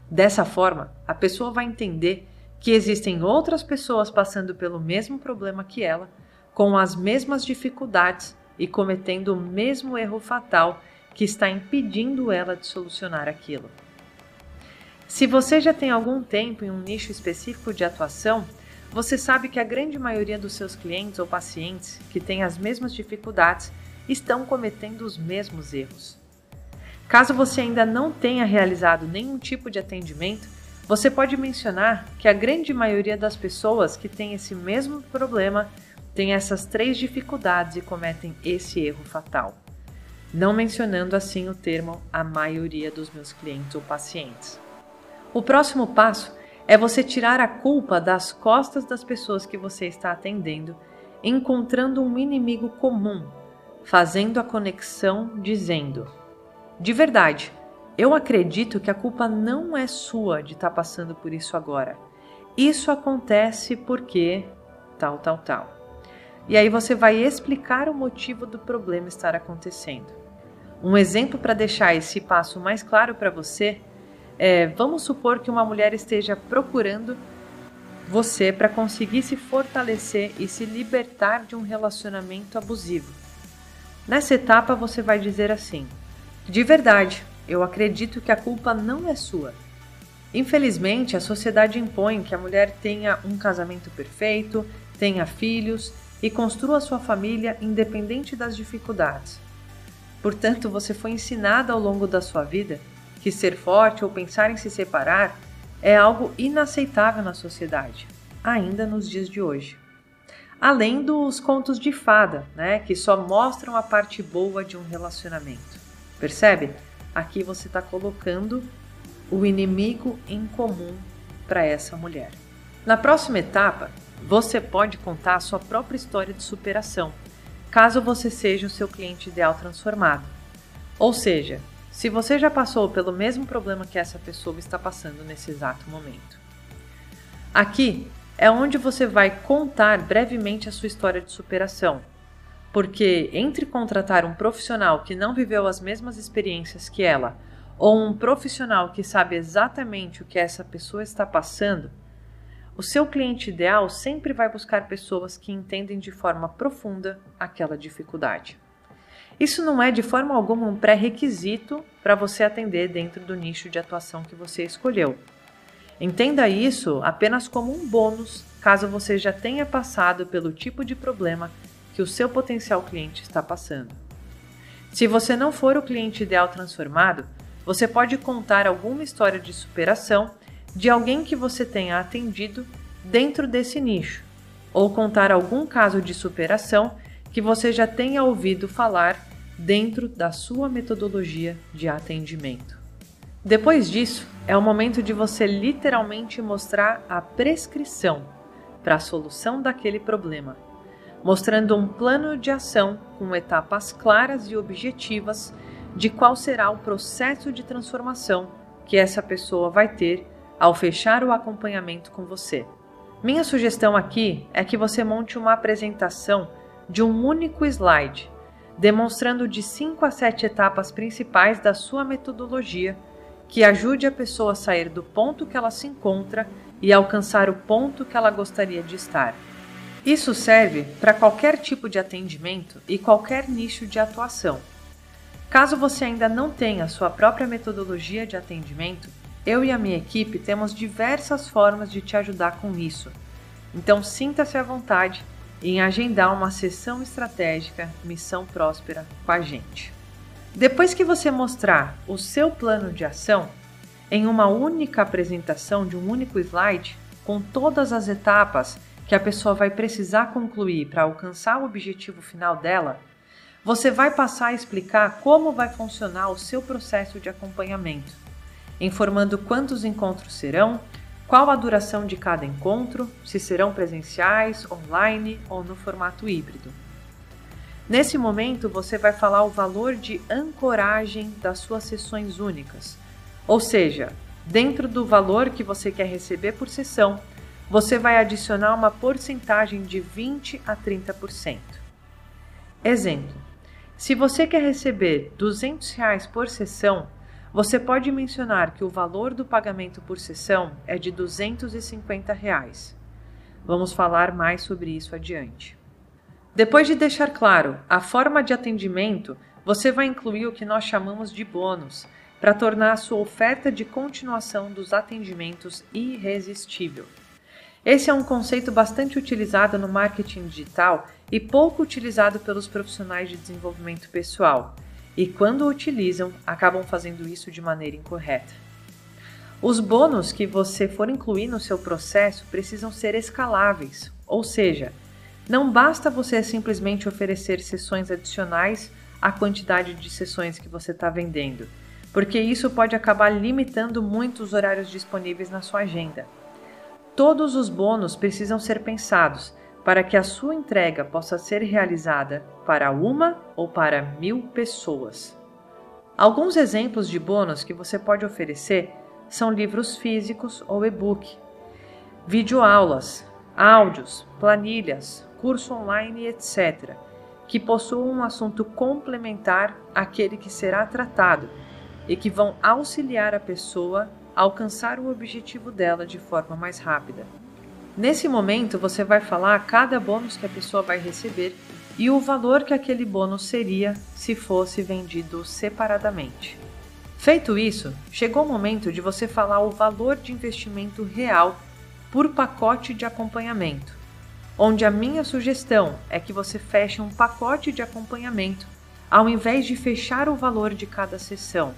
Dessa forma, a pessoa vai entender que existem outras pessoas passando pelo mesmo problema que ela, com as mesmas dificuldades e cometendo o mesmo erro fatal que está impedindo ela de solucionar aquilo. Se você já tem algum tempo em um nicho específico de atuação, você sabe que a grande maioria dos seus clientes ou pacientes que têm as mesmas dificuldades estão cometendo os mesmos erros. Caso você ainda não tenha realizado nenhum tipo de atendimento, você pode mencionar que a grande maioria das pessoas que têm esse mesmo problema tem essas três dificuldades e cometem esse erro fatal, não mencionando assim o termo a maioria dos meus clientes ou pacientes. O próximo passo é você tirar a culpa das costas das pessoas que você está atendendo, encontrando um inimigo comum, fazendo a conexão dizendo: De verdade, eu acredito que a culpa não é sua de estar tá passando por isso agora. Isso acontece porque tal, tal, tal. E aí você vai explicar o motivo do problema estar acontecendo. Um exemplo para deixar esse passo mais claro para você é, vamos supor que uma mulher esteja procurando você para conseguir se fortalecer e se libertar de um relacionamento abusivo. Nessa etapa você vai dizer assim: De verdade, eu acredito que a culpa não é sua. Infelizmente, a sociedade impõe que a mulher tenha um casamento perfeito, tenha filhos e construa sua família independente das dificuldades. Portanto, você foi ensinada ao longo da sua vida que ser forte ou pensar em se separar é algo inaceitável na sociedade, ainda nos dias de hoje. Além dos contos de fada, né, que só mostram a parte boa de um relacionamento. Percebe? Aqui você está colocando o inimigo em comum para essa mulher. Na próxima etapa, você pode contar a sua própria história de superação, caso você seja o seu cliente ideal transformado. Ou seja, se você já passou pelo mesmo problema que essa pessoa está passando nesse exato momento. Aqui é onde você vai contar brevemente a sua história de superação, porque entre contratar um profissional que não viveu as mesmas experiências que ela ou um profissional que sabe exatamente o que essa pessoa está passando, o seu cliente ideal sempre vai buscar pessoas que entendem de forma profunda aquela dificuldade. Isso não é de forma alguma um pré-requisito para você atender dentro do nicho de atuação que você escolheu. Entenda isso apenas como um bônus caso você já tenha passado pelo tipo de problema que o seu potencial cliente está passando. Se você não for o cliente ideal transformado, você pode contar alguma história de superação de alguém que você tenha atendido dentro desse nicho, ou contar algum caso de superação que você já tenha ouvido falar dentro da sua metodologia de atendimento. Depois disso, é o momento de você literalmente mostrar a prescrição para a solução daquele problema, mostrando um plano de ação com etapas claras e objetivas de qual será o processo de transformação que essa pessoa vai ter ao fechar o acompanhamento com você. Minha sugestão aqui é que você monte uma apresentação de um único slide, demonstrando de 5 a 7 etapas principais da sua metodologia que ajude a pessoa a sair do ponto que ela se encontra e alcançar o ponto que ela gostaria de estar. Isso serve para qualquer tipo de atendimento e qualquer nicho de atuação. Caso você ainda não tenha sua própria metodologia de atendimento, eu e a minha equipe temos diversas formas de te ajudar com isso. Então sinta-se à vontade em agendar uma sessão estratégica Missão Próspera com a gente. Depois que você mostrar o seu plano de ação em uma única apresentação de um único slide, com todas as etapas que a pessoa vai precisar concluir para alcançar o objetivo final dela, você vai passar a explicar como vai funcionar o seu processo de acompanhamento informando quantos encontros serão, qual a duração de cada encontro, se serão presenciais, online ou no formato híbrido. Nesse momento, você vai falar o valor de ancoragem das suas sessões únicas, ou seja, dentro do valor que você quer receber por sessão, você vai adicionar uma porcentagem de 20 a 30%. Exemplo: se você quer receber 200 reais por sessão, você pode mencionar que o valor do pagamento por sessão é de 250 reais. Vamos falar mais sobre isso adiante. Depois de deixar claro a forma de atendimento, você vai incluir o que nós chamamos de bônus, para tornar a sua oferta de continuação dos atendimentos irresistível. Esse é um conceito bastante utilizado no marketing digital e pouco utilizado pelos profissionais de desenvolvimento pessoal e, quando utilizam, acabam fazendo isso de maneira incorreta. Os bônus que você for incluir no seu processo precisam ser escaláveis, ou seja, não basta você simplesmente oferecer sessões adicionais à quantidade de sessões que você está vendendo, porque isso pode acabar limitando muito os horários disponíveis na sua agenda. Todos os bônus precisam ser pensados para que a sua entrega possa ser realizada para uma ou para mil pessoas. Alguns exemplos de bônus que você pode oferecer são livros físicos ou e-book, videoaulas, áudios, planilhas, curso online, etc., que possuam um assunto complementar àquele que será tratado e que vão auxiliar a pessoa alcançar o objetivo dela de forma mais rápida. Nesse momento, você vai falar cada bônus que a pessoa vai receber e o valor que aquele bônus seria se fosse vendido separadamente. Feito isso, chegou o momento de você falar o valor de investimento real por pacote de acompanhamento, onde a minha sugestão é que você feche um pacote de acompanhamento ao invés de fechar o valor de cada sessão,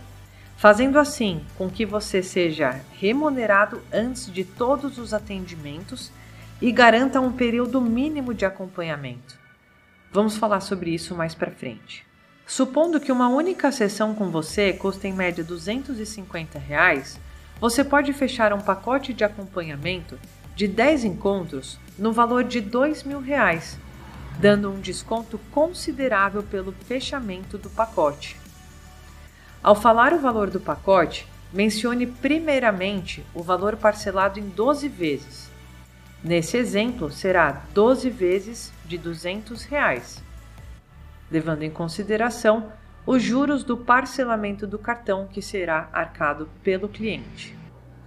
fazendo assim com que você seja remunerado antes de todos os atendimentos e garanta um período mínimo de acompanhamento. Vamos falar sobre isso mais para frente. Supondo que uma única sessão com você custa em média 250 reais, você pode fechar um pacote de acompanhamento de 10 encontros no valor de 2.000 reais, dando um desconto considerável pelo fechamento do pacote. Ao falar o valor do pacote, mencione primeiramente o valor parcelado em 12 vezes. Nesse exemplo, será 12 vezes de 200 reais, levando em consideração os juros do parcelamento do cartão que será arcado pelo cliente.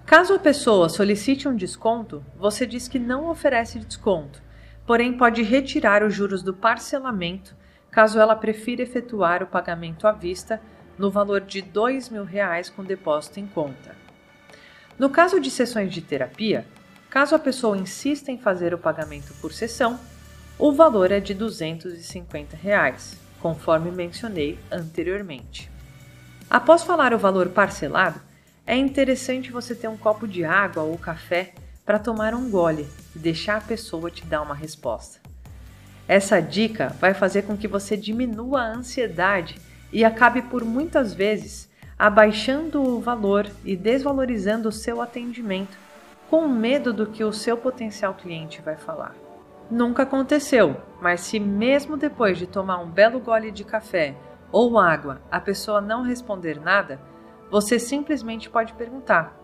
Caso a pessoa solicite um desconto, você diz que não oferece desconto, porém pode retirar os juros do parcelamento caso ela prefira efetuar o pagamento à vista no valor de 2 mil reais com depósito em conta. No caso de sessões de terapia, caso a pessoa insista em fazer o pagamento por sessão, o valor é de 250 reais, conforme mencionei anteriormente. Após falar o valor parcelado, é interessante você ter um copo de água ou café para tomar um gole e deixar a pessoa te dar uma resposta. Essa dica vai fazer com que você diminua a ansiedade e acabe por muitas vezes abaixando o valor e desvalorizando o seu atendimento com medo do que o seu potencial cliente vai falar. Nunca aconteceu, mas se mesmo depois de tomar um belo gole de café ou água a pessoa não responder nada, você simplesmente pode perguntar: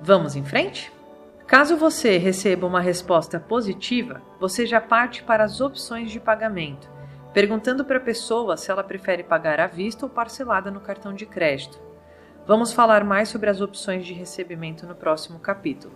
Vamos em frente? Caso você receba uma resposta positiva, você já parte para as opções de pagamento, perguntando para a pessoa se ela prefere pagar à vista ou parcelada no cartão de crédito. Vamos falar mais sobre as opções de recebimento no próximo capítulo.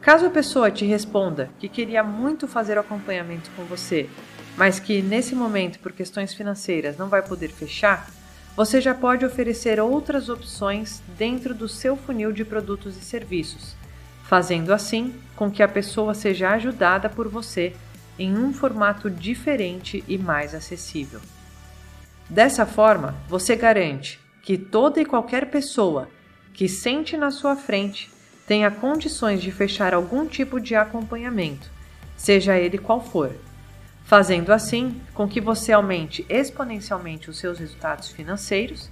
Caso a pessoa te responda que queria muito fazer o acompanhamento com você, mas que nesse momento, por questões financeiras, não vai poder fechar, você já pode oferecer outras opções dentro do seu funil de produtos e serviços, fazendo assim com que a pessoa seja ajudada por você em um formato diferente e mais acessível. Dessa forma, você garante que toda e qualquer pessoa que sente na sua frente tenha condições de fechar algum tipo de acompanhamento, seja ele qual for fazendo assim com que você aumente exponencialmente os seus resultados financeiros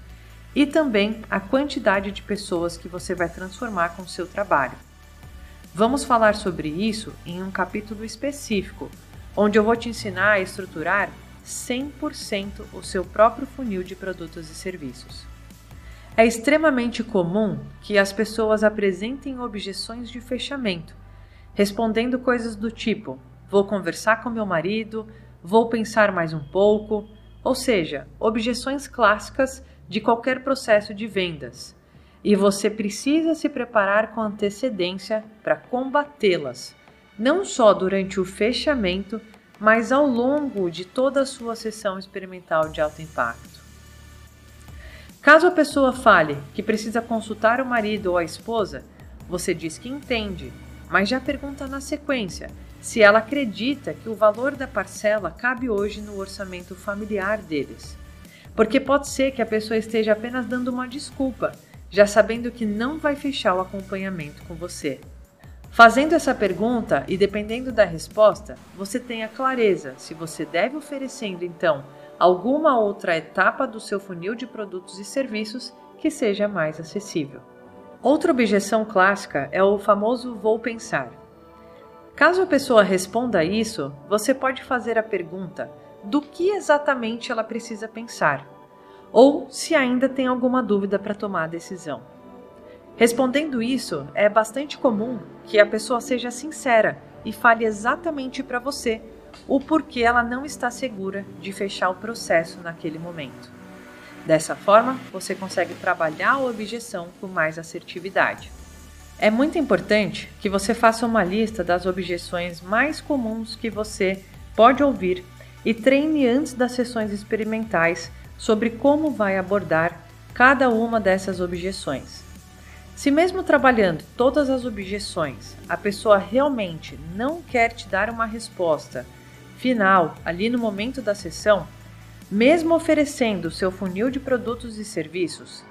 e também a quantidade de pessoas que você vai transformar com o seu trabalho. Vamos falar sobre isso em um capítulo específico, onde eu vou te ensinar a estruturar 100% o seu próprio funil de produtos e serviços. É extremamente comum que as pessoas apresentem objeções de fechamento, respondendo coisas do tipo: vou conversar com meu marido, vou pensar mais um pouco, ou seja, objeções clássicas de qualquer processo de vendas. E você precisa se preparar com antecedência para combatê-las, não só durante o fechamento, mas ao longo de toda a sua sessão experimental de alto impacto. Caso a pessoa fale que precisa consultar o marido ou a esposa, você diz que entende, mas já pergunta na sequência se ela acredita que o valor da parcela cabe hoje no orçamento familiar deles. Porque pode ser que a pessoa esteja apenas dando uma desculpa, já sabendo que não vai fechar o acompanhamento com você. Fazendo essa pergunta e dependendo da resposta, você tenha clareza se você deve oferecendo então alguma outra etapa do seu funil de produtos e serviços que seja mais acessível. Outra objeção clássica é o famoso vou pensar. Caso a pessoa responda isso, você pode fazer a pergunta do que exatamente ela precisa pensar, ou se ainda tem alguma dúvida para tomar a decisão. Respondendo isso, é bastante comum que a pessoa seja sincera e fale exatamente para você o porquê ela não está segura de fechar o processo naquele momento. Dessa forma, você consegue trabalhar a objeção com mais assertividade. É muito importante que você faça uma lista das objeções mais comuns que você pode ouvir e treine antes das sessões experimentais sobre como vai abordar cada uma dessas objeções. Se, mesmo trabalhando todas as objeções, a pessoa realmente não quer te dar uma resposta final ali no momento da sessão, mesmo oferecendo seu funil de produtos e serviços,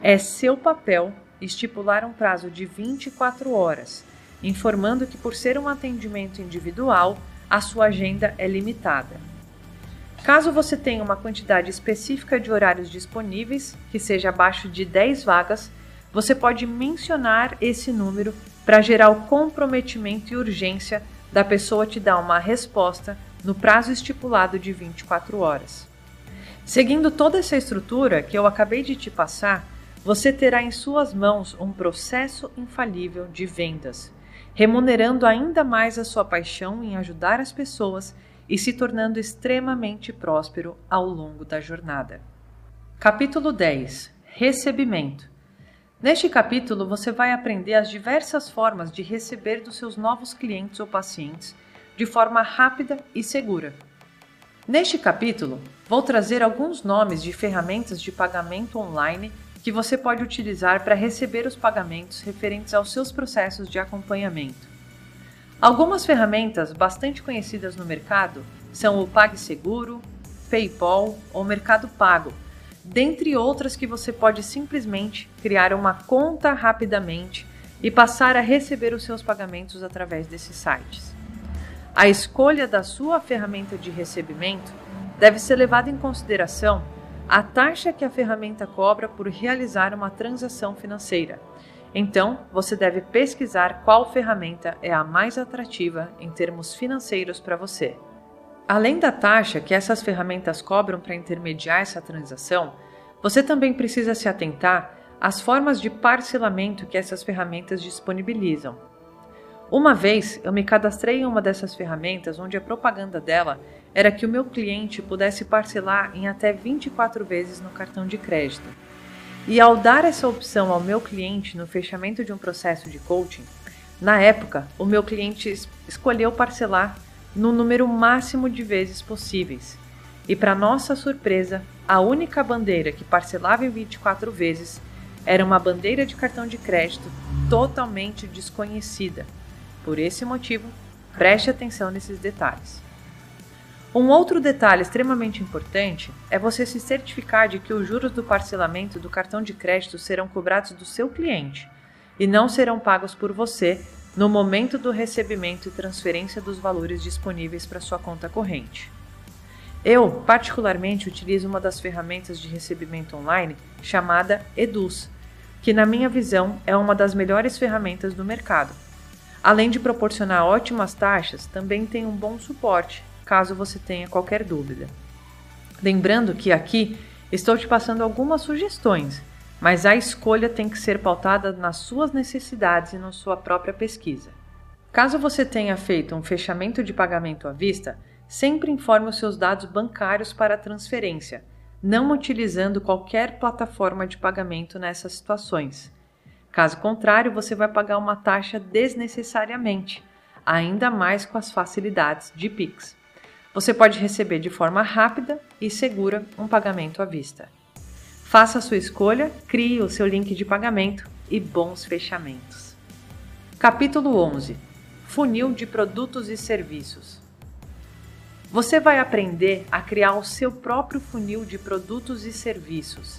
é seu papel estipular um prazo de 24 horas, informando que, por ser um atendimento individual, a sua agenda é limitada. Caso você tenha uma quantidade específica de horários disponíveis, que seja abaixo de 10 vagas, você pode mencionar esse número para gerar o comprometimento e urgência da pessoa te dar uma resposta no prazo estipulado de 24 horas. Seguindo toda essa estrutura que eu acabei de te passar, você terá em suas mãos um processo infalível de vendas, remunerando ainda mais a sua paixão em ajudar as pessoas e se tornando extremamente próspero ao longo da jornada. Capítulo 10 Recebimento Neste capítulo, você vai aprender as diversas formas de receber dos seus novos clientes ou pacientes de forma rápida e segura. Neste capítulo, vou trazer alguns nomes de ferramentas de pagamento online que você pode utilizar para receber os pagamentos referentes aos seus processos de acompanhamento. Algumas ferramentas bastante conhecidas no mercado são o PagSeguro, PayPal ou Mercado Pago dentre outras que você pode simplesmente criar uma conta rapidamente e passar a receber os seus pagamentos através desses sites. A escolha da sua ferramenta de recebimento deve ser levada em consideração a taxa que a ferramenta cobra por realizar uma transação financeira. Então, você deve pesquisar qual ferramenta é a mais atrativa em termos financeiros para você. Além da taxa que essas ferramentas cobram para intermediar essa transação, você também precisa se atentar às formas de parcelamento que essas ferramentas disponibilizam. Uma vez eu me cadastrei em uma dessas ferramentas onde a propaganda dela era que o meu cliente pudesse parcelar em até 24 vezes no cartão de crédito. E ao dar essa opção ao meu cliente no fechamento de um processo de coaching, na época o meu cliente escolheu parcelar no número máximo de vezes possíveis. E, para nossa surpresa, a única bandeira que parcelava em 24 vezes era uma bandeira de cartão de crédito totalmente desconhecida. Por esse motivo, preste atenção nesses detalhes. Um outro detalhe extremamente importante é você se certificar de que os juros do parcelamento do cartão de crédito serão cobrados do seu cliente e não serão pagos por você no momento do recebimento e transferência dos valores disponíveis para sua conta corrente. Eu, particularmente, utilizo uma das ferramentas de recebimento online chamada Eduz, que, na minha visão, é uma das melhores ferramentas do mercado. Além de proporcionar ótimas taxas, também tem um bom suporte, caso você tenha qualquer dúvida. Lembrando que aqui estou te passando algumas sugestões mas a escolha tem que ser pautada nas suas necessidades e na sua própria pesquisa. Caso você tenha feito um fechamento de pagamento à vista, sempre informe os seus dados bancários para transferência, não utilizando qualquer plataforma de pagamento nessas situações. Caso contrário, você vai pagar uma taxa desnecessariamente, ainda mais com as facilidades de Pix. Você pode receber de forma rápida e segura um pagamento à vista. Faça a sua escolha, crie o seu link de pagamento e bons fechamentos. Capítulo 11 Funil de produtos e serviços. Você vai aprender a criar o seu próprio funil de produtos e serviços,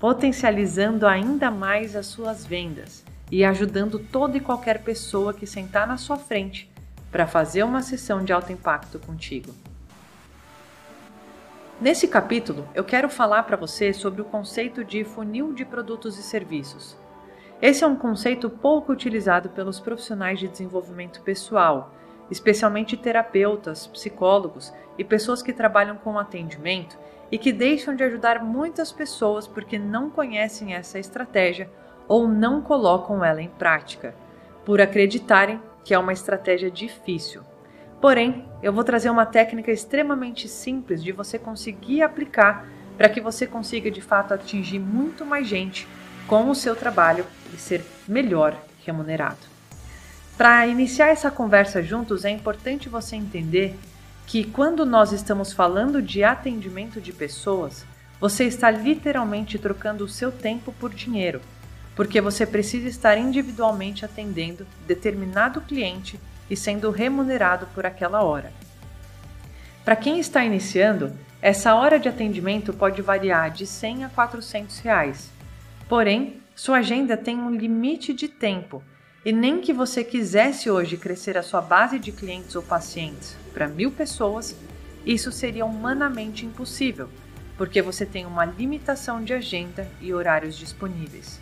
potencializando ainda mais as suas vendas e ajudando toda e qualquer pessoa que sentar na sua frente para fazer uma sessão de alto impacto contigo. Nesse capítulo, eu quero falar para você sobre o conceito de funil de produtos e serviços. Esse é um conceito pouco utilizado pelos profissionais de desenvolvimento pessoal, especialmente terapeutas, psicólogos e pessoas que trabalham com atendimento e que deixam de ajudar muitas pessoas porque não conhecem essa estratégia ou não colocam ela em prática, por acreditarem que é uma estratégia difícil. Porém, eu vou trazer uma técnica extremamente simples de você conseguir aplicar para que você consiga de fato atingir muito mais gente com o seu trabalho e ser melhor remunerado. Para iniciar essa conversa juntos, é importante você entender que quando nós estamos falando de atendimento de pessoas, você está literalmente trocando o seu tempo por dinheiro, porque você precisa estar individualmente atendendo determinado cliente e sendo remunerado por aquela hora. Para quem está iniciando, essa hora de atendimento pode variar de 100 a 400 reais. Porém, sua agenda tem um limite de tempo e nem que você quisesse hoje crescer a sua base de clientes ou pacientes para mil pessoas, isso seria humanamente impossível, porque você tem uma limitação de agenda e horários disponíveis.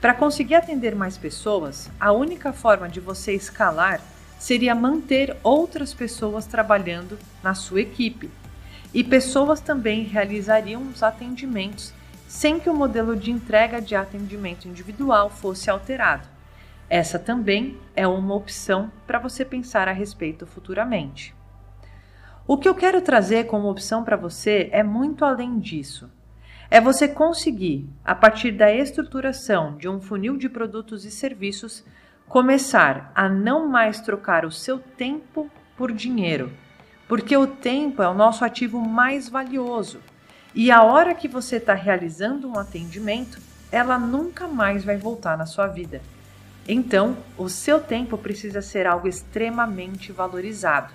Para conseguir atender mais pessoas, a única forma de você escalar seria manter outras pessoas trabalhando na sua equipe. E pessoas também realizariam os atendimentos sem que o modelo de entrega de atendimento individual fosse alterado. Essa também é uma opção para você pensar a respeito futuramente. O que eu quero trazer como opção para você é muito além disso. é você conseguir, a partir da estruturação de um funil de produtos e serviços, começar a não mais trocar o seu tempo por dinheiro, porque o tempo é o nosso ativo mais valioso. E a hora que você está realizando um atendimento, ela nunca mais vai voltar na sua vida. Então, o seu tempo precisa ser algo extremamente valorizado.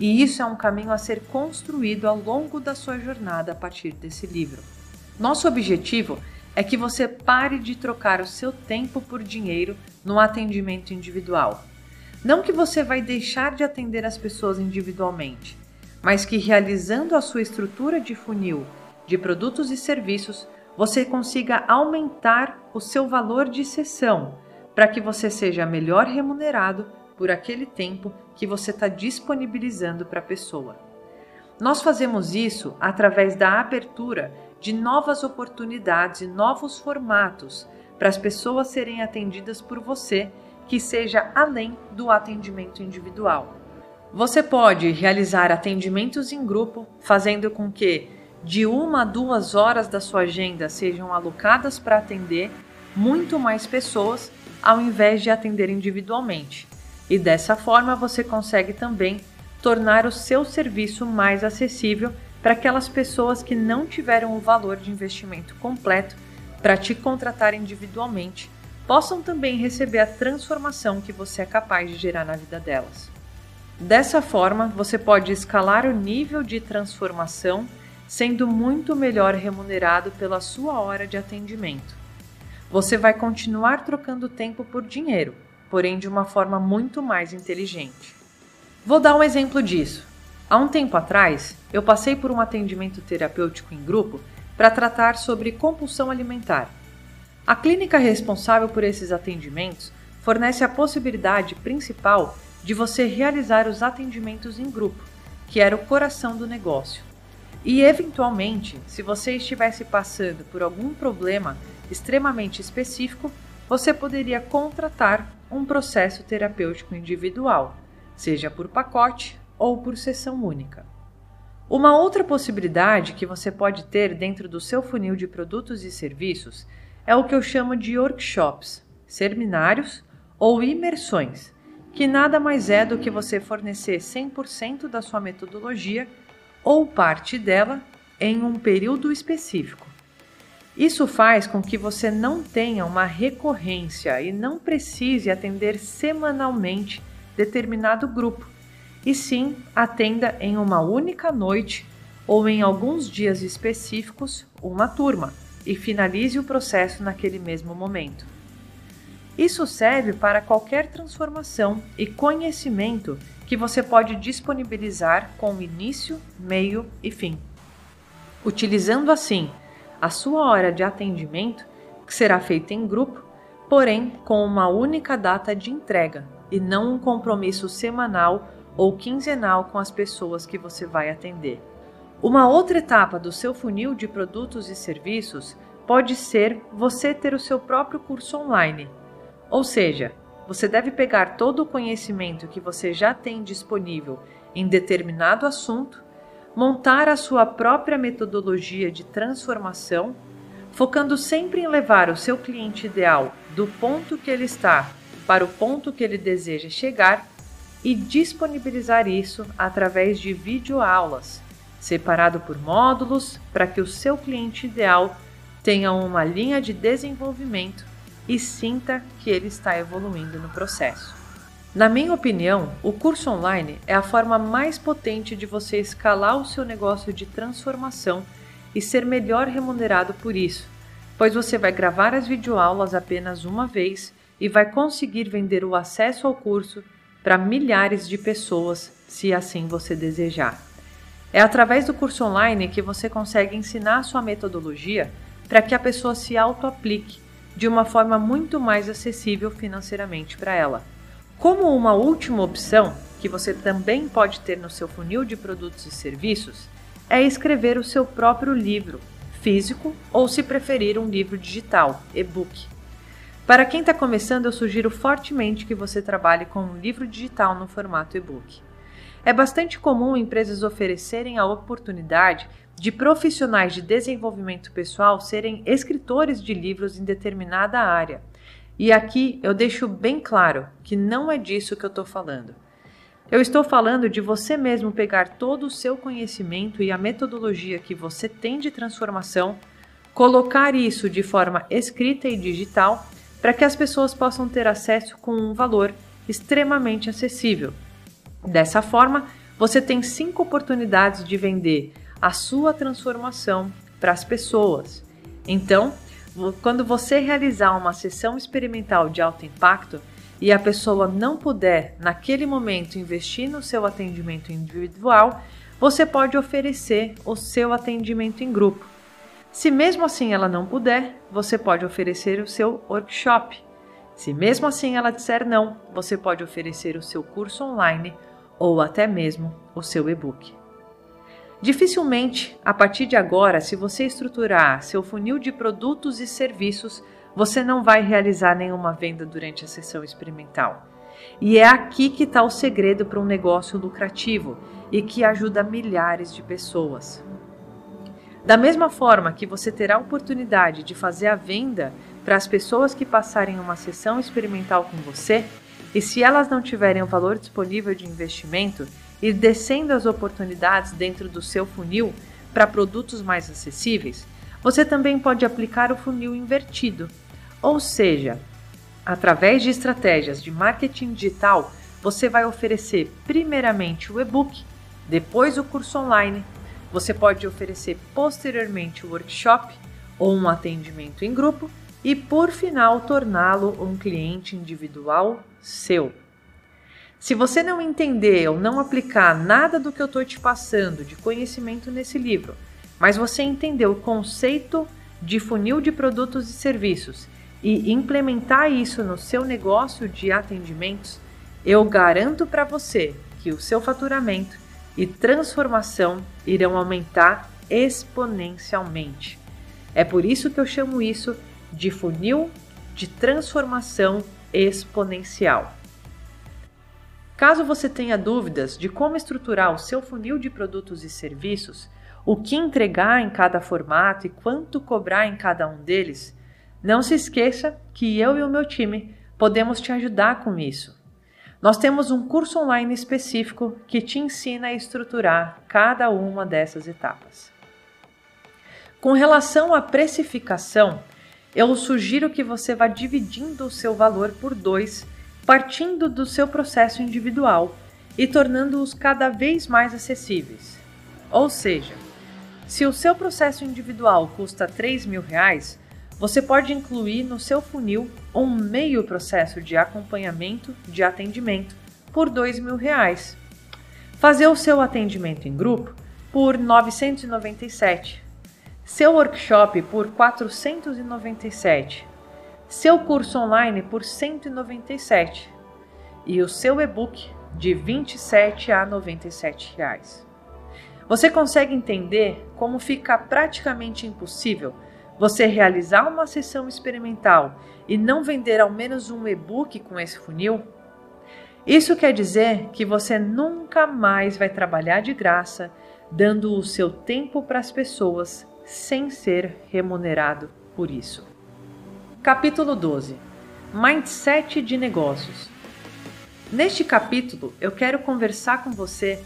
E isso é um caminho a ser construído ao longo da sua jornada a partir desse livro. Nosso objetivo é que você pare de trocar o seu tempo por dinheiro no atendimento individual. Não que você vai deixar de atender as pessoas individualmente, mas que realizando a sua estrutura de funil de produtos e serviços, você consiga aumentar o seu valor de sessão para que você seja melhor remunerado por aquele tempo que você está disponibilizando para a pessoa. Nós fazemos isso através da abertura de novas oportunidades e novos formatos para as pessoas serem atendidas por você, que seja além do atendimento individual. Você pode realizar atendimentos em grupo, fazendo com que de uma a duas horas da sua agenda sejam alocadas para atender muito mais pessoas ao invés de atender individualmente. E dessa forma você consegue também tornar o seu serviço mais acessível para aquelas pessoas que não tiveram o valor de investimento completo para te contratar individualmente, possam também receber a transformação que você é capaz de gerar na vida delas. Dessa forma, você pode escalar o nível de transformação sendo muito melhor remunerado pela sua hora de atendimento. Você vai continuar trocando tempo por dinheiro, porém de uma forma muito mais inteligente. Vou dar um exemplo disso. Há um tempo atrás, eu passei por um atendimento terapêutico em grupo para tratar sobre compulsão alimentar. A clínica responsável por esses atendimentos fornece a possibilidade principal de você realizar os atendimentos em grupo, que era o coração do negócio. E, eventualmente, se você estivesse passando por algum problema extremamente específico, você poderia contratar um processo terapêutico individual, seja por pacote ou por sessão única. Uma outra possibilidade que você pode ter dentro do seu funil de produtos e serviços é o que eu chamo de workshops, seminários ou imersões, que nada mais é do que você fornecer 100% da sua metodologia ou parte dela em um período específico. Isso faz com que você não tenha uma recorrência e não precise atender semanalmente determinado grupo, e sim atenda em uma única noite ou em alguns dias específicos uma turma e finalize o processo naquele mesmo momento. Isso serve para qualquer transformação e conhecimento que você pode disponibilizar com início, meio e fim. Utilizando assim a sua hora de atendimento, que será feita em grupo, porém com uma única data de entrega e não um compromisso semanal ou quinzenal com as pessoas que você vai atender. Uma outra etapa do seu funil de produtos e serviços pode ser você ter o seu próprio curso online. Ou seja, você deve pegar todo o conhecimento que você já tem disponível em determinado assunto, montar a sua própria metodologia de transformação, focando sempre em levar o seu cliente ideal do ponto que ele está para o ponto que ele deseja chegar e disponibilizar isso através de videoaulas, separado por módulos, para que o seu cliente ideal tenha uma linha de desenvolvimento e sinta que ele está evoluindo no processo. Na minha opinião, o curso online é a forma mais potente de você escalar o seu negócio de transformação e ser melhor remunerado por isso, pois você vai gravar as videoaulas apenas uma vez e vai conseguir vender o acesso ao curso para milhares de pessoas, se assim você desejar. É através do curso online que você consegue ensinar sua metodologia para que a pessoa se auto-aplique de uma forma muito mais acessível financeiramente para ela. Como uma última opção, que você também pode ter no seu funil de produtos e serviços, é escrever o seu próprio livro, físico ou, se preferir, um livro digital, e-book. Para quem está começando, eu sugiro fortemente que você trabalhe com um livro digital no formato e-book. é bastante comum empresas oferecerem a oportunidade de profissionais de desenvolvimento pessoal serem escritores de livros em determinada área. E aqui eu deixo bem claro que não é disso que eu estou falando. Eu estou falando de você mesmo pegar todo o seu conhecimento e a metodologia que você tem de transformação, colocar isso de forma escrita e digital para que as pessoas possam ter acesso com um valor extremamente acessível. Dessa forma, você tem cinco oportunidades de vender a sua transformação para as pessoas. Então, quando você realizar uma sessão experimental de alto impacto e a pessoa não puder, naquele momento, investir no seu atendimento individual, você pode oferecer o seu atendimento em grupo. Se mesmo assim ela não puder, você pode oferecer o seu workshop. Se mesmo assim ela disser não, você pode oferecer o seu curso online ou até mesmo o seu e-book. Dificilmente, a partir de agora, se você estruturar seu funil de produtos e serviços, você não vai realizar nenhuma venda durante a sessão experimental. E é aqui que está o segredo para um negócio lucrativo e que ajuda milhares de pessoas. Da mesma forma que você terá a oportunidade de fazer a venda para as pessoas que passarem uma sessão experimental com você, e se elas não tiverem o valor disponível de investimento, ir descendo as oportunidades dentro do seu funil para produtos mais acessíveis, você também pode aplicar o funil invertido, ou seja, através de estratégias de marketing digital, você vai oferecer primeiramente o e-book, depois o curso online. Você pode oferecer posteriormente o workshop ou um atendimento em grupo e, por final, torná-lo um cliente individual seu. Se você não entender ou não aplicar nada do que eu estou te passando de conhecimento nesse livro, mas você entender o conceito de funil de produtos e serviços e implementar isso no seu negócio de atendimentos, eu garanto para você que o seu faturamento e transformação irão aumentar exponencialmente. É por isso que eu chamo isso de funil de transformação exponencial. Caso você tenha dúvidas de como estruturar o seu funil de produtos e serviços, o que entregar em cada formato e quanto cobrar em cada um deles, não se esqueça que eu e o meu time podemos te ajudar com isso. Nós temos um curso online específico que te ensina a estruturar cada uma dessas etapas. Com relação à precificação, eu sugiro que você vá dividindo o seu valor por dois partindo do seu processo individual e tornando-os cada vez mais acessíveis. Ou seja, se o seu processo individual custa 3 mil reais, você pode incluir no seu funil um meio processo de acompanhamento de atendimento por 2 mil reais. Fazer o seu atendimento em grupo por 997. Seu workshop por 497 seu curso online por 197 e o seu e-book de 27 a 97 reais. Você consegue entender como fica praticamente impossível você realizar uma sessão experimental e não vender ao menos um e-book com esse funil? Isso quer dizer que você nunca mais vai trabalhar de graça, dando o seu tempo para as pessoas sem ser remunerado por isso. Capítulo 12 Mindset de negócios. Neste capítulo, eu quero conversar com você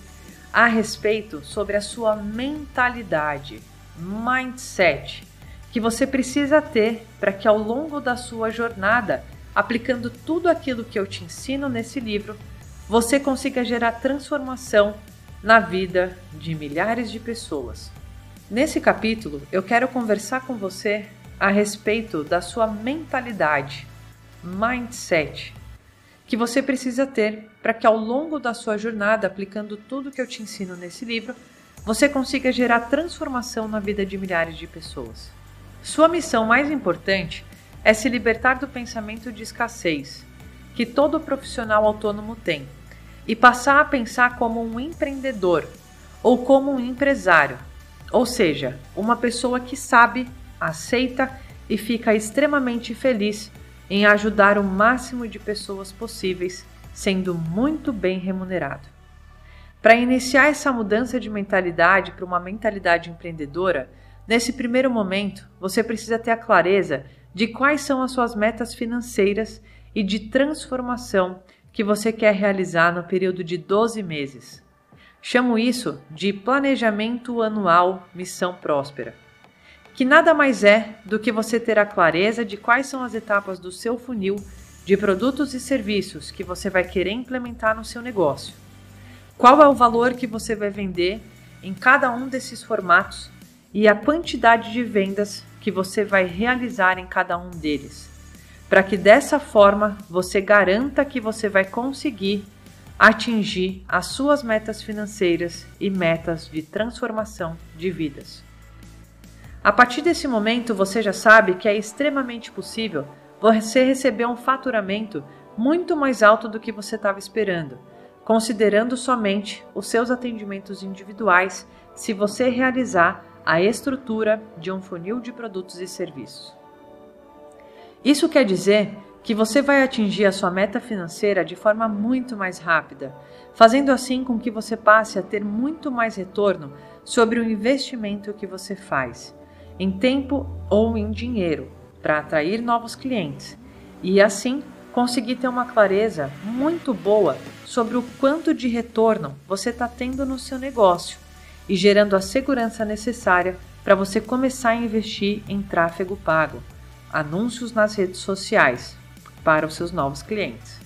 a respeito sobre a sua mentalidade, mindset, que você precisa ter para que ao longo da sua jornada, aplicando tudo aquilo que eu te ensino nesse livro, você consiga gerar transformação na vida de milhares de pessoas. Nesse capítulo, eu quero conversar com você a respeito da sua mentalidade, mindset, que você precisa ter para que ao longo da sua jornada, aplicando tudo que eu te ensino nesse livro, você consiga gerar transformação na vida de milhares de pessoas. Sua missão mais importante é se libertar do pensamento de escassez que todo profissional autônomo tem e passar a pensar como um empreendedor ou como um empresário, ou seja, uma pessoa que sabe aceita e fica extremamente feliz em ajudar o máximo de pessoas possíveis, sendo muito bem remunerado. Para iniciar essa mudança de mentalidade para uma mentalidade empreendedora, nesse primeiro momento você precisa ter a clareza de quais são as suas metas financeiras e de transformação que você quer realizar no período de 12 meses. Chamo isso de planejamento anual missão próspera, que nada mais é do que você ter a clareza de quais são as etapas do seu funil de produtos e serviços que você vai querer implementar no seu negócio qual é o valor que você vai vender em cada um desses formatos e a quantidade de vendas que você vai realizar em cada um deles, para que dessa forma você garanta que você vai conseguir atingir as suas metas financeiras e metas de transformação de vidas. A partir desse momento, você já sabe que é extremamente possível você receber um faturamento muito mais alto do que você estava esperando considerando somente os seus atendimentos individuais se você realizar a estrutura de um funil de produtos e serviços. Isso quer dizer que você vai atingir a sua meta financeira de forma muito mais rápida, fazendo assim com que você passe a ter muito mais retorno sobre o investimento que você faz, em tempo ou em dinheiro, para atrair novos clientes e assim conseguir ter uma clareza muito boa sobre o quanto de retorno você está tendo no seu negócio e gerando a segurança necessária para você começar a investir em tráfego pago, anúncios nas redes sociais para os seus novos clientes.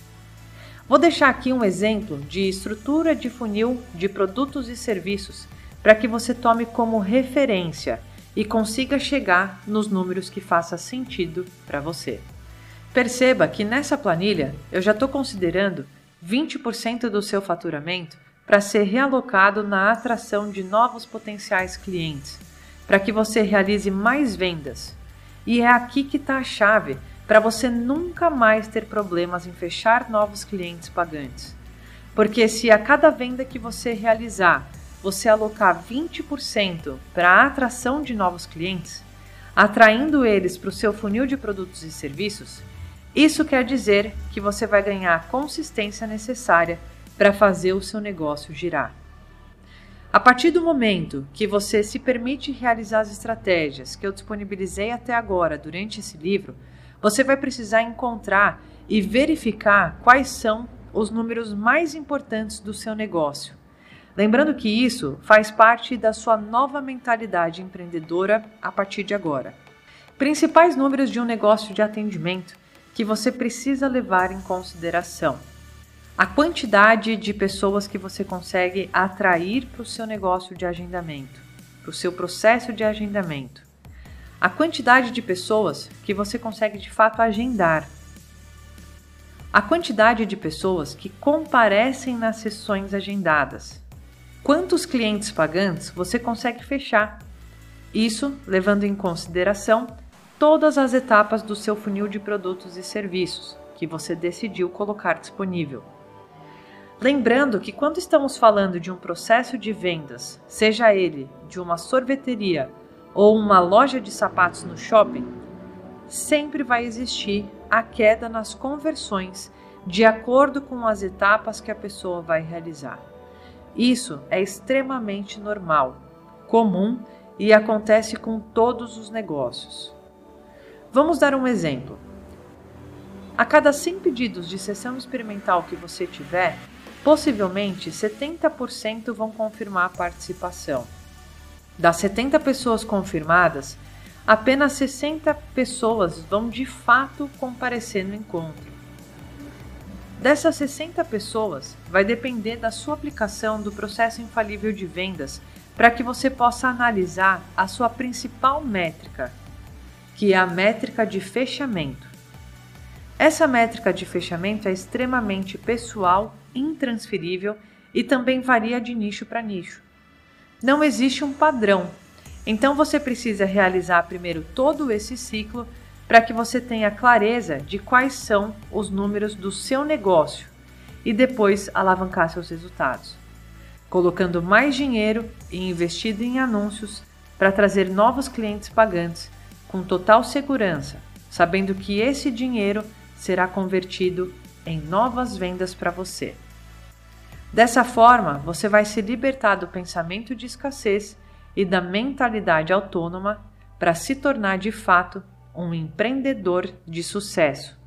Vou deixar aqui um exemplo de estrutura de funil de produtos e serviços para que você tome como referência e consiga chegar nos números que faça sentido para você. Perceba que nessa planilha eu já estou considerando 20% do seu faturamento para ser realocado na atração de novos potenciais clientes, para que você realize mais vendas. E é aqui que está a chave para você nunca mais ter problemas em fechar novos clientes pagantes. Porque se a cada venda que você realizar você alocar 20% para a atração de novos clientes, atraindo eles para o seu funil de produtos e serviços, isso quer dizer que você vai ganhar a consistência necessária para fazer o seu negócio girar. A partir do momento que você se permite realizar as estratégias que eu disponibilizei até agora durante esse livro, você vai precisar encontrar e verificar quais são os números mais importantes do seu negócio. Lembrando que isso faz parte da sua nova mentalidade empreendedora a partir de agora. Principais números de um negócio de atendimento que você precisa levar em consideração. A quantidade de pessoas que você consegue atrair para o seu negócio de agendamento, para o seu processo de agendamento. A quantidade de pessoas que você consegue de fato agendar. A quantidade de pessoas que comparecem nas sessões agendadas. Quantos clientes pagantes você consegue fechar? Isso levando em consideração todas as etapas do seu funil de produtos e serviços que você decidiu colocar disponível. Lembrando que quando estamos falando de um processo de vendas, seja ele de uma sorveteria ou uma loja de sapatos no shopping, sempre vai existir a queda nas conversões de acordo com as etapas que a pessoa vai realizar. Isso é extremamente normal, comum e acontece com todos os negócios. Vamos dar um exemplo. A cada 100 pedidos de sessão experimental que você tiver, possivelmente 70% vão confirmar a participação. Das 70 pessoas confirmadas, apenas 60 pessoas vão de fato comparecer no encontro. Dessas 60 pessoas, vai depender da sua aplicação do processo infalível de vendas para que você possa analisar a sua principal métrica, que é a métrica de fechamento. Essa métrica de fechamento é extremamente pessoal, intransferível e também varia de nicho para nicho. Não existe um padrão, então você precisa realizar primeiro todo esse ciclo para que você tenha clareza de quais são os números do seu negócio e depois alavancar seus resultados, colocando mais dinheiro e investido em anúncios para trazer novos clientes pagantes com total segurança, sabendo que esse dinheiro será convertido em novas vendas para você. Dessa forma, você vai se libertar do pensamento de escassez e da mentalidade autônoma para se tornar de fato um empreendedor de sucesso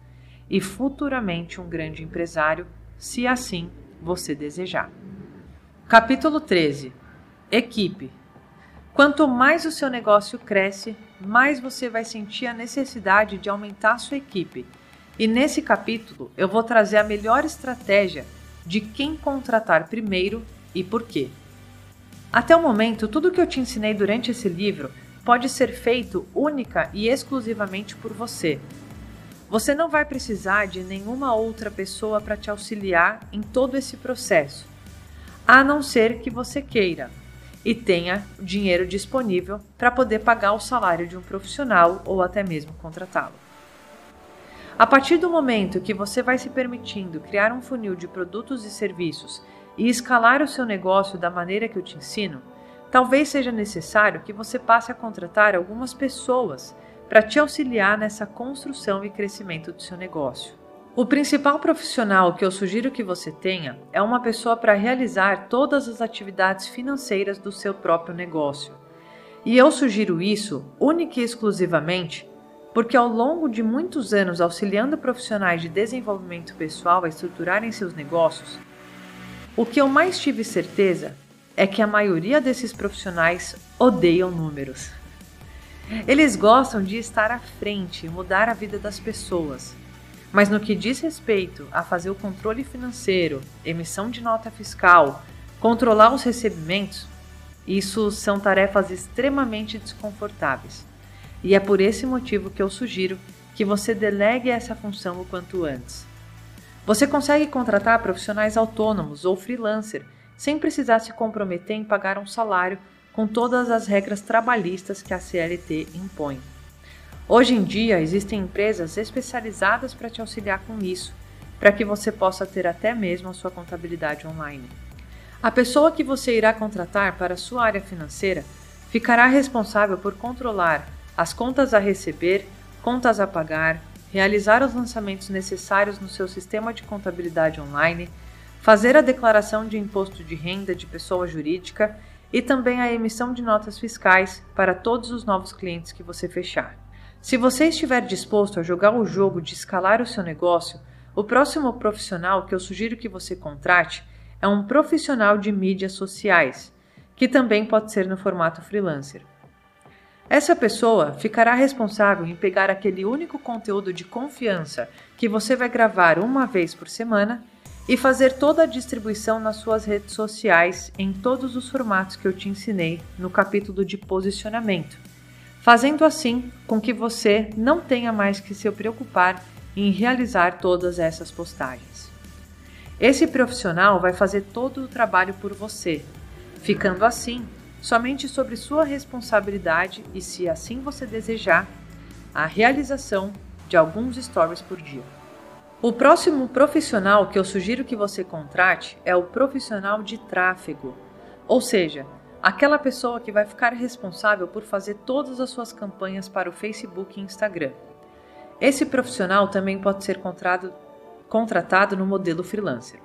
e futuramente um grande empresário, se assim você desejar. Capítulo 13 Equipe Quanto mais o seu negócio cresce, mais você vai sentir a necessidade de aumentar sua equipe. E nesse capítulo eu vou trazer a melhor estratégia de quem contratar primeiro e por quê. Até o momento, tudo que eu te ensinei durante esse livro pode ser feito única e exclusivamente por você. Você não vai precisar de nenhuma outra pessoa para te auxiliar em todo esse processo, a não ser que você queira e tenha dinheiro disponível para poder pagar o salário de um profissional ou até mesmo contratá-lo. A partir do momento que você vai se permitindo criar um funil de produtos e serviços e escalar o seu negócio da maneira que eu te ensino, talvez seja necessário que você passe a contratar algumas pessoas para te auxiliar nessa construção e crescimento do seu negócio. O principal profissional que eu sugiro que você tenha é uma pessoa para realizar todas as atividades financeiras do seu próprio negócio. E eu sugiro isso única e exclusivamente porque ao longo de muitos anos auxiliando profissionais de desenvolvimento pessoal a estruturarem seus negócios, o que eu mais tive certeza é que a maioria desses profissionais odeiam números. Eles gostam de estar à frente e mudar a vida das pessoas, mas no que diz respeito a fazer o controle financeiro, emissão de nota fiscal, controlar os recebimentos, isso são tarefas extremamente desconfortáveis. E é por esse motivo que eu sugiro que você delegue essa função o quanto antes. Você consegue contratar profissionais autônomos ou freelancer sem precisar se comprometer em pagar um salário com todas as regras trabalhistas que a CLT impõe. Hoje em dia existem empresas especializadas para te auxiliar com isso, para que você possa ter até mesmo a sua contabilidade online. A pessoa que você irá contratar para sua área financeira ficará responsável por controlar as contas a receber, contas a pagar, realizar os lançamentos necessários no seu sistema de contabilidade online, fazer a declaração de imposto de renda de pessoa jurídica e também a emissão de notas fiscais para todos os novos clientes que você fechar. Se você estiver disposto a jogar o jogo de escalar o seu negócio, o próximo profissional que eu sugiro que você contrate é um profissional de mídias sociais, que também pode ser no formato freelancer. Essa pessoa ficará responsável em pegar aquele único conteúdo de confiança que você vai gravar uma vez por semana e fazer toda a distribuição nas suas redes sociais em todos os formatos que eu te ensinei no capítulo de posicionamento, fazendo assim com que você não tenha mais que se preocupar em realizar todas essas postagens. Esse profissional vai fazer todo o trabalho por você, ficando assim somente sobre sua responsabilidade e, se assim você desejar, a realização de alguns stories por dia. O próximo profissional que eu sugiro que você contrate é o profissional de tráfego, ou seja, aquela pessoa que vai ficar responsável por fazer todas as suas campanhas para o Facebook e Instagram. Esse profissional também pode ser contratado no modelo freelancer.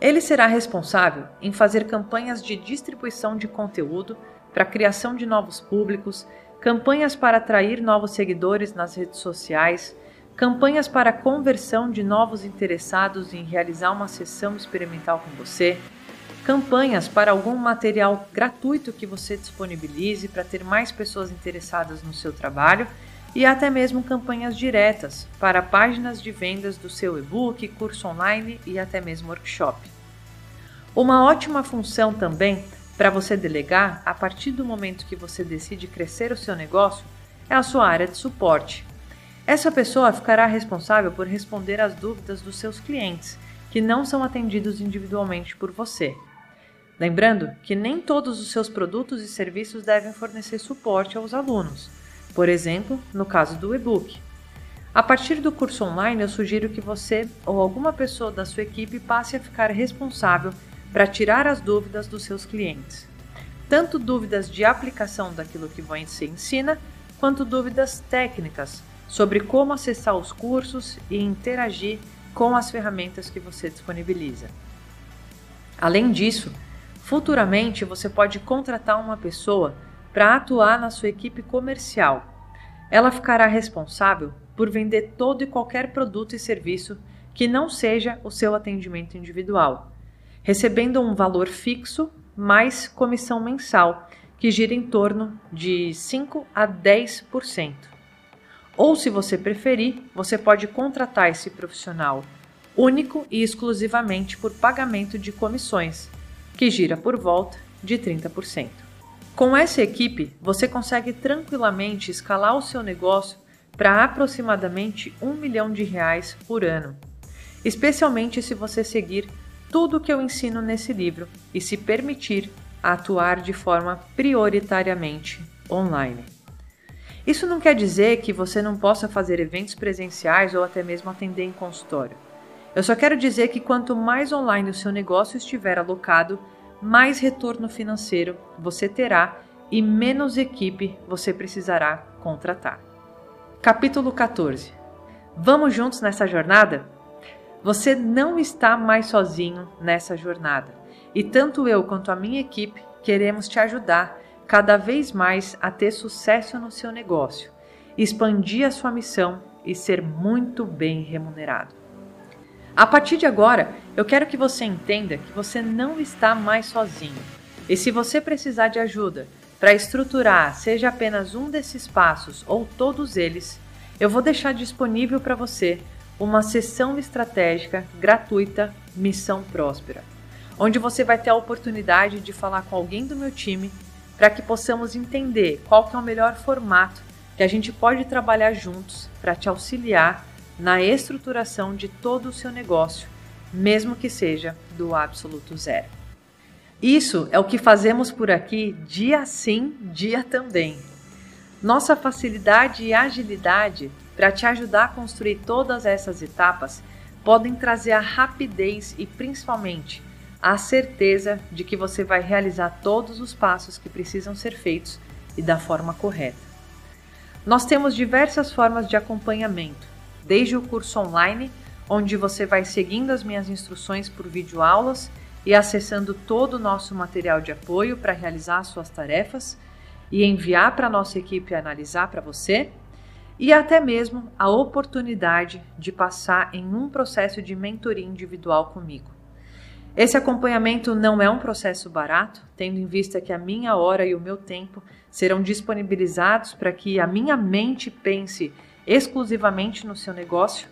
Ele será responsável em fazer campanhas de distribuição de conteúdo para a criação de novos públicos, campanhas para atrair novos seguidores nas redes sociais, campanhas para conversão de novos interessados em realizar uma sessão experimental com você, campanhas para algum material gratuito que você disponibilize para ter mais pessoas interessadas no seu trabalho e até mesmo campanhas diretas para páginas de vendas do seu e-book, curso online e até mesmo workshop. Uma ótima função também para você delegar a partir do momento que você decide crescer o seu negócio é a sua área de suporte. Essa pessoa ficará responsável por responder às dúvidas dos seus clientes, que não são atendidos individualmente por você. Lembrando que nem todos os seus produtos e serviços devem fornecer suporte aos alunos, por exemplo, no caso do e-book. A partir do curso online, eu sugiro que você ou alguma pessoa da sua equipe passe a ficar responsável para tirar as dúvidas dos seus clientes. Tanto dúvidas de aplicação daquilo que você ensina, quanto dúvidas técnicas sobre como acessar os cursos e interagir com as ferramentas que você disponibiliza. Além disso, futuramente você pode contratar uma pessoa para atuar na sua equipe comercial. Ela ficará responsável por vender todo e qualquer produto e serviço que não seja o seu atendimento individual, recebendo um valor fixo mais comissão mensal, que gira em torno de 5 a 10%. Ou, se você preferir, você pode contratar esse profissional único e exclusivamente por pagamento de comissões, que gira por volta de 30%. Com essa equipe, você consegue tranquilamente escalar o seu negócio para aproximadamente um milhão de reais por ano, especialmente se você seguir tudo o que eu ensino nesse livro e se permitir atuar de forma prioritariamente online. Isso não quer dizer que você não possa fazer eventos presenciais ou até mesmo atender em consultório. Eu só quero dizer que quanto mais online o seu negócio estiver alocado, mais retorno financeiro você terá e menos equipe você precisará contratar. Capítulo 14. Vamos juntos nessa jornada? Você não está mais sozinho nessa jornada. E tanto eu quanto a minha equipe queremos te ajudar cada vez mais a ter sucesso no seu negócio, expandir a sua missão e ser muito bem remunerado. A partir de agora, eu quero que você entenda que você não está mais sozinho. E se você precisar de ajuda para estruturar, seja apenas um desses passos ou todos eles, eu vou deixar disponível para você uma sessão estratégica gratuita Missão Próspera, onde você vai ter a oportunidade de falar com alguém do meu time para que possamos entender qual que é o melhor formato que a gente pode trabalhar juntos para te auxiliar na estruturação de todo o seu negócio, mesmo que seja do absoluto zero. Isso é o que fazemos por aqui dia sim, dia também. Nossa facilidade e agilidade para te ajudar a construir todas essas etapas podem trazer a rapidez e principalmente a certeza de que você vai realizar todos os passos que precisam ser feitos e da forma correta. Nós temos diversas formas de acompanhamento, desde o curso online, onde você vai seguindo as minhas instruções por videoaulas e acessando todo o nosso material de apoio para realizar as suas tarefas e enviar para a nossa equipe analisar para você e até mesmo a oportunidade de passar em um processo de mentoria individual comigo. Esse acompanhamento não é um processo barato, tendo em vista que a minha hora e o meu tempo serão disponibilizados para que a minha mente pense exclusivamente no seu negócio,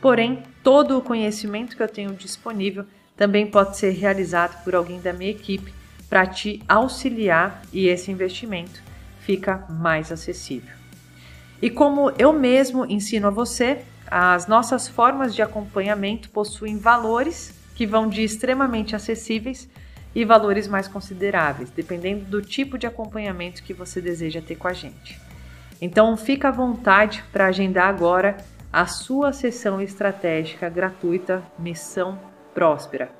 porém, todo o conhecimento que eu tenho disponível também pode ser realizado por alguém da minha equipe para te auxiliar e esse investimento fica mais acessível. E como eu mesmo ensino a você, as nossas formas de acompanhamento possuem valores que vão de extremamente acessíveis e valores mais consideráveis, dependendo do tipo de acompanhamento que você deseja ter com a gente. Então, fica à vontade para agendar agora a sua sessão estratégica gratuita Missão Próspera.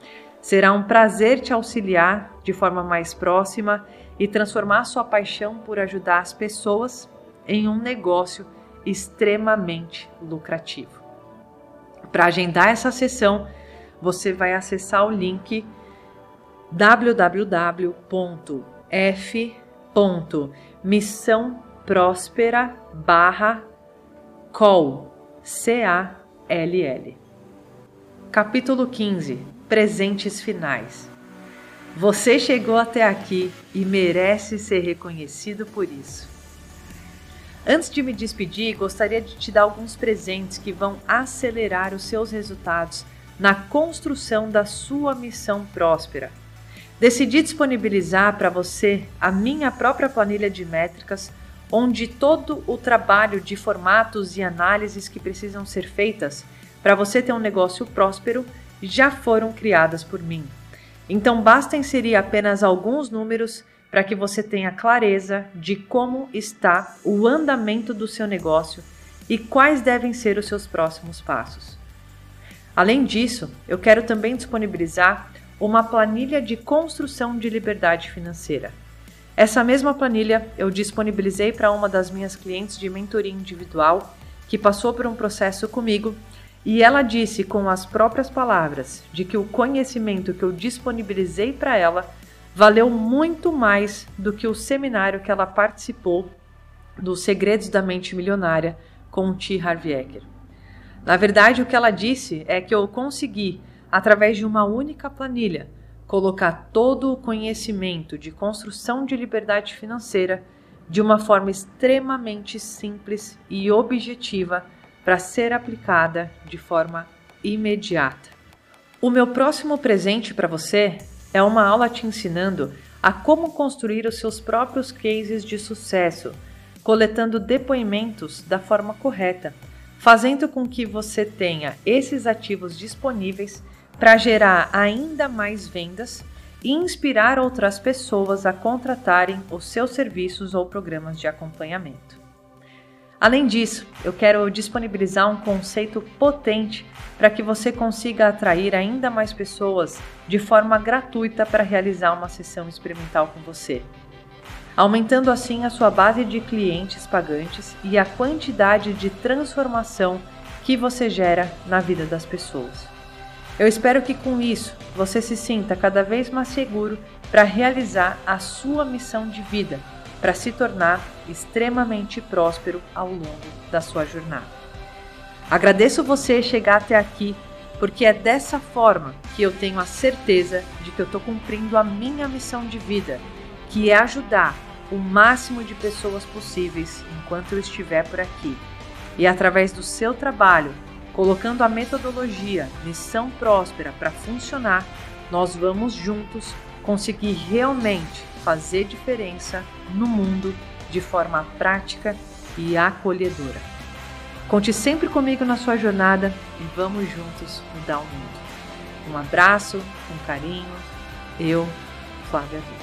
Será um prazer te auxiliar de forma mais próxima e transformar sua paixão por ajudar as pessoas em um negócio extremamente lucrativo. Para agendar essa sessão, você vai acessar o link www.f.missãoprospera barra call C-A-L-L. Capítulo 15 Presentes Finais Você chegou até aqui e merece ser reconhecido por isso. Antes de me despedir, gostaria de te dar alguns presentes que vão acelerar os seus resultados na construção da sua missão próspera. Decidi disponibilizar para você a minha própria planilha de métricas, onde todo o trabalho de formatos e análises que precisam ser feitas para você ter um negócio próspero já foram criadas por mim. Então basta inserir apenas alguns números para que você tenha clareza de como está o andamento do seu negócio e quais devem ser os seus próximos passos. Além disso, eu quero também disponibilizar uma planilha de construção de liberdade financeira. Essa mesma planilha eu disponibilizei para uma das minhas clientes de mentoria individual que passou por um processo comigo E ela disse com as próprias palavras de que o conhecimento que eu disponibilizei para ela valeu muito mais do que o seminário que ela participou dos Segredos da Mente Milionária com o T. Harv Eker. Na verdade, o que ela disse é que eu consegui, através de uma única planilha, colocar todo o conhecimento de construção de liberdade financeira de uma forma extremamente simples e objetiva para ser aplicada de forma imediata. O meu próximo presente para você é uma aula te ensinando a como construir os seus próprios cases de sucesso, coletando depoimentos da forma correta, fazendo com que você tenha esses ativos disponíveis para gerar ainda mais vendas e inspirar outras pessoas a contratarem os seus serviços ou programas de acompanhamento. Além disso, eu quero disponibilizar um conceito potente para que você consiga atrair ainda mais pessoas de forma gratuita para realizar uma sessão experimental com você, aumentando assim a sua base de clientes pagantes e a quantidade de transformação que você gera na vida das pessoas. Eu espero que com isso você se sinta cada vez mais seguro para realizar a sua missão de vida para se tornar extremamente próspero ao longo da sua jornada. Agradeço você chegar até aqui, porque é dessa forma que eu tenho a certeza de que eu estou cumprindo a minha missão de vida, que é ajudar o máximo de pessoas possíveis enquanto eu estiver por aqui. E através do seu trabalho, colocando a metodologia Missão Próspera para funcionar, nós vamos juntos conseguir realmente fazer diferença no mundo de forma prática e acolhedora. Conte sempre comigo na sua jornada e vamos juntos mudar o mundo. Um abraço, um carinho. Eu, Flávia.